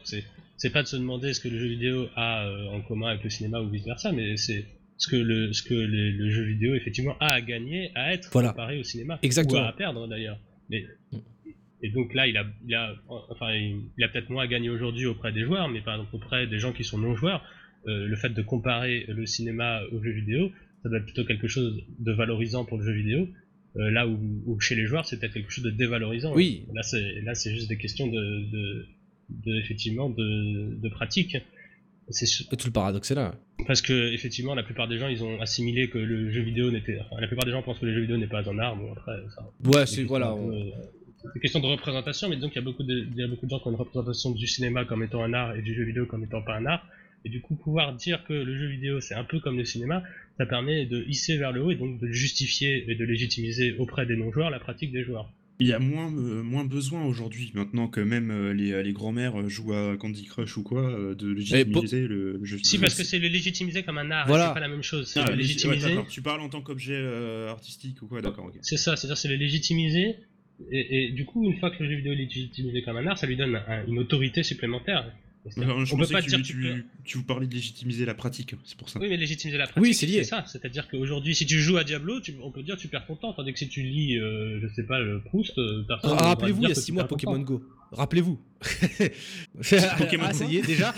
Speaker 4: C'est, pas de se demander ce que le jeu vidéo a euh, en commun avec le cinéma ou vice versa, mais c'est ce que le, ce que le, le jeu vidéo effectivement a à gagner à être
Speaker 1: Voilà.
Speaker 4: comparé au cinéma.
Speaker 1: Exactement.
Speaker 4: Ou à perdre d'ailleurs. Mais, et donc là, il a, il a, enfin, il, a peut-être moins à gagner aujourd'hui auprès des joueurs, mais par exemple auprès des gens qui sont non joueurs, euh, le fait de comparer le cinéma au jeu vidéo, ça doit être plutôt quelque chose de valorisant pour le jeu vidéo. euh, là où, où chez les joueurs, c'est peut-être quelque chose de dévalorisant.
Speaker 1: Oui.
Speaker 4: Là, c'est là, c'est juste des questions de, de, de effectivement de, de pratique. C'est
Speaker 1: Tout le paradoxe est là.
Speaker 4: parce que effectivement, la plupart des gens, ils ont assimilé que le jeu vidéo n'était. Enfin, la plupart des gens pensent que le jeu vidéo n'est pas un art. Bon, après, ça.
Speaker 1: Ouais,
Speaker 4: c'est
Speaker 1: voilà. on-
Speaker 4: euh, C'est une question de représentation, mais donc il y a beaucoup de, il y a beaucoup de gens qui ont une représentation du cinéma comme étant un art et du jeu vidéo comme étant pas un art. Et du coup, pouvoir dire que le jeu vidéo c'est un peu comme le cinéma, ça permet de hisser vers le haut et donc de justifier et de légitimiser auprès des non-joueurs la pratique des joueurs.
Speaker 2: Il y a moins, euh, moins besoin aujourd'hui, maintenant que même euh, les, les grands-mères euh, jouent à Candy Crush ou quoi, euh, de légitimiser le, le jeu
Speaker 4: Si, parce que c'est le légitimiser comme un art,
Speaker 1: Voilà.
Speaker 4: c'est pas la même chose. C'est
Speaker 2: Ah,
Speaker 4: le
Speaker 2: ouais, tu parles en tant qu'objet euh, artistique ou quoi, d'accord, ok.
Speaker 4: C'est ça, c'est-à-dire c'est le légitimiser. Et, et du coup, une fois que le jeu vidéo est légitimisé comme un art, ça lui donne un- une autorité supplémentaire.
Speaker 2: Enfin, je
Speaker 4: on peut pas
Speaker 2: que
Speaker 4: dire
Speaker 2: tu,
Speaker 4: tu peux-
Speaker 2: tu, tu vous parlais de légitimiser la pratique, c'est pour ça.
Speaker 4: Oui, mais légitimiser la pratique,
Speaker 1: Oui, c'est lié.
Speaker 4: c'est ça. C'est-à-dire qu'aujourd'hui, si tu joues à Diablo, tu- on peut dire tu perds ton temps. Tandis que si tu lis, euh, je sais pas, le Proust, euh, personne ne va
Speaker 1: Rappelez-vous, il y a
Speaker 4: que
Speaker 1: 6
Speaker 4: tu
Speaker 1: mois Pokémon. Go. Rappelez-vous.
Speaker 2: Pokémon
Speaker 1: ah, ça
Speaker 2: Go
Speaker 1: y est, déjà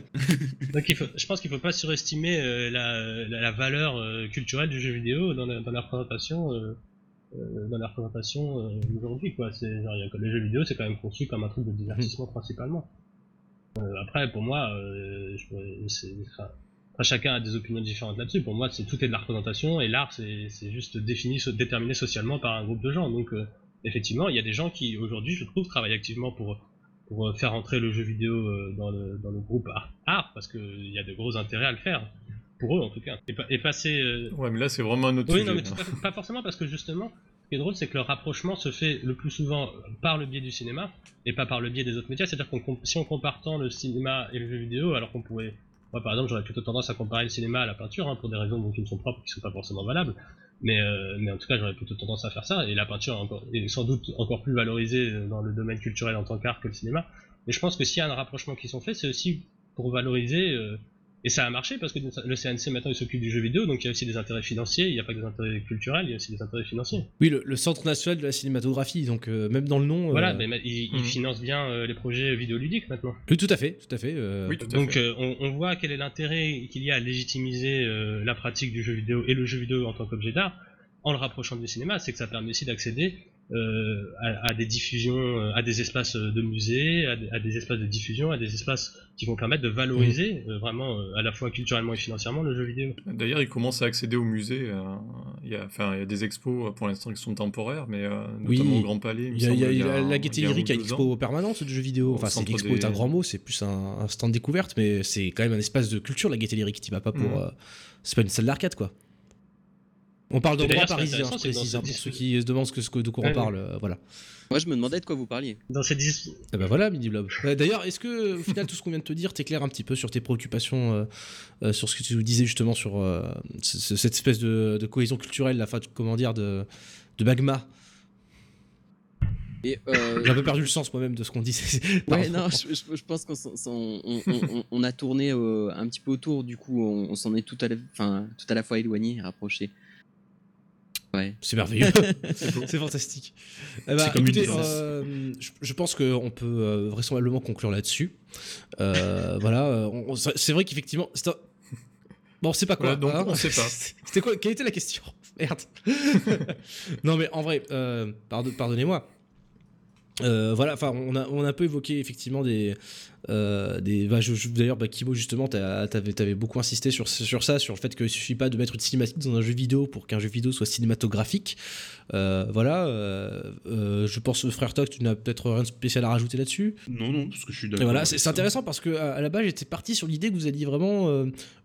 Speaker 4: Donc il faut, je pense qu'il faut pas surestimer euh, la, la, la valeur euh, culturelle du jeu vidéo dans la, dans la représentation. euh, euh, dans la représentation euh, aujourd'hui quoi c'est genre, il y a que le jeu vidéo c'est quand même conçu comme un truc de divertissement principalement Euh, après pour moi euh, je enfin, chacun a des opinions différentes là-dessus. Pour moi c'est tout est de la représentation et l'art c'est juste défini déterminé socialement par un groupe de gens. Donc euh, effectivement il y a des gens qui aujourd'hui je trouve travaillent activement pour pour euh, faire entrer le jeu vidéo euh, dans le, dans le groupe art, parce qu'il y a de gros intérêts à le faire. Pour eux en tout cas. Et, pa- et passer euh,
Speaker 3: Ouais, mais là, c'est vraiment un autre
Speaker 4: oui,
Speaker 3: sujet.
Speaker 4: non, mais pas forcément parce que justement, ce qui est drôle, c'est que le rapprochement se fait le plus souvent par le biais du cinéma et pas par le biais des autres médias. C'est-à-dire com- si on compare tant le cinéma et le jeu vidéo, alors qu'on pourrait, moi par exemple, j'aurais plutôt tendance à comparer le cinéma à la peinture hein, pour des raisons qui me sont propres, qui sont pas forcément valables. Mais, euh, mais en tout cas, j'aurais plutôt tendance à faire ça. Et la peinture est, sans doute encore plus valorisée dans le domaine culturel en tant qu'art que le cinéma. Mais je pense que s'il y a un rapprochement qui sont faits, c'est aussi pour valoriser. euh, et ça a marché parce que le CNC maintenant il s'occupe du jeu vidéo, donc il y a aussi des intérêts financiers, il n'y a pas que des intérêts culturels, il y a aussi des intérêts financiers.
Speaker 1: Oui, le, le Centre national de la cinématographie, donc euh, même dans le nom. euh,
Speaker 4: Voilà, mais ma- il, il
Speaker 3: Mhm.
Speaker 4: finance bien euh, les projets vidéoludiques maintenant.
Speaker 1: Oui, tout à fait, tout à fait. euh,
Speaker 3: Oui, tout à
Speaker 4: Donc
Speaker 3: fait.
Speaker 4: euh, on, on voit quel est l'intérêt qu'il y a à légitimiser euh, la pratique du jeu vidéo et le jeu vidéo en tant qu'objet d'art en le rapprochant du cinéma, c'est que ça permet aussi d'accéder euh, à, à des diffusions, euh, à des espaces de musées, à, des- à des espaces de diffusion, à des espaces qui vont permettre de valoriser euh, vraiment euh, à la fois culturellement et financièrement le jeu vidéo.
Speaker 3: D'ailleurs, ils commencent à accéder au musée. euh, Il y, a, enfin, il y a des expos euh, pour l'instant qui sont temporaires, mais euh,
Speaker 1: Oui,
Speaker 3: notamment au Grand Palais.
Speaker 1: Il y a, il y a-
Speaker 3: semble,
Speaker 1: il y a
Speaker 3: un-
Speaker 1: la Gaieté
Speaker 3: il y a
Speaker 1: Lyrique
Speaker 3: ans.
Speaker 1: permanente de jeux vidéo. Enfin, c'est
Speaker 3: centre
Speaker 1: l'expo est un
Speaker 3: des-
Speaker 1: grand mot, c'est plus un, un stand découverte, mais c'est quand même un espace de culture, la Gaieté Lyrique. Tu vas pas pour. Euh, c'est pas une salle d'arcade, quoi. On parle
Speaker 4: qui est
Speaker 1: parisien, je précise, hein, pour ceux qui se demandent ce que, ce que- de quoi on
Speaker 4: Ouais,
Speaker 1: parle. euh, voilà.
Speaker 5: Moi, je me demandais de quoi vous parliez.
Speaker 4: Dans ces dis-
Speaker 1: Et ben voilà, Mini Blob. Ouais, D'ailleurs, est-ce que, au final, tout ce qu'on vient de te dire t'éclaire un petit peu sur tes préoccupations, euh, euh, sur ce que tu nous disais justement sur euh, ce- ce- cette espèce de, de cohésion culturelle, la fin, comment dire, de, de magma?
Speaker 5: Euh,
Speaker 1: J'ai un peu perdu le sens moi-même de ce qu'on disait.
Speaker 5: Ouais, non, je, je- je pense qu'on on, on- on- on a tourné euh, un petit peu autour, du coup, on, on s'en est tout à, la, enfin, tout à la fois éloigné et rapproché. Ouais.
Speaker 1: C'est merveilleux. c'est fantastique. Eh ben,
Speaker 2: C'est comme une
Speaker 1: écoutez, euh, je, je pense qu'on peut euh, vraisemblablement conclure là-dessus. Euh, voilà. euh, on- on- c'est vrai qu'effectivement. un- Bon, c'est pas quoi.
Speaker 3: Voilà, donc, on sait pas.
Speaker 1: C'était quoi Quelle était la question? Merde. non, mais en vrai, euh, pardon- pardonnez-moi. Euh, voilà, enfin, on a, on a un peu évoqué effectivement des. Euh, des bah, D'ailleurs, bah, Kimo, justement, t'avais avais beaucoup insisté sur, sur ça, sur le fait qu'il suffit pas de mettre une cinématique dans un jeu vidéo pour qu'un jeu vidéo soit cinématographique. Euh, voilà, euh, je pense, frère Toc, tu n'as peut-être rien de spécial à rajouter là-dessus?
Speaker 2: Non, non, parce que je suis d'accord.
Speaker 1: voilà, c'est intéressant parce que à, à la base j'étais parti sur l'idée que vous alliez vraiment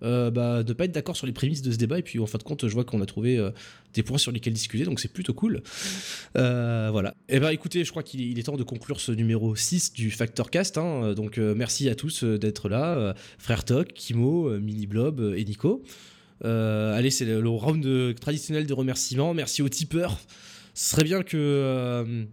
Speaker 1: bah, ne pas être d'accord sur les prémices de ce débat et puis en fin de compte je vois qu'on a trouvé des points sur lesquels discuter donc c'est plutôt cool. Voilà. Et ben écoutez, je crois qu'il est, temps de conclure ce numéro 6 du Factor Cast. hein. donc merci à tous euh, d'être là, euh, frère Toc, Kimo, euh, Mini Blob euh, et Nico. Euh, allez, c'est le, round traditionnel de remerciements. Merci aux tipeurs. Ce serait bien que euh,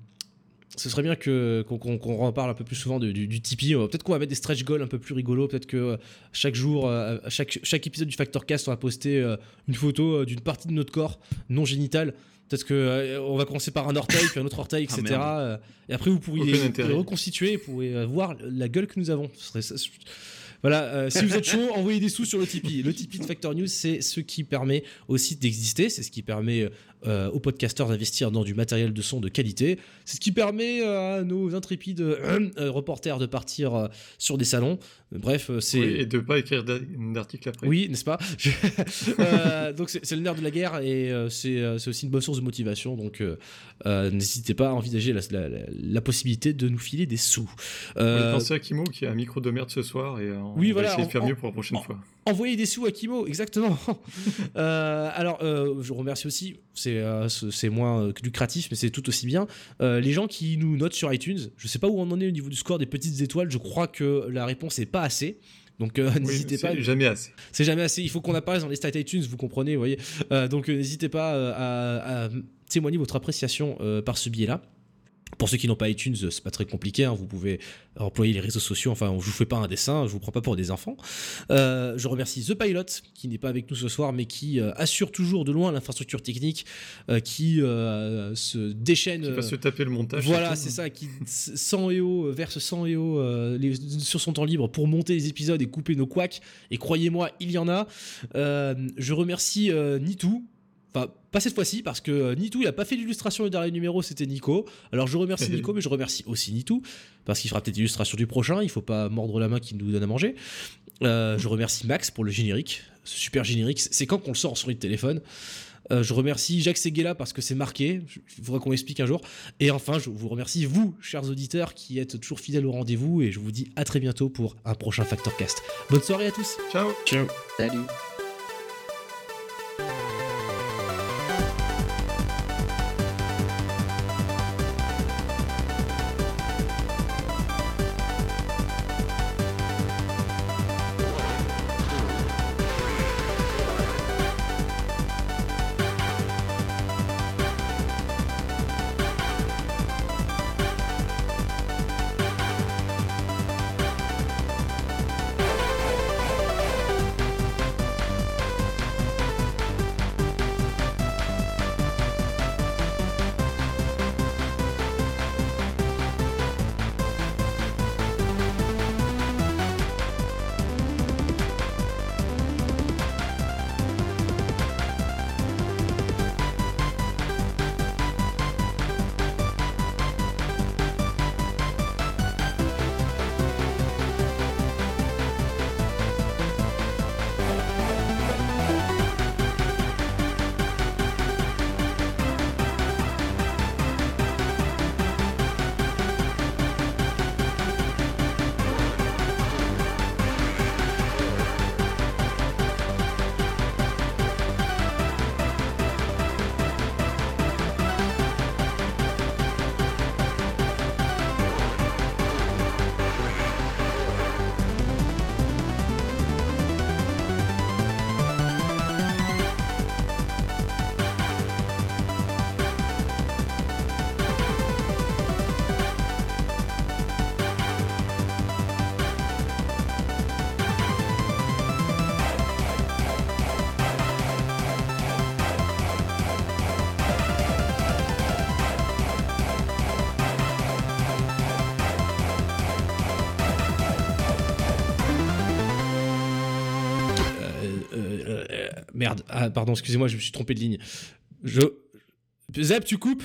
Speaker 1: ce serait bien que qu'on qu'on- qu'on reparle un peu plus souvent du, du Tipeee. Euh, Peut-être qu'on va mettre des stretch goals un peu plus rigolos. Peut-être que euh, chaque jour, euh, chaque, chaque épisode du Factor Cast, on va poster euh, une photo euh, d'une partie de notre corps non génital. Peut-être que euh, on va commencer par un orteil, puis un autre orteil, etc.
Speaker 2: merde.
Speaker 1: euh, et après, vous pourriez,
Speaker 3: intérêt.
Speaker 1: reconstituer, vous pourriez euh, voir la gueule que nous avons. Ce serait ça- voilà, euh, si vous êtes chaud, envoyez des sous sur le Tipeee. Le Tipeee de Factor News, c'est ce qui permet aussi d'exister, c'est ce qui permet euh, aux podcasteurs d'investir dans du matériel de son de qualité, c'est ce qui permet euh, à nos intrépides euh, reporters de partir euh, sur des salons. Bref, c'est...
Speaker 3: Oui, et de pas écrire d'a- d'article après.
Speaker 1: Oui, n'est-ce pas? Donc c'est le nerf de la guerre et c'est aussi une bonne source de motivation. Donc n'hésitez pas à envisager la, la- la- la possibilité de nous filer des sous. Euh,
Speaker 3: va penser à Kimo qui a un micro de merde ce soir et on
Speaker 1: Oui,
Speaker 3: va
Speaker 1: voilà,
Speaker 3: essayer de faire
Speaker 1: en-
Speaker 3: mieux pour la prochaine
Speaker 1: en-
Speaker 3: fois.
Speaker 1: Envoyer des sous à Kimo, exactement. Euh, alors, euh, je remercie aussi, c'est euh, c'est c'est moins euh, lucratif, mais c'est tout aussi bien, euh, les gens qui nous notent sur iTunes. Je sais pas où on en est au niveau du score des petites étoiles, je crois que la réponse est pas assez. Donc euh,
Speaker 3: Oui,
Speaker 1: n'hésitez
Speaker 3: c'est
Speaker 1: pas.
Speaker 3: jamais assez.
Speaker 1: C'est jamais assez. Il faut qu'on apparaisse dans les stats iTunes, vous comprenez, vous voyez. Euh, donc euh, n'hésitez pas euh, à, à témoigner votre appréciation euh, par ce biais-là. Pour ceux qui n'ont pas iTunes, c'est pas très compliqué. hein, vous pouvez employer les réseaux sociaux. Enfin, je vous fais pas un dessin, je vous prends pas pour des enfants. Euh, je remercie The Pilot qui n'est pas avec nous ce soir, mais qui euh, assure toujours de loin l'infrastructure technique, euh, qui se déchaîne.
Speaker 3: Qui va se taper le montage.
Speaker 1: voilà, c'est ça, qui 100 EO, verse 100 EO les- sur son temps libre pour monter les épisodes et couper nos couacs. Et croyez-moi, il y en a. Je remercie Nitou. Enfin, pas cette fois-ci, parce que euh, Nitou, il a pas fait l'illustration du dernier numéro, c'était Nico. Alors je remercie Nico, mais je remercie aussi Nitou, parce qu'il fera peut-être l'illustration du prochain, il faut pas mordre la main qui nous donne à manger. Euh, je remercie Max pour le générique, ce super générique. C'est quand qu'on le sort sur le téléphone Euh, je remercie Jacques Seguela parce que c'est marqué. Il faudra qu'on explique un jour. Et enfin, je vous remercie, vous, chers auditeurs, qui êtes toujours fidèles au rendez-vous. Et je vous dis à très bientôt pour un prochain Factor Cast. Bonne soirée à tous.
Speaker 3: Ciao.
Speaker 2: Ciao.
Speaker 5: Salut.
Speaker 1: Pardon, excusez-moi, je me suis trompé de ligne. Je. Zeb, tu coupes?